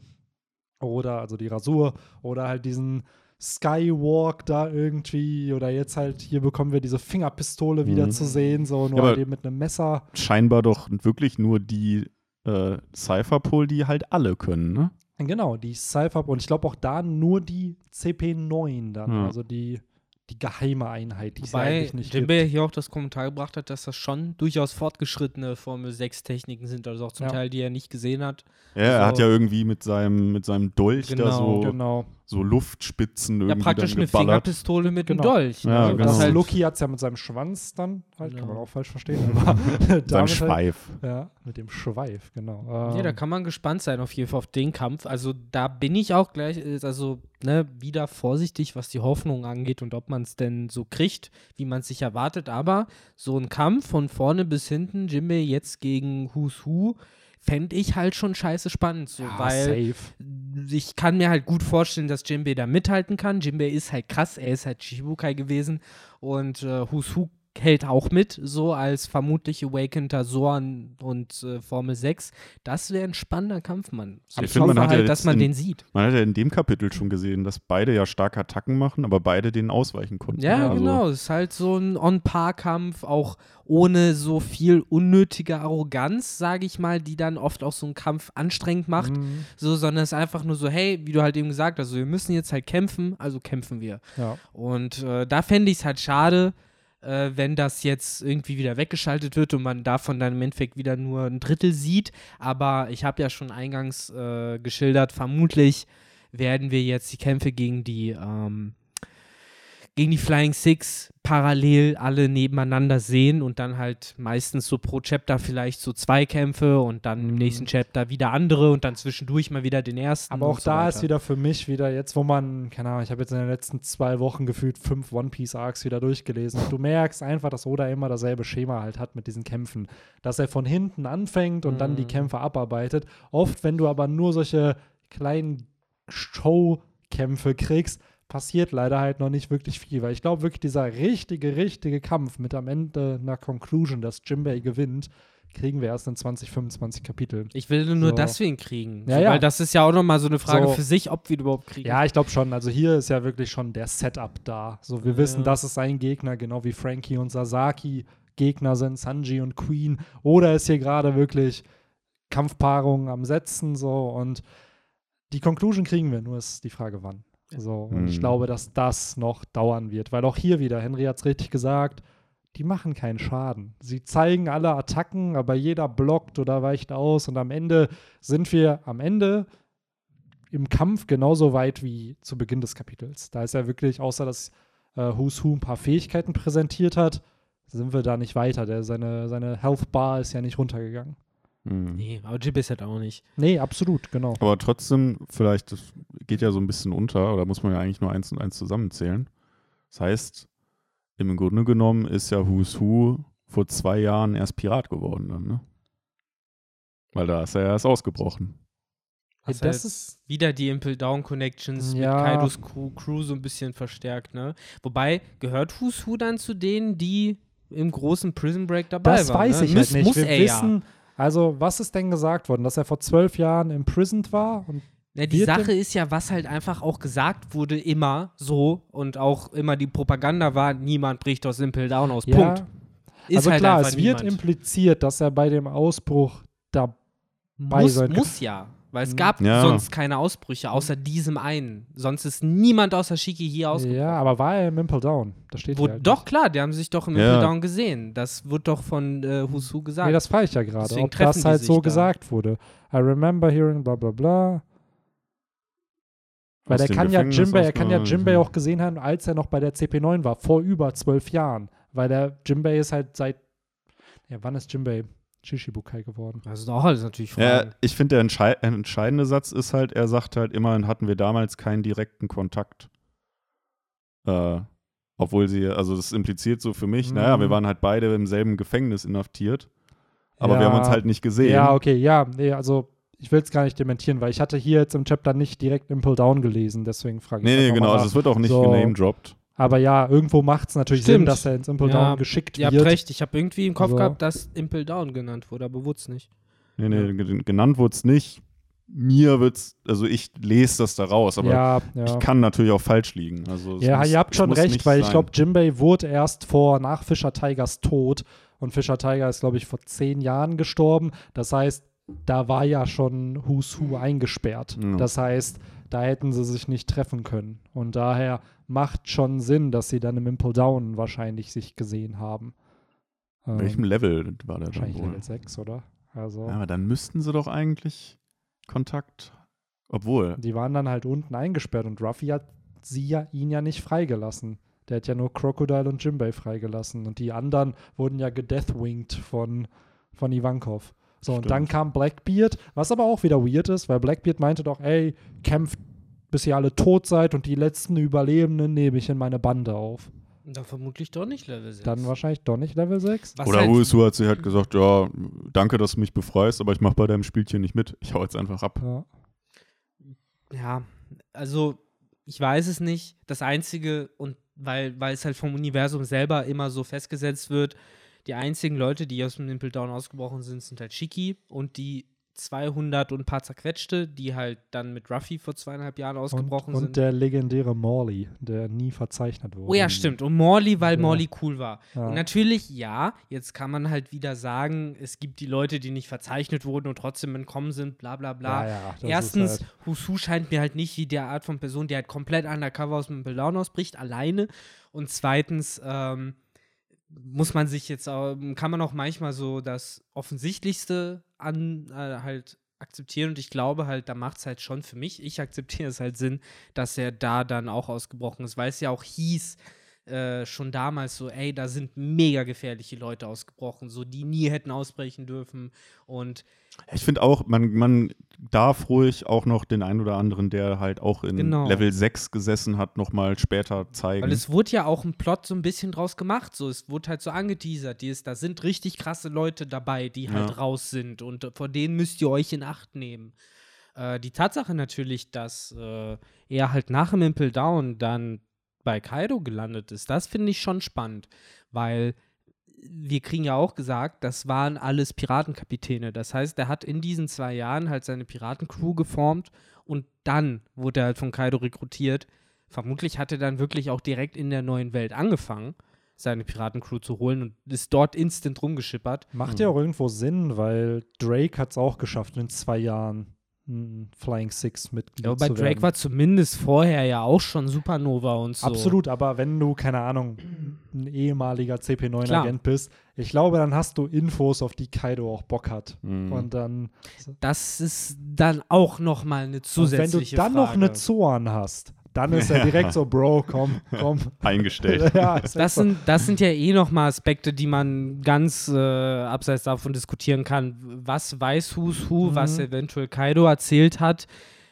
oder also die Rasur oder halt diesen Skywalk da irgendwie oder jetzt halt hier bekommen wir diese Fingerpistole wieder Mhm. zu sehen, so nur aber- halt mit einem Messer. Scheinbar doch wirklich nur die äh, Cypherpol, die halt alle können, ne? Genau, die Cypher und ich glaube auch da nur die CP9 dann, Ja. also die, die geheime Einheit, die es ja Wobei eigentlich nicht Jinbei gibt. hier auch das Kommentar gebracht hat, dass das schon durchaus fortgeschrittene Formel 6 Techniken sind, also auch zum Ja. Teil, die er nicht gesehen hat. Ja, er So. hat ja irgendwie mit seinem, mit seinem Dolch da Genau, so, Genau. so Luftspitzen Ja, irgendwie praktisch dann eine geballert. Fingerpistole mit Genau. einem Dolch. Ja, Also genau. Das halt, Loki hat es ja mit seinem Schwanz dann halt, kann Ja. man auch falsch verstehen, aber [laughs] [laughs] Sein damit halt, Schweif. ja, mit dem Schweif, genau. ja, Ähm, da kann man gespannt sein auf jeden Fall auf den Kampf. Also da bin ich auch gleich, äh, also ne, wieder vorsichtig, was die Hoffnung angeht und ob man es denn so kriegt, wie man es sich erwartet. Aber so ein Kampf von vorne bis hinten, Jimbei jetzt gegen Who's Who, fände ich halt schon scheiße spannend, so, ja, weil safe. ich kann mir halt gut vorstellen, dass Jimbei da mithalten kann. Jimbei ist halt krass, er ist halt Shichibukai gewesen und äh, Who's Who hält auch mit, so als vermutlich Awakeneder Soran und äh, Formel 6. Das wäre ein spannender Kampf, Mann. Ich Ich finde, man hat ja halt, dass jetzt man in- den sieht. Man hat ja in dem Kapitel schon gesehen, dass beide ja starke Attacken machen, aber beide denen ausweichen konnten. Ja, Also, genau. Es ist halt so ein On-Par-Kampf, auch ohne so viel unnötige Arroganz, sage ich mal, die dann oft auch so einen Kampf anstrengend macht. Mhm. So, sondern es ist einfach nur so, hey, wie du halt eben gesagt hast, also wir müssen jetzt halt kämpfen, also kämpfen wir. Ja. Und äh, da fände ich es halt schade, äh, wenn das jetzt irgendwie wieder weggeschaltet wird und man davon dann im Endeffekt wieder nur ein Drittel sieht. Aber ich habe ja schon eingangs äh, geschildert, vermutlich werden wir jetzt die Kämpfe gegen die ähm, gegen die Flying Six parallel alle nebeneinander sehen und dann halt meistens so pro Chapter vielleicht so zwei Kämpfe und dann im Mhm. nächsten Chapter wieder andere und dann zwischendurch mal wieder den ersten. Aber auch so da weiter. ist wieder für mich wieder jetzt, wo man, keine Ahnung, ich habe jetzt in den letzten zwei Wochen gefühlt fünf One Piece Arcs wieder durchgelesen. Und du merkst einfach, dass Oda immer dasselbe Schema halt hat mit diesen Kämpfen. Dass er von hinten anfängt und dann die Mhm. Kämpfe abarbeitet. Oft, wenn du aber nur solche kleinen Showkämpfe kriegst, passiert leider halt noch nicht wirklich viel. Weil ich glaube wirklich, dieser richtige, richtige Kampf mit am Ende einer Conclusion, dass Jimbei gewinnt, kriegen wir erst in 20, 25 Kapiteln. Ich will nur So. deswegen kriegen. Ja, so, ja. Weil das ist ja auch nochmal so eine Frage So. für sich, ob wir ihn überhaupt kriegen. Ja, ich glaube schon. Also hier ist ja wirklich schon der Setup da. So, wir Ja. wissen, das ist ein Gegner, genau wie Frankie und Sasaki Gegner sind, Sanji und Queen. Oder ist hier gerade wirklich Kampfpaarung am Setzen so und die Conclusion kriegen wir, nur ist die Frage, wann. So, und ich Hm. glaube, dass das noch dauern wird, weil auch hier wieder, Henry hat es richtig gesagt, die machen keinen Schaden. Sie zeigen alle Attacken, aber jeder blockt oder weicht aus und am Ende sind wir am Ende im Kampf genauso weit wie zu Beginn des Kapitels. Da ist ja wirklich, außer dass äh, Who's Who ein paar Fähigkeiten präsentiert hat, sind wir da nicht weiter. Der, seine, seine Health Bar ist ja nicht runtergegangen. Hm. Nee, aber Jib ist halt auch nicht. Nee, absolut, genau. Aber trotzdem, vielleicht, das geht ja so ein bisschen unter, oder muss man ja eigentlich nur eins und eins zusammenzählen. Das heißt, im Grunde genommen ist ja Who's Who vor zwei Jahren erst Pirat geworden dann, ne? Weil da ist er erst ausgebrochen. Hast das halt ist wieder die Impel Down Connections Ja. mit Kaidos Crew, Crew so ein bisschen verstärkt, ne? Wobei, gehört Who's Who dann zu denen, die im großen Prison Break dabei Das waren? weiß ne? ich Muss, halt nicht. Muss Wir er wissen, also was ist denn gesagt worden, dass er vor zwölf Jahren imprisoned war? Und ja. Ja, die Sache ist ja, was halt einfach auch gesagt wurde, immer so und auch immer die Propaganda war, niemand bricht aus Impel Down aus. Punkt. Ist also halt klar, es wird niemand. impliziert, dass er bei dem Ausbruch da bei muss, sein- muss ja. Weil es Mhm. gab Ja. sonst keine Ausbrüche, außer diesem einen. Sonst ist niemand außer Shiki hier ausgebrochen. Ja, aber war er im Impel Down? Da steht Wo, hier halt doch, klar, die haben sich doch im Ja. Impel Down gesehen. Das wird doch von äh, Husu gesagt. Nee, das frage ich ja gerade, ob das halt so da. gesagt wurde. I remember hearing bla bla bla. Weil der kann ja Jimbei, er kann ja Jimbei auch gesehen haben, als er noch bei der CP9 war, vor über zwölf Jahren. Weil der Jimbei ist halt seit, ja, wann ist Jimbei Shishibukai geworden? Das sind auch alles natürlich Ja, Fragen. ich finde, der entschei entscheidende Satz ist halt, er sagt halt, immerhin hatten wir damals keinen direkten Kontakt. Äh, obwohl sie, also das impliziert so für mich, naja, Mhm. wir waren halt beide im selben Gefängnis inhaftiert, aber ja, wir haben uns halt nicht gesehen. Ja, okay, ja, nee, also ich will es gar nicht dementieren, weil ich hatte hier jetzt im Chapter nicht direkt Impel Down gelesen, deswegen frage ich Nee, halt nee, genau, also es wird auch nicht So. genamedroppt. Aber ja, irgendwo macht es natürlich Sinn, Stimmt. dass er ins Impel Ja, Down geschickt Ihr habt wird. recht, ich habe irgendwie im Kopf Also- gehabt, dass Impel Down genannt wurde, aber wurde es nicht. Nee, nee, ge- genannt wurde es nicht. Mir wird's, also ich lese das da raus, aber ja, ja. ich kann natürlich auch falsch liegen. Also Ja, muss, ihr habt schon recht, weil ich sein. glaube, Jimbei wurde erst vor nach Fischer Tigers Tod und Fischer Tiger ist, glaube ich, vor zehn Jahren gestorben. Das heißt, da war ja schon Who's Who eingesperrt. Ja. Das heißt, da hätten sie sich nicht treffen können. Und daher macht schon Sinn, dass sie dann im Impel Down wahrscheinlich sich gesehen haben. Ähm, welchem Level war der wahrscheinlich? Level 6, oder? Also, Ja, aber dann müssten sie doch eigentlich Kontakt. Obwohl, die waren dann halt unten eingesperrt und Ruffy hat sie ja, ihn ja nicht freigelassen. Der hat ja nur Crocodile und Jimbei freigelassen. Und die anderen wurden ja gedeathwinged von, von Ivankov. So, und Stimmt. dann kam Blackbeard, was aber auch wieder weird ist, weil Blackbeard meinte doch, ey, kämpft, bis ihr alle tot seid und die letzten Überlebenden nehme ich in meine Bande auf. Und dann vermutlich doch nicht Level 6. Dann wahrscheinlich doch nicht Level 6. Was oder halt, Uesu hat sie halt gesagt, ja, danke, dass du mich befreist, aber ich mache bei deinem Spielchen nicht mit. Ich hau jetzt einfach ab. Ja. Ja, also ich weiß es nicht. Das Einzige, und weil, weil es halt vom Universum selber immer so festgesetzt wird, die einzigen Leute, die aus dem Impel Down ausgebrochen sind, sind halt Shiki und die 200 und ein paar zerquetschte, die halt dann mit Ruffy vor zweieinhalb Jahren Und, ausgebrochen und sind. der legendäre Morley, der nie verzeichnet wurde. Oh ja, stimmt. Und Morley, weil Ja. Morley cool war. Ja. Und natürlich, ja, jetzt kann man halt wieder sagen, es gibt die Leute, die nicht verzeichnet wurden und trotzdem entkommen sind, bla bla bla. Ja, Erstens, halt- Husu scheint mir halt nicht wie der Art von Person, die halt komplett undercover aus dem Down ausbricht, alleine. Und zweitens, ähm, muss man sich jetzt, kann man auch manchmal so das Offensichtlichste an äh, halt akzeptieren. Und ich glaube halt, da macht es halt schon für mich, ich akzeptiere es halt Sinn, dass er da dann auch ausgebrochen ist, weil es ja auch hieß, äh, schon damals so, ey, da sind mega gefährliche Leute ausgebrochen, so die nie hätten ausbrechen dürfen und Ich finde auch, man, man darf ruhig auch noch den einen oder anderen, der halt auch in Genau. Level 6 gesessen hat, nochmal später zeigen. Weil es wurde ja auch ein Plot so ein bisschen draus gemacht. So, es wurde halt so angeteasert. Die ist, da sind richtig krasse Leute dabei, die halt Ja. raus sind und vor denen müsst ihr euch in Acht nehmen. Äh, die Tatsache natürlich, dass äh, er halt nach dem Impel Down dann bei Kaido gelandet ist, das finde ich schon spannend, weil wir kriegen ja auch gesagt, das waren alles Piratenkapitäne. Das heißt, er hat in diesen zwei Jahren halt seine Piratencrew geformt und dann wurde er halt von Kaido rekrutiert. Vermutlich hat er dann wirklich auch direkt in der neuen Welt angefangen, seine Piratencrew zu holen und ist dort instant rumgeschippert. Macht ja auch irgendwo Sinn, weil Drake hat es auch geschafft, in zwei Jahren ein Flying Six Mitglied Ja, bei zu Drake werden. war zumindest vorher ja auch schon Supernova und so. Absolut, aber wenn du, keine Ahnung, ein ehemaliger Klar. CP9-Agent bist, ich glaube, dann hast du Infos, auf die Kaido auch Bock hat. Mhm. Und dann, Das ist dann auch nochmal eine und wenn du zusätzliche dann Frage. noch eine Zorn hast, dann ist er direkt [laughs] so, Bro, komm, komm. Eingestellt. [laughs] ja, Das sind, das sind ja eh nochmal Aspekte, die man ganz äh, abseits davon diskutieren kann. Was weiß Who's Who, Mhm. was eventuell Kaido erzählt hat.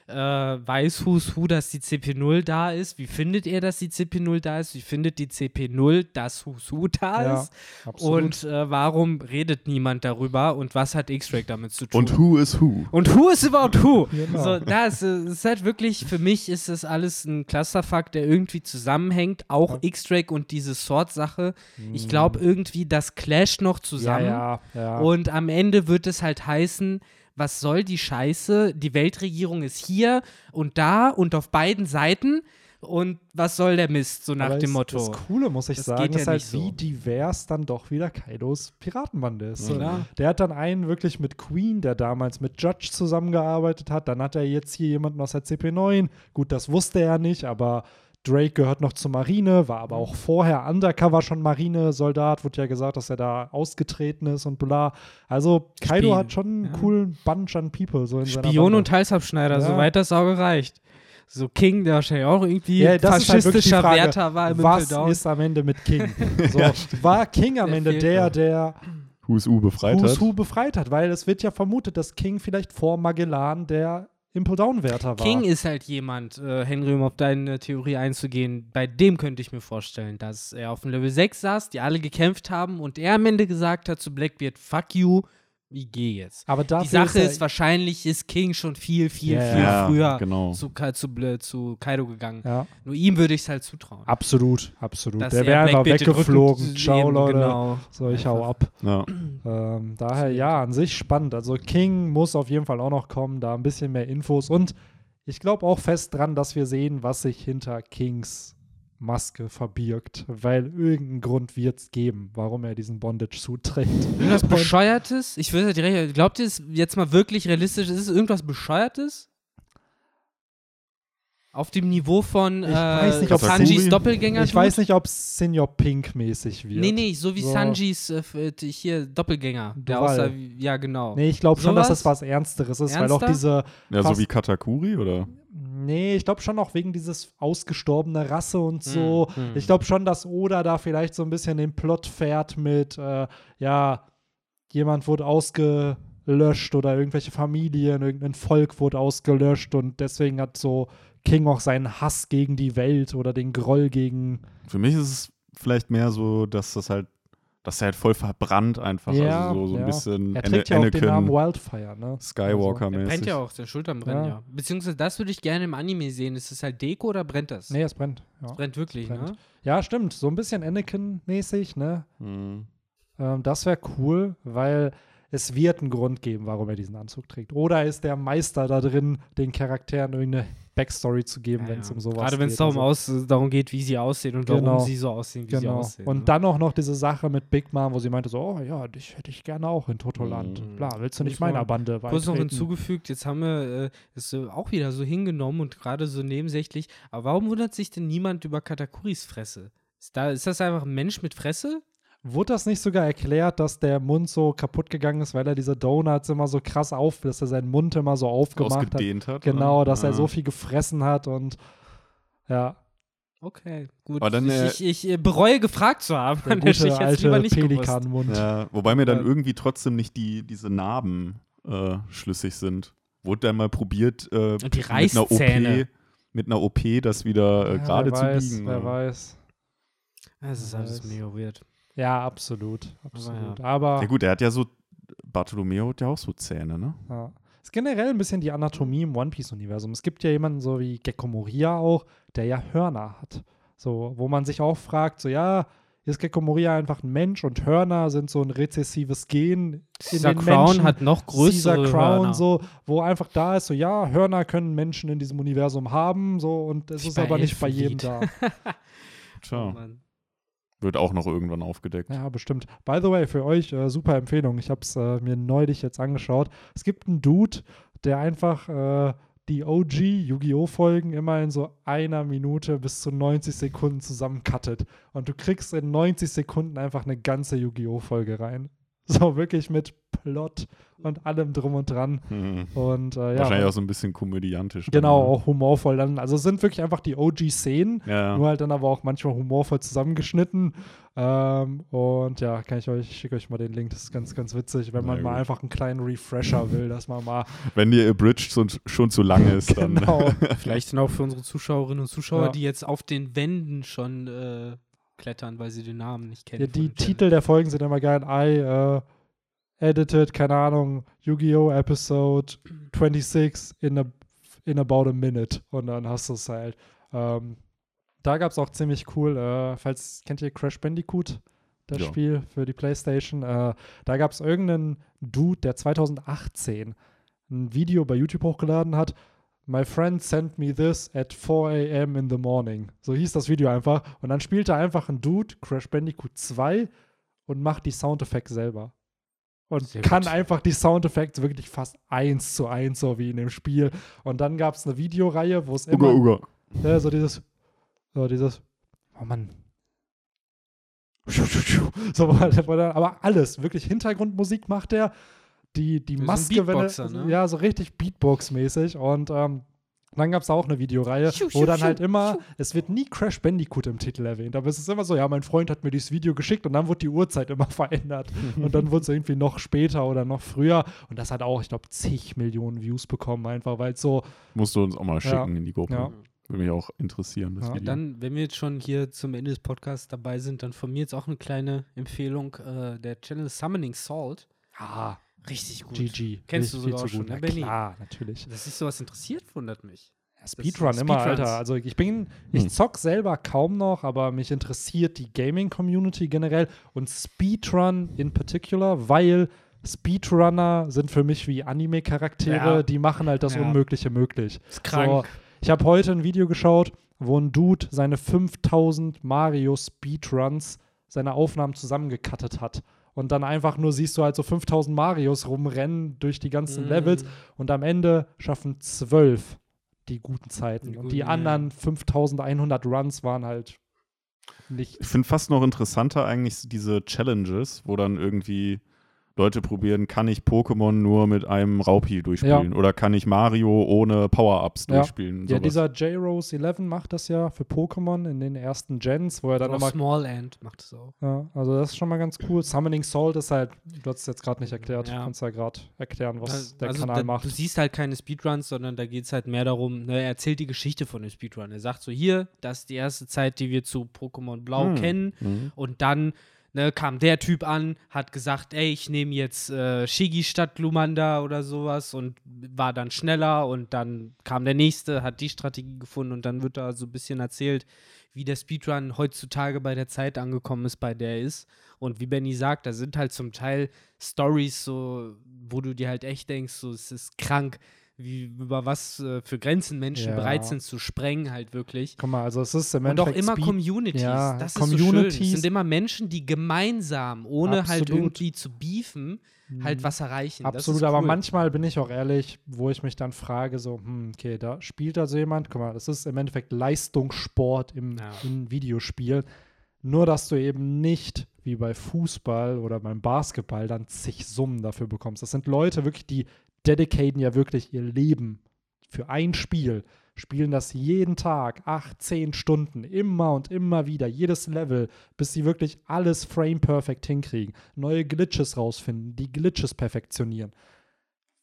Äh, weiß Who's Who, dass die CP0 da ist? Wie findet er, dass die CP0 da ist? Wie findet die CP0, dass Who's Who da Ja, ist? absolut. Und äh, warum redet niemand darüber? Und was hat X-Ray damit zu tun? Und who is who? Und who is about who? Genau. So, das äh, ist halt wirklich, für mich ist das alles ein Clusterfuck, der irgendwie zusammenhängt. Auch X-Drake und diese Sword-Sache. Ich glaube irgendwie, das clasht noch ja, zusammen. ja, ja. Und am Ende wird es halt heißen, was soll die Scheiße? Die Weltregierung ist hier und da und auf beiden Seiten. Und was soll der Mist, so nach Aber dem Motto? Das Coole, muss ich Das sagen, geht ja ist halt, so. wie divers dann doch wieder Kaidos Piratenbande ist. Klar. Der hat dann einen wirklich mit Queen, der damals mit Judge zusammengearbeitet hat. Dann hat er jetzt hier jemanden aus der CP9. Gut, das wusste er nicht, aber Drake gehört noch zur Marine, war aber auch vorher undercover schon Marinesoldat. Wurde ja gesagt, dass er da ausgetreten ist und bla. Also Kaido Spion, hat schon einen ja. coolen Bunch an People. So in Spion und Halsabschneider, Ja. soweit das Auge reicht. so King, der wahrscheinlich auch irgendwie Ja, halt faschistischer Frage, Wärter war im Was Down. ist am Ende mit King? [laughs] So, war King am Der Ende der, der Who's U befreit Who's hat. Who befreit hat? Weil es wird ja vermutet, dass King vielleicht vor Magellan der Impel Down-Wärter war. King ist halt jemand, äh, Henry, um auf deine Theorie einzugehen, bei dem könnte ich mir vorstellen, dass er auf dem Level 6 saß, die alle gekämpft haben und er am Ende gesagt hat zu Blackbeard, fuck you, ich gehe jetzt. Aber dafür Die Sache er- ist, wahrscheinlich ist King schon viel, viel, Ja, viel ja, früher genau. zu, zu, zu Kaido gegangen. Ja, Nur ihm würde ich es halt zutrauen. absolut, absolut. Dass Der er wäre einfach weggeflogen. Ciao, Leute. Genau. So, ich hau ab. Ja. Ähm, daher ja, an sich spannend. Also King muss auf jeden Fall auch noch kommen, da ein bisschen mehr Infos und ich glaube auch fest dran, dass wir sehen, was sich hinter Kings Maske verbirgt, weil irgendeinen Grund wird es geben, warum er diesen Bondage-Suit trägt. [laughs] Irgendwas Bescheuertes? Ich würde direkt, glaubt ihr es jetzt mal wirklich realistisch? Ist es irgendwas Bescheuertes? Auf dem Niveau von Ich äh, weiß nicht, ob Sanjis Sanji- Doppelgänger? Ich weiß nicht, ob es Senior Pink mäßig wird. Nee, nee, so wie So. Sanjis äh, äh, hier Doppelgänger. Der aussah ja, genau. Nee, ich glaube schon, dass es was Ernsteres ist, weil auch Ernster? diese, ja, so wie Katakuri, oder? Nee, ich glaube schon auch wegen dieses ausgestorbene Rasse und so. Hm, hm. Ich glaube schon, dass Oda da vielleicht so ein bisschen den Plot fährt mit, äh, ja, jemand wurde ausgelöscht oder irgendwelche Familien, irgendein Volk wurde ausgelöscht und deswegen hat so King auch seinen Hass gegen die Welt oder den Groll gegen. Für mich ist es vielleicht mehr so, dass das halt, dass er halt voll verbrannt einfach, Ja, also so, so ja. ein bisschen Er trägt ja auch den Namen Wildfire, ne? Skywalker-mäßig. brennt ja auch, der Schultern brennen Ja. ja. Beziehungsweise das würde ich gerne im Anime sehen. Ist es halt Deko oder brennt das? Nee, es brennt. Ja, Brennt wirklich, brennt. ne? ja stimmt. So ein bisschen Anakin-mäßig, ne? Mhm. Ähm, das wäre cool, weil es wird einen Grund geben, warum er diesen Anzug trägt. Oder ist der Meister da drin, den Charakteren irgendeine Backstory zu geben, Ja, wenn es um sowas Gerade wenn es geht. darum, aus, darum geht, wie sie aussehen und Genau. warum sie so aussehen, wie sie Genau. aussehen. Und ne? dann auch noch diese Sache mit Big Mom, wo sie meinte so, oh ja, dich hätte ich gerne auch in Totoland. Mhm. Bla, willst du nicht meiner Bande Kurz noch hinzugefügt, jetzt haben wir es äh, auch wieder so hingenommen und gerade so nebensächlich. Aber warum wundert sich denn niemand über Katakuris Fresse? Ist, da, ist das einfach ein Mensch mit Fresse? Wurde das nicht sogar erklärt, dass der Mund so kaputt gegangen ist, weil er diese Donuts immer so krass auf, dass er seinen Mund immer so aufgemacht hat? Ausgedehnt hat. Genau, oder? dass er Ah. so viel gefressen hat und ja, Okay, gut. Aber dann, äh, ich, ich, ich äh, bereue gefragt zu haben. der [laughs] gute ich jetzt lieber alte nicht. Pelikanmund. Ja, wobei mir dann Ja. irgendwie trotzdem nicht die, diese Narben äh, schlüssig sind. Wurde dann mal probiert, äh, mit einer OP, mit einer OP das wieder äh, Ja, gerade wer zu weiß, biegen. Wer oder? weiß. Das ist alles mega weird. Ja, absolut. Absolut. ja. Aber Ja gut, er hat ja so, Bartolomeo hat ja auch so Zähne, ne? ja. ist generell ein bisschen die Anatomie im One Piece-Universum. Es gibt ja jemanden so wie Gekko Moria auch, der ja Hörner hat. So, wo man sich auch fragt, so ja, ist Gekko Moria einfach ein Mensch und Hörner sind so ein rezessives Gen in Caesar den Crown Menschen. hat noch größere Caesar Crown, Hörner. so, wo einfach da ist, so ja, Hörner können Menschen in diesem Universum haben, so und es ist aber nicht bei jedem da. [laughs] Tja, Oh. Wird auch noch irgendwann aufgedeckt. Ja, bestimmt. By the way, für euch äh, super Empfehlung. Ich habe es äh, mir neulich jetzt angeschaut. Es gibt einen Dude, der einfach äh, die OG Yu-Gi-Oh! Folgen immer in so einer Minute bis zu 90 Sekunden zusammencuttet. Und du kriegst in 90 Sekunden einfach eine ganze Yu-Gi-Oh! Folge rein. [laughs] So wirklich mit Plot und allem drum und dran. Hm. Und äh, ja. Wahrscheinlich auch so ein bisschen komödiantisch. dann, Genau, ne? auch humorvoll dann. Also es sind wirklich einfach die OG-Szenen. Ja, Nur halt dann aber auch manchmal humorvoll zusammengeschnitten. Ähm, und ja, kann ich euch, ich schicke euch mal den Link, das ist ganz, ganz witzig, wenn man mal einfach einen kleinen Refresher [laughs] will, dass man mal wenn dir Abridged schon, schon zu lang ist, dann. genau. [laughs] Vielleicht dann auch für unsere Zuschauerinnen und Zuschauer, Ja. die jetzt auf den Wänden schon äh, klettern, weil sie den Namen nicht kennen. ja, die. Titel der Folgen sind immer geil. I äh, edited, keine Ahnung, Yu-Gi-Oh! Episode 26 in, a, in about a minute. Und dann hast du es halt. Ähm, da gab es auch ziemlich cool, äh, falls, kennt ihr Crash Bandicoot? Das Ja. Spiel für die Playstation. Äh, da gab es irgendeinen Dude, der 2018 ein Video bei YouTube hochgeladen hat. My friend sent me this at 4 a.m. in the morning. So hieß das Video einfach. Und dann spielt er einfach ein Dude, Crash Bandicoot 2, und macht die Soundeffekte selber. Und Sehr kann gut. einfach die Soundeffekte wirklich fast eins zu eins, so wie in dem Spiel. Und dann gab es eine Videoreihe, wo es immer Uga, Uga. ja, so dieses, so dieses, oh Mann. So, aber alles, wirklich Hintergrundmusik macht er. Die, die Maske, wenn er, Beatboxer, ne? ja, so richtig Beatbox-mäßig. Und ähm, Und dann gab es auch eine Videoreihe, Schuh, wo schuh, dann halt schuh, immer, schuh. es wird nie Crash Bandicoot im Titel erwähnt, aber es ist immer so, ja, mein Freund hat mir dieses Video geschickt und dann wurde die Uhrzeit immer [laughs] verändert. und dann wurde es irgendwie noch später oder noch früher. Und das hat auch, ich glaube, zig Millionen Views bekommen, einfach weil es so, Musst du uns auch mal schicken Ja. in die Gruppe. Ja. Würde mich auch interessieren, das Ja, Video. Dann, wenn wir jetzt schon hier zum Ende des Podcasts dabei sind, dann von mir jetzt auch eine kleine Empfehlung. Äh, der Channel Summoning Salt. ah, Richtig gut. GG. Kennst du sogar schon, gut. ne, Benny? Klar, natürlich. Dass sich sowas interessiert, wundert mich. Ja, Speedrun immer, Speedruns. Alter. Also ich bin, ich Hm. zock selber kaum noch, aber mich interessiert die Gaming-Community generell und Speedrun in particular, weil Speedrunner sind für mich wie Anime-Charaktere, Ja. die machen halt das Ja. Unmögliche möglich. Ist krank. Ich habe heute ein Video geschaut, wo ein Dude seine 5000 Mario Speedruns, seine Aufnahmen zusammengekattet hat. Und dann einfach nur siehst du halt so 5000 Marios rumrennen durch die ganzen Mm. Levels und am Ende schaffen zwölf die guten Zeiten. Die und die anderen 5100 Runs waren halt nicht. Ich finde fast noch interessanter eigentlich diese Challenges, wo dann irgendwie Leute probieren, kann ich Pokémon nur mit einem Raupi durchspielen oder kann ich Mario ohne Power-Ups Ja. durchspielen? Ja, sowas. dieser J-Rose 11 macht das ja für Pokémon in den ersten Gens, wo er dann immer Small End macht es auch. Ja, also das ist schon mal ganz cool. Summoning Salt ist halt, du hast es jetzt gerade nicht erklärt, Ja. du kannst ja gerade erklären, was Also, der also Kanal da, macht. Du siehst halt keine Speedruns, sondern da geht es halt mehr darum, ne, er erzählt die Geschichte von dem Speedrun. Er sagt so, hier, das ist die erste Zeit, die wir zu Pokémon Blau Hm. kennen. Mhm. Und dann ne, kam der Typ an, hat gesagt, ey, ich nehme jetzt äh, Shigi statt Glumanda oder sowas und war dann schneller und dann kam der nächste, hat die Strategie gefunden und dann wird da so ein bisschen erzählt, wie der Speedrun heutzutage bei der Zeit angekommen ist, bei der er ist. Und wie Benny sagt, da sind halt zum Teil Stories so, wo du dir halt echt denkst, so, es ist krank, wie über was äh, für Grenzen Menschen Ja. bereit sind zu sprengen, halt wirklich. Guck mal, also es ist im Und auch immer Speed- Communities. Ja, das ist so schön. Communities. Es sind immer Menschen, die gemeinsam, ohne halt Absolut. irgendwie zu beefen, halt was erreichen. Absolut, ist aber cool. manchmal bin ich auch ehrlich, wo ich mich dann frage, so, hm, okay, da spielt also jemand, guck mal, das ist im Endeffekt Leistungssport im, Ja. in Videospielen. Nur, dass du eben nicht wie bei Fußball oder beim Basketball dann zig Summen dafür bekommst. Das sind Leute wirklich, die dedicaten ja wirklich ihr Leben für ein Spiel, spielen das jeden Tag, acht, zehn Stunden, immer und immer wieder, jedes Level, bis sie wirklich alles frame-perfect hinkriegen, neue Glitches rausfinden, die Glitches perfektionieren.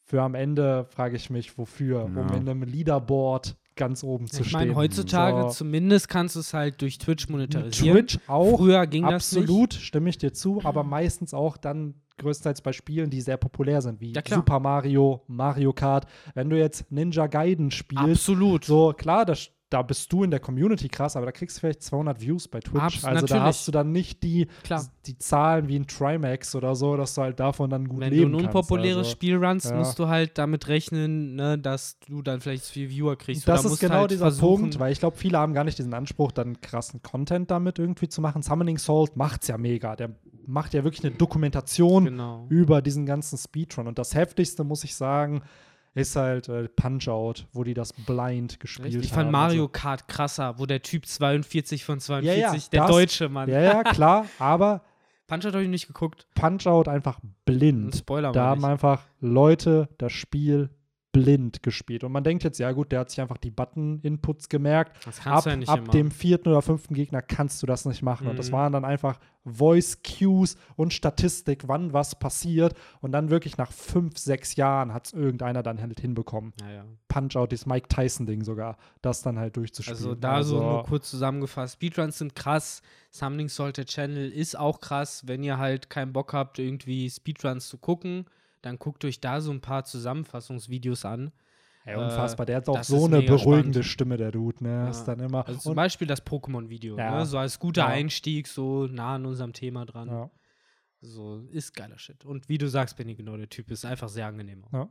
Für am Ende frage ich mich, wofür, um Ja. in einem Leaderboard ganz oben zu ich stehen. meine, heutzutage So. zumindest kannst du es halt durch Twitch monetarisieren. Twitch auch, Früher ging das absolut, stimme ich dir zu, aber meistens auch dann größtenteils bei Spielen, die sehr populär sind, wie Ja. Super Mario, Mario Kart. Wenn du jetzt Ninja Gaiden spielst, Absolut. so klar, das, da bist du in der Community krass, aber da kriegst du vielleicht 200 Views bei Twitch. Abs- also da natürlich. hast du dann nicht die, Klar. die Zahlen wie ein Trimax oder so, dass du halt davon dann gut Wenn du leben ein kannst. unpopuläres also. Spiel runst, ja. musst du halt damit rechnen, ne, dass du dann vielleicht viel Viewer kriegst. Das ist genau halt dieser versuchen, Punkt, weil ich glaube, viele haben gar nicht diesen Anspruch, dann krassen Content damit irgendwie zu machen. Summoning Salt macht's ja mega. Der macht ja wirklich eine Dokumentation Genau. über diesen ganzen Speedrun. Und das heftigste, muss ich sagen, ist halt äh, Punch-Out, wo die das blind gespielt Richtig. Ich haben. fand Mario Kart krasser, wo der Typ 42 von 42, Ja, ja, der das- Deutsche, Mann. Ja, ja, klar, [laughs] aber Punch hat euch nicht geguckt. Punch-Out einfach Ein blind. Spoiler Da haben nicht. einfach Leute das Spiel blind gespielt. Und man denkt jetzt, ja gut, der hat sich einfach die Button-Inputs gemerkt. Das Ab, ja nicht ab dem vierten oder fünften Gegner kannst du das nicht machen. Und das Mhm. waren dann einfach Voice-Cues und Statistik, wann was passiert. Und dann wirklich nach fünf, sechs Jahren hat es irgendeiner dann halt hinbekommen. ja, ja. Punch-Out, dieses Mike Tyson-Ding sogar, das dann halt durchzuspielen. Also da so nur kurz zusammengefasst. Speedruns sind krass. Summoning der Channel ist auch krass. Wenn ihr halt keinen Bock habt, irgendwie Speedruns zu gucken, dann guckt euch da so ein paar Zusammenfassungsvideos an. Ey, unfassbar. Der hat auch das so eine beruhigende spannend. Stimme, der Dude, ne? Ja. Ist dann immer. Also zum Beispiel das Pokémon-Video, Ja. ne? so als guter Ja. Einstieg, so nah an unserem Thema dran. ja. So ist geiler Shit. Und wie du sagst, Benny, genau, der Typ ist einfach sehr angenehm. auch.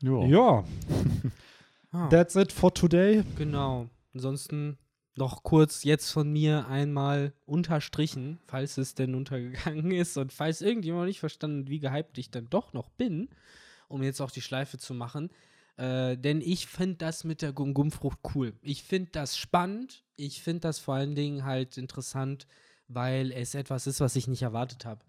Ja. ja, [laughs] [laughs] Ah, that's it for today. genau. Ansonsten noch kurz jetzt von mir einmal unterstrichen, falls es denn untergegangen [laughs] ist und falls irgendjemand nicht verstanden hat, wie gehypt ich dann doch noch bin, um jetzt auch die Schleife zu machen. Äh, denn ich finde das mit der Gum-Gum-Frucht cool. Ich finde das spannend. Ich finde das vor allen Dingen halt interessant, weil es etwas ist, was ich nicht erwartet habe.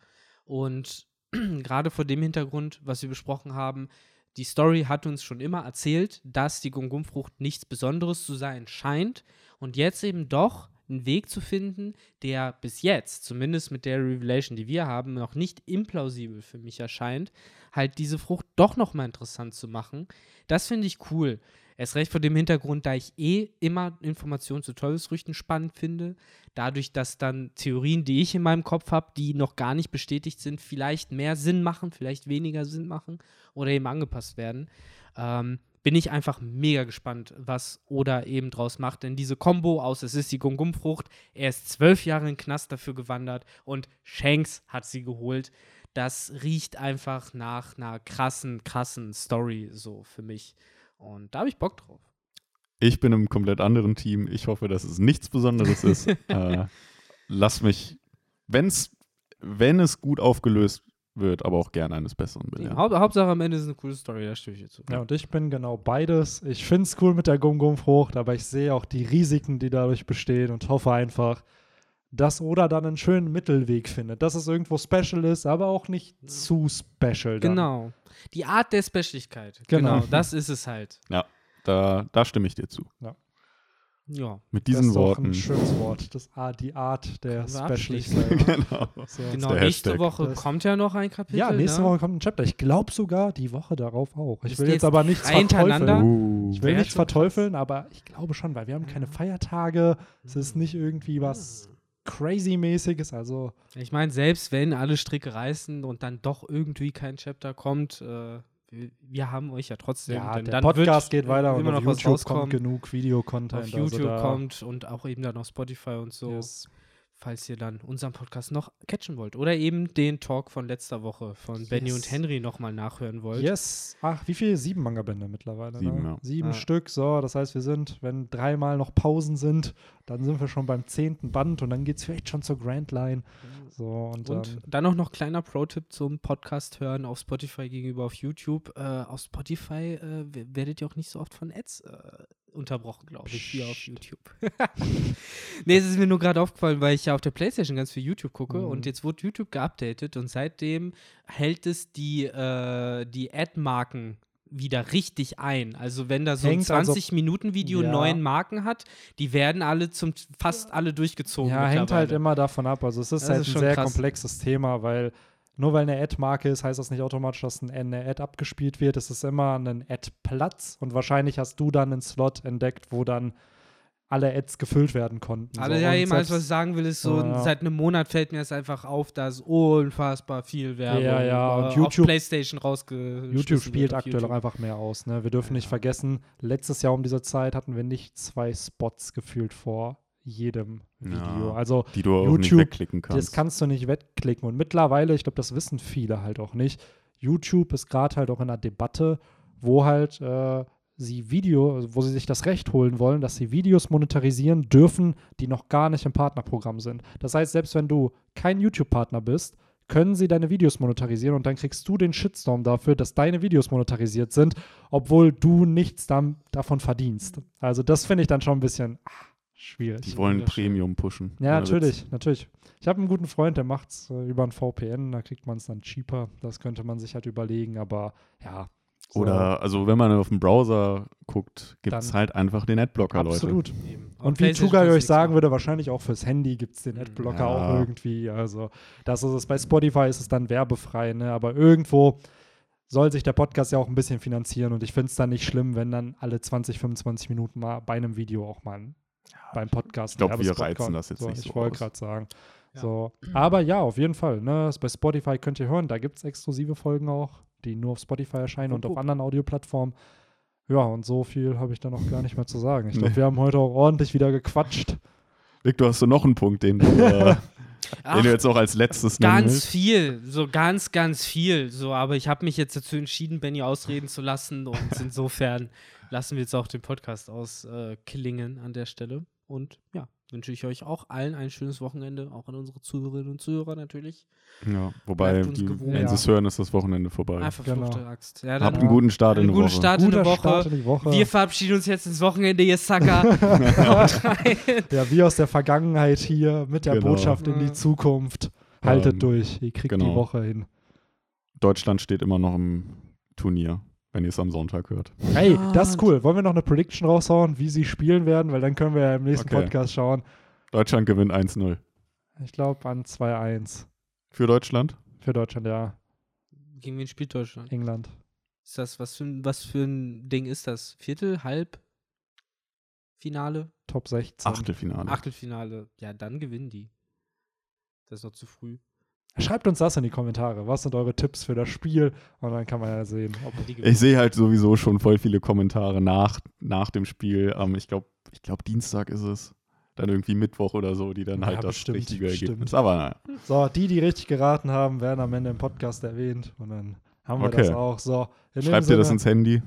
Und [clears throat] gerade vor dem Hintergrund, was wir besprochen haben, die Story hat uns schon immer erzählt, dass die Gum-Gum-Frucht nichts Besonderes zu sein scheint und jetzt eben doch einen Weg zu finden, der bis jetzt, zumindest mit der Revelation, die wir haben, noch nicht implausibel für mich erscheint, halt diese Frucht doch nochmal interessant zu machen. Das finde ich cool. Erst recht vor dem Hintergrund, da ich eh immer Informationen zu Teufelsfrüchten spannend finde. Dadurch, dass dann Theorien, die ich in meinem Kopf habe, die noch gar nicht bestätigt sind, vielleicht mehr Sinn machen, vielleicht weniger Sinn machen oder eben angepasst werden. Ähm, bin ich einfach mega gespannt, was Oda eben draus macht. Denn diese Kombo aus, es ist die Gum-Gum-Frucht, er ist zwölf Jahre in den Knast dafür gewandert und Shanks hat sie geholt. Das riecht einfach nach einer krassen, krassen Story so für mich. Und da habe ich Bock drauf. Ich bin im komplett anderen Team. Ich hoffe, dass es nichts Besonderes ist. [laughs] äh, lass mich, wenn's, wenn es gut aufgelöst wird, aber auch gerne eines Besseren belehren. Haupt, Hauptsache am Ende ist eine coole Story, da stimme ich dir zu. Ja, und ich bin genau beides. Ich finde es cool mit der Gum-Gum-Frucht, aber ich sehe auch die Risiken, die dadurch bestehen und hoffe einfach, dass Oda dann einen schönen Mittelweg findet. Dass es irgendwo special ist, aber auch nicht zu special. Dann. Genau. Die Art der Specialigkeit. Genau. Genau. das ist es halt. Da, da stimme ich dir zu. Ja. Mit Das diesen ist auch Worten. ein schönes Wort. Das, die Art der. Specialigkeit. [laughs] genau. So. Genau, nächste Hashtag. Woche Das- kommt ja noch ein Kapitel. Ja, nächste ne? Woche kommt ein Chapter. Ich glaube sogar die Woche darauf auch. Ich Ist will jetzt aber nichts verteufeln. Uh. Ich will nichts verteufeln, aber ich glaube schon, weil wir haben keine Feiertage. Es ist nicht irgendwie was crazy-mäßiges. Also, Ich meine, selbst wenn alle Stricke reißen und dann doch irgendwie kein Chapter kommt, äh, wir, wir haben euch ja trotzdem. ja, denn der Podcast geht weiter und immer auf noch was YouTube kommt genug Videocontent. Auf also YouTube da, kommt und auch eben dann auf Spotify und so, Yes. Falls ihr dann unseren Podcast noch catchen wollt. Oder eben den Talk von letzter Woche von Benny Yes. und Henry nochmal nachhören wollt. Yes. Ach, wie viele? Sieben Manga-Bände mittlerweile. Sieben, ne? ja. Sieben Ah. Stück. So, das heißt, wir sind, wenn dreimal noch Pausen sind, dann sind wir schon beim zehnten Band und dann geht es vielleicht schon zur Grand Line. So, und, Und ähm, dann auch noch kleiner Pro-Tipp zum Podcast hören auf Spotify gegenüber auf YouTube. Äh, auf Spotify äh, werdet ihr auch nicht so oft von Ads äh, unterbrochen, glaube ich, wie auf. YouTube. [laughs] nee, es ist mir nur gerade aufgefallen, weil ich ja auf der Playstation ganz viel YouTube gucke Mhm. und jetzt wurde YouTube geupdatet und seitdem hält es die, äh, die Ad-Marken wieder richtig ein. Also wenn da so ein Hängt also- 20-Minuten-Video Ja. neun Marken hat, die werden alle zum fast alle durchgezogen. ja, hängt halt immer davon ab. Also, es ist Das halt ist ein schon sehr krass. komplexes Thema, weil nur weil eine Ad-Marke ist, heißt das nicht automatisch, dass ein- eine Ad abgespielt wird. Es ist immer ein Ad-Platz und wahrscheinlich hast du dann einen Slot entdeckt, wo dann alle Ads gefüllt werden konnten. Alle so. ja Und eben, alles, was ich sagen will, ist so, Ja. seit einem Monat fällt mir es einfach auf, dass unfassbar viel Werbung Ja, ja, und äh, auf YouTube- Playstation rausgeschmissen YouTube spielt aktuell auch YouTube. einfach mehr aus. Ne? Wir dürfen nicht Ja. vergessen, letztes Jahr um diese Zeit hatten wir nicht zwei Spots gefühlt vor jedem Video. Ja. Also Die du auch nicht YouTube, wegklicken kannst. das kannst du nicht wegklicken. Und mittlerweile, ich glaube, das wissen viele halt auch nicht, YouTube ist gerade halt auch in einer Debatte, wo halt äh, sie Video, wo sie sich das Recht holen wollen, dass sie Videos monetarisieren dürfen, die noch gar nicht im Partnerprogramm sind. Das heißt, selbst wenn du kein YouTube-Partner bist, können sie deine Videos monetarisieren und dann kriegst du den Shitstorm dafür, dass deine Videos monetarisiert sind, obwohl du nichts davon verdienst. Also das finde ich dann schon ein bisschen ah, schwierig. Die wollen. Premium pushen. Ja, Ohne Witz. natürlich, natürlich. Ich habe einen guten Freund, der macht es äh, über ein VPN, da kriegt man es dann cheaper. Das könnte man sich halt überlegen, aber ja. so, Oder, also wenn man auf dem Browser guckt, gibt es halt einfach den Adblocker, Leute. absolut. Und wie du euch sagen machen. würde, wahrscheinlich auch fürs Handy gibt es den Mhm. Adblocker Ja. auch irgendwie. Also, das ist es. Bei Spotify ist es dann werbefrei, ne? Aber irgendwo soll sich der Podcast ja auch ein bisschen finanzieren und ich finde es dann nicht schlimm, wenn dann alle 20, 25 Minuten mal bei einem Video auch mal ein, beim Podcast. ich glaub, ein wir reizen das jetzt so, nicht Ich so wollte aus. gerade sagen. Ja. So. Aber ja, auf jeden Fall. Ne? Bei Spotify könnt ihr hören, da gibt es exklusive Folgen auch, die nur auf Spotify erscheinen und Wupp, auf anderen Audioplattformen. Ja, und so viel habe ich da noch gar nicht mehr zu sagen. Ich glaube, Nee. wir haben heute auch ordentlich wieder gequatscht. Victor, hast du noch einen Punkt, den du, äh, Ach, [laughs] den du jetzt auch als letztes Ganz willst? viel, so ganz, ganz viel. So, aber ich habe mich jetzt dazu entschieden, Benny ausreden zu lassen und insofern [laughs] lassen wir jetzt auch den Podcast ausklingen äh, an der Stelle. Und ja, wünsche ich euch auch allen ein schönes Wochenende, auch an unsere Zuhörerinnen und Zuhörer natürlich. Ja, wobei, die, wenn sie es hören, ist das Wochenende vorbei. Einfach Genau. Axt. Ja, Habt einen guten Start in die guten Woche. Start in Guter der Woche. Start in die Woche. Wir verabschieden uns jetzt ins Wochenende, ihr [laughs] rein. ja, wie aus der Vergangenheit hier mit der Genau. Botschaft in die Zukunft. Haltet Ähm, durch, ihr kriegt die genau. Woche hin. Deutschland steht immer noch im Turnier. Wenn ihr es am Sonntag hört. Hey, Ja, das ist cool. Wollen wir noch eine Prediction raushauen, wie sie spielen werden? Weil dann können wir ja im nächsten Okay. Podcast schauen. Deutschland gewinnt 1-0. Ich glaube an 2-1 Für Deutschland? für Deutschland, ja. Gegen wen spielt Deutschland? England. Ist das, was für, ein- was für ein Ding ist das? Viertel, Halb, Finale, Top 16. Achtelfinale. Achtelfinale? Ja, dann gewinnen die. Das ist noch zu früh. Schreibt uns das in die Kommentare. Was sind eure Tipps für das Spiel? Und dann kann man ja sehen, ob Die gewinnen. Ich sehe halt sowieso schon voll viele Kommentare nach, nach dem Spiel. Ähm, ich glaube, ich glaub, Dienstag ist es. Dann irgendwie Mittwoch oder so, die dann Ja, halt das bestimmt, richtige bestimmt. Ergebnis. Aber naja. So, die, die richtig geraten haben, werden am Ende im Podcast erwähnt. Und dann haben wir Okay. das auch. So, Schreibt ihr das Sinne- ins Handy?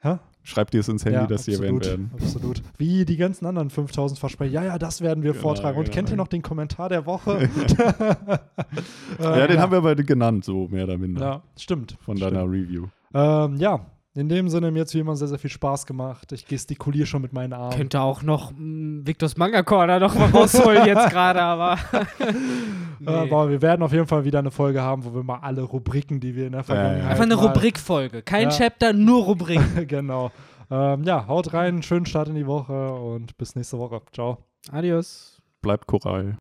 Hä? Schreibt ihr es ins Handy, ja, dass sie absolut, erwähnt werden? Absolut. Wie die ganzen anderen 5000 Versprechen. Ja, ja, das werden wir Genau, vortragen. Und genau. kennt ihr noch den Kommentar der Woche? [laughs] [laughs] ja, den haben wir aber genannt, so mehr oder minder. Ja, stimmt. Von stimmt. deiner Review. Ähm, ja, in dem Sinne, mir hat es wie immer sehr, sehr viel Spaß gemacht. Ich gestikuliere schon mit meinen Armen. Könnte auch noch mm, Victors Manga Corner noch mal rausholen [laughs] jetzt gerade, aber. [laughs] nee. Äh, aber wir werden auf jeden Fall wieder eine Folge haben, wo wir mal alle Rubriken, die wir in der ja. Vergangenheit. Einfach eine Rubrikfolge. Kein Ja. Chapter, nur Rubrik. [laughs] genau. Ähm, ja, haut rein, schönen Start in die Woche und bis nächste Woche. Ciao. Adios. Bleibt Korall.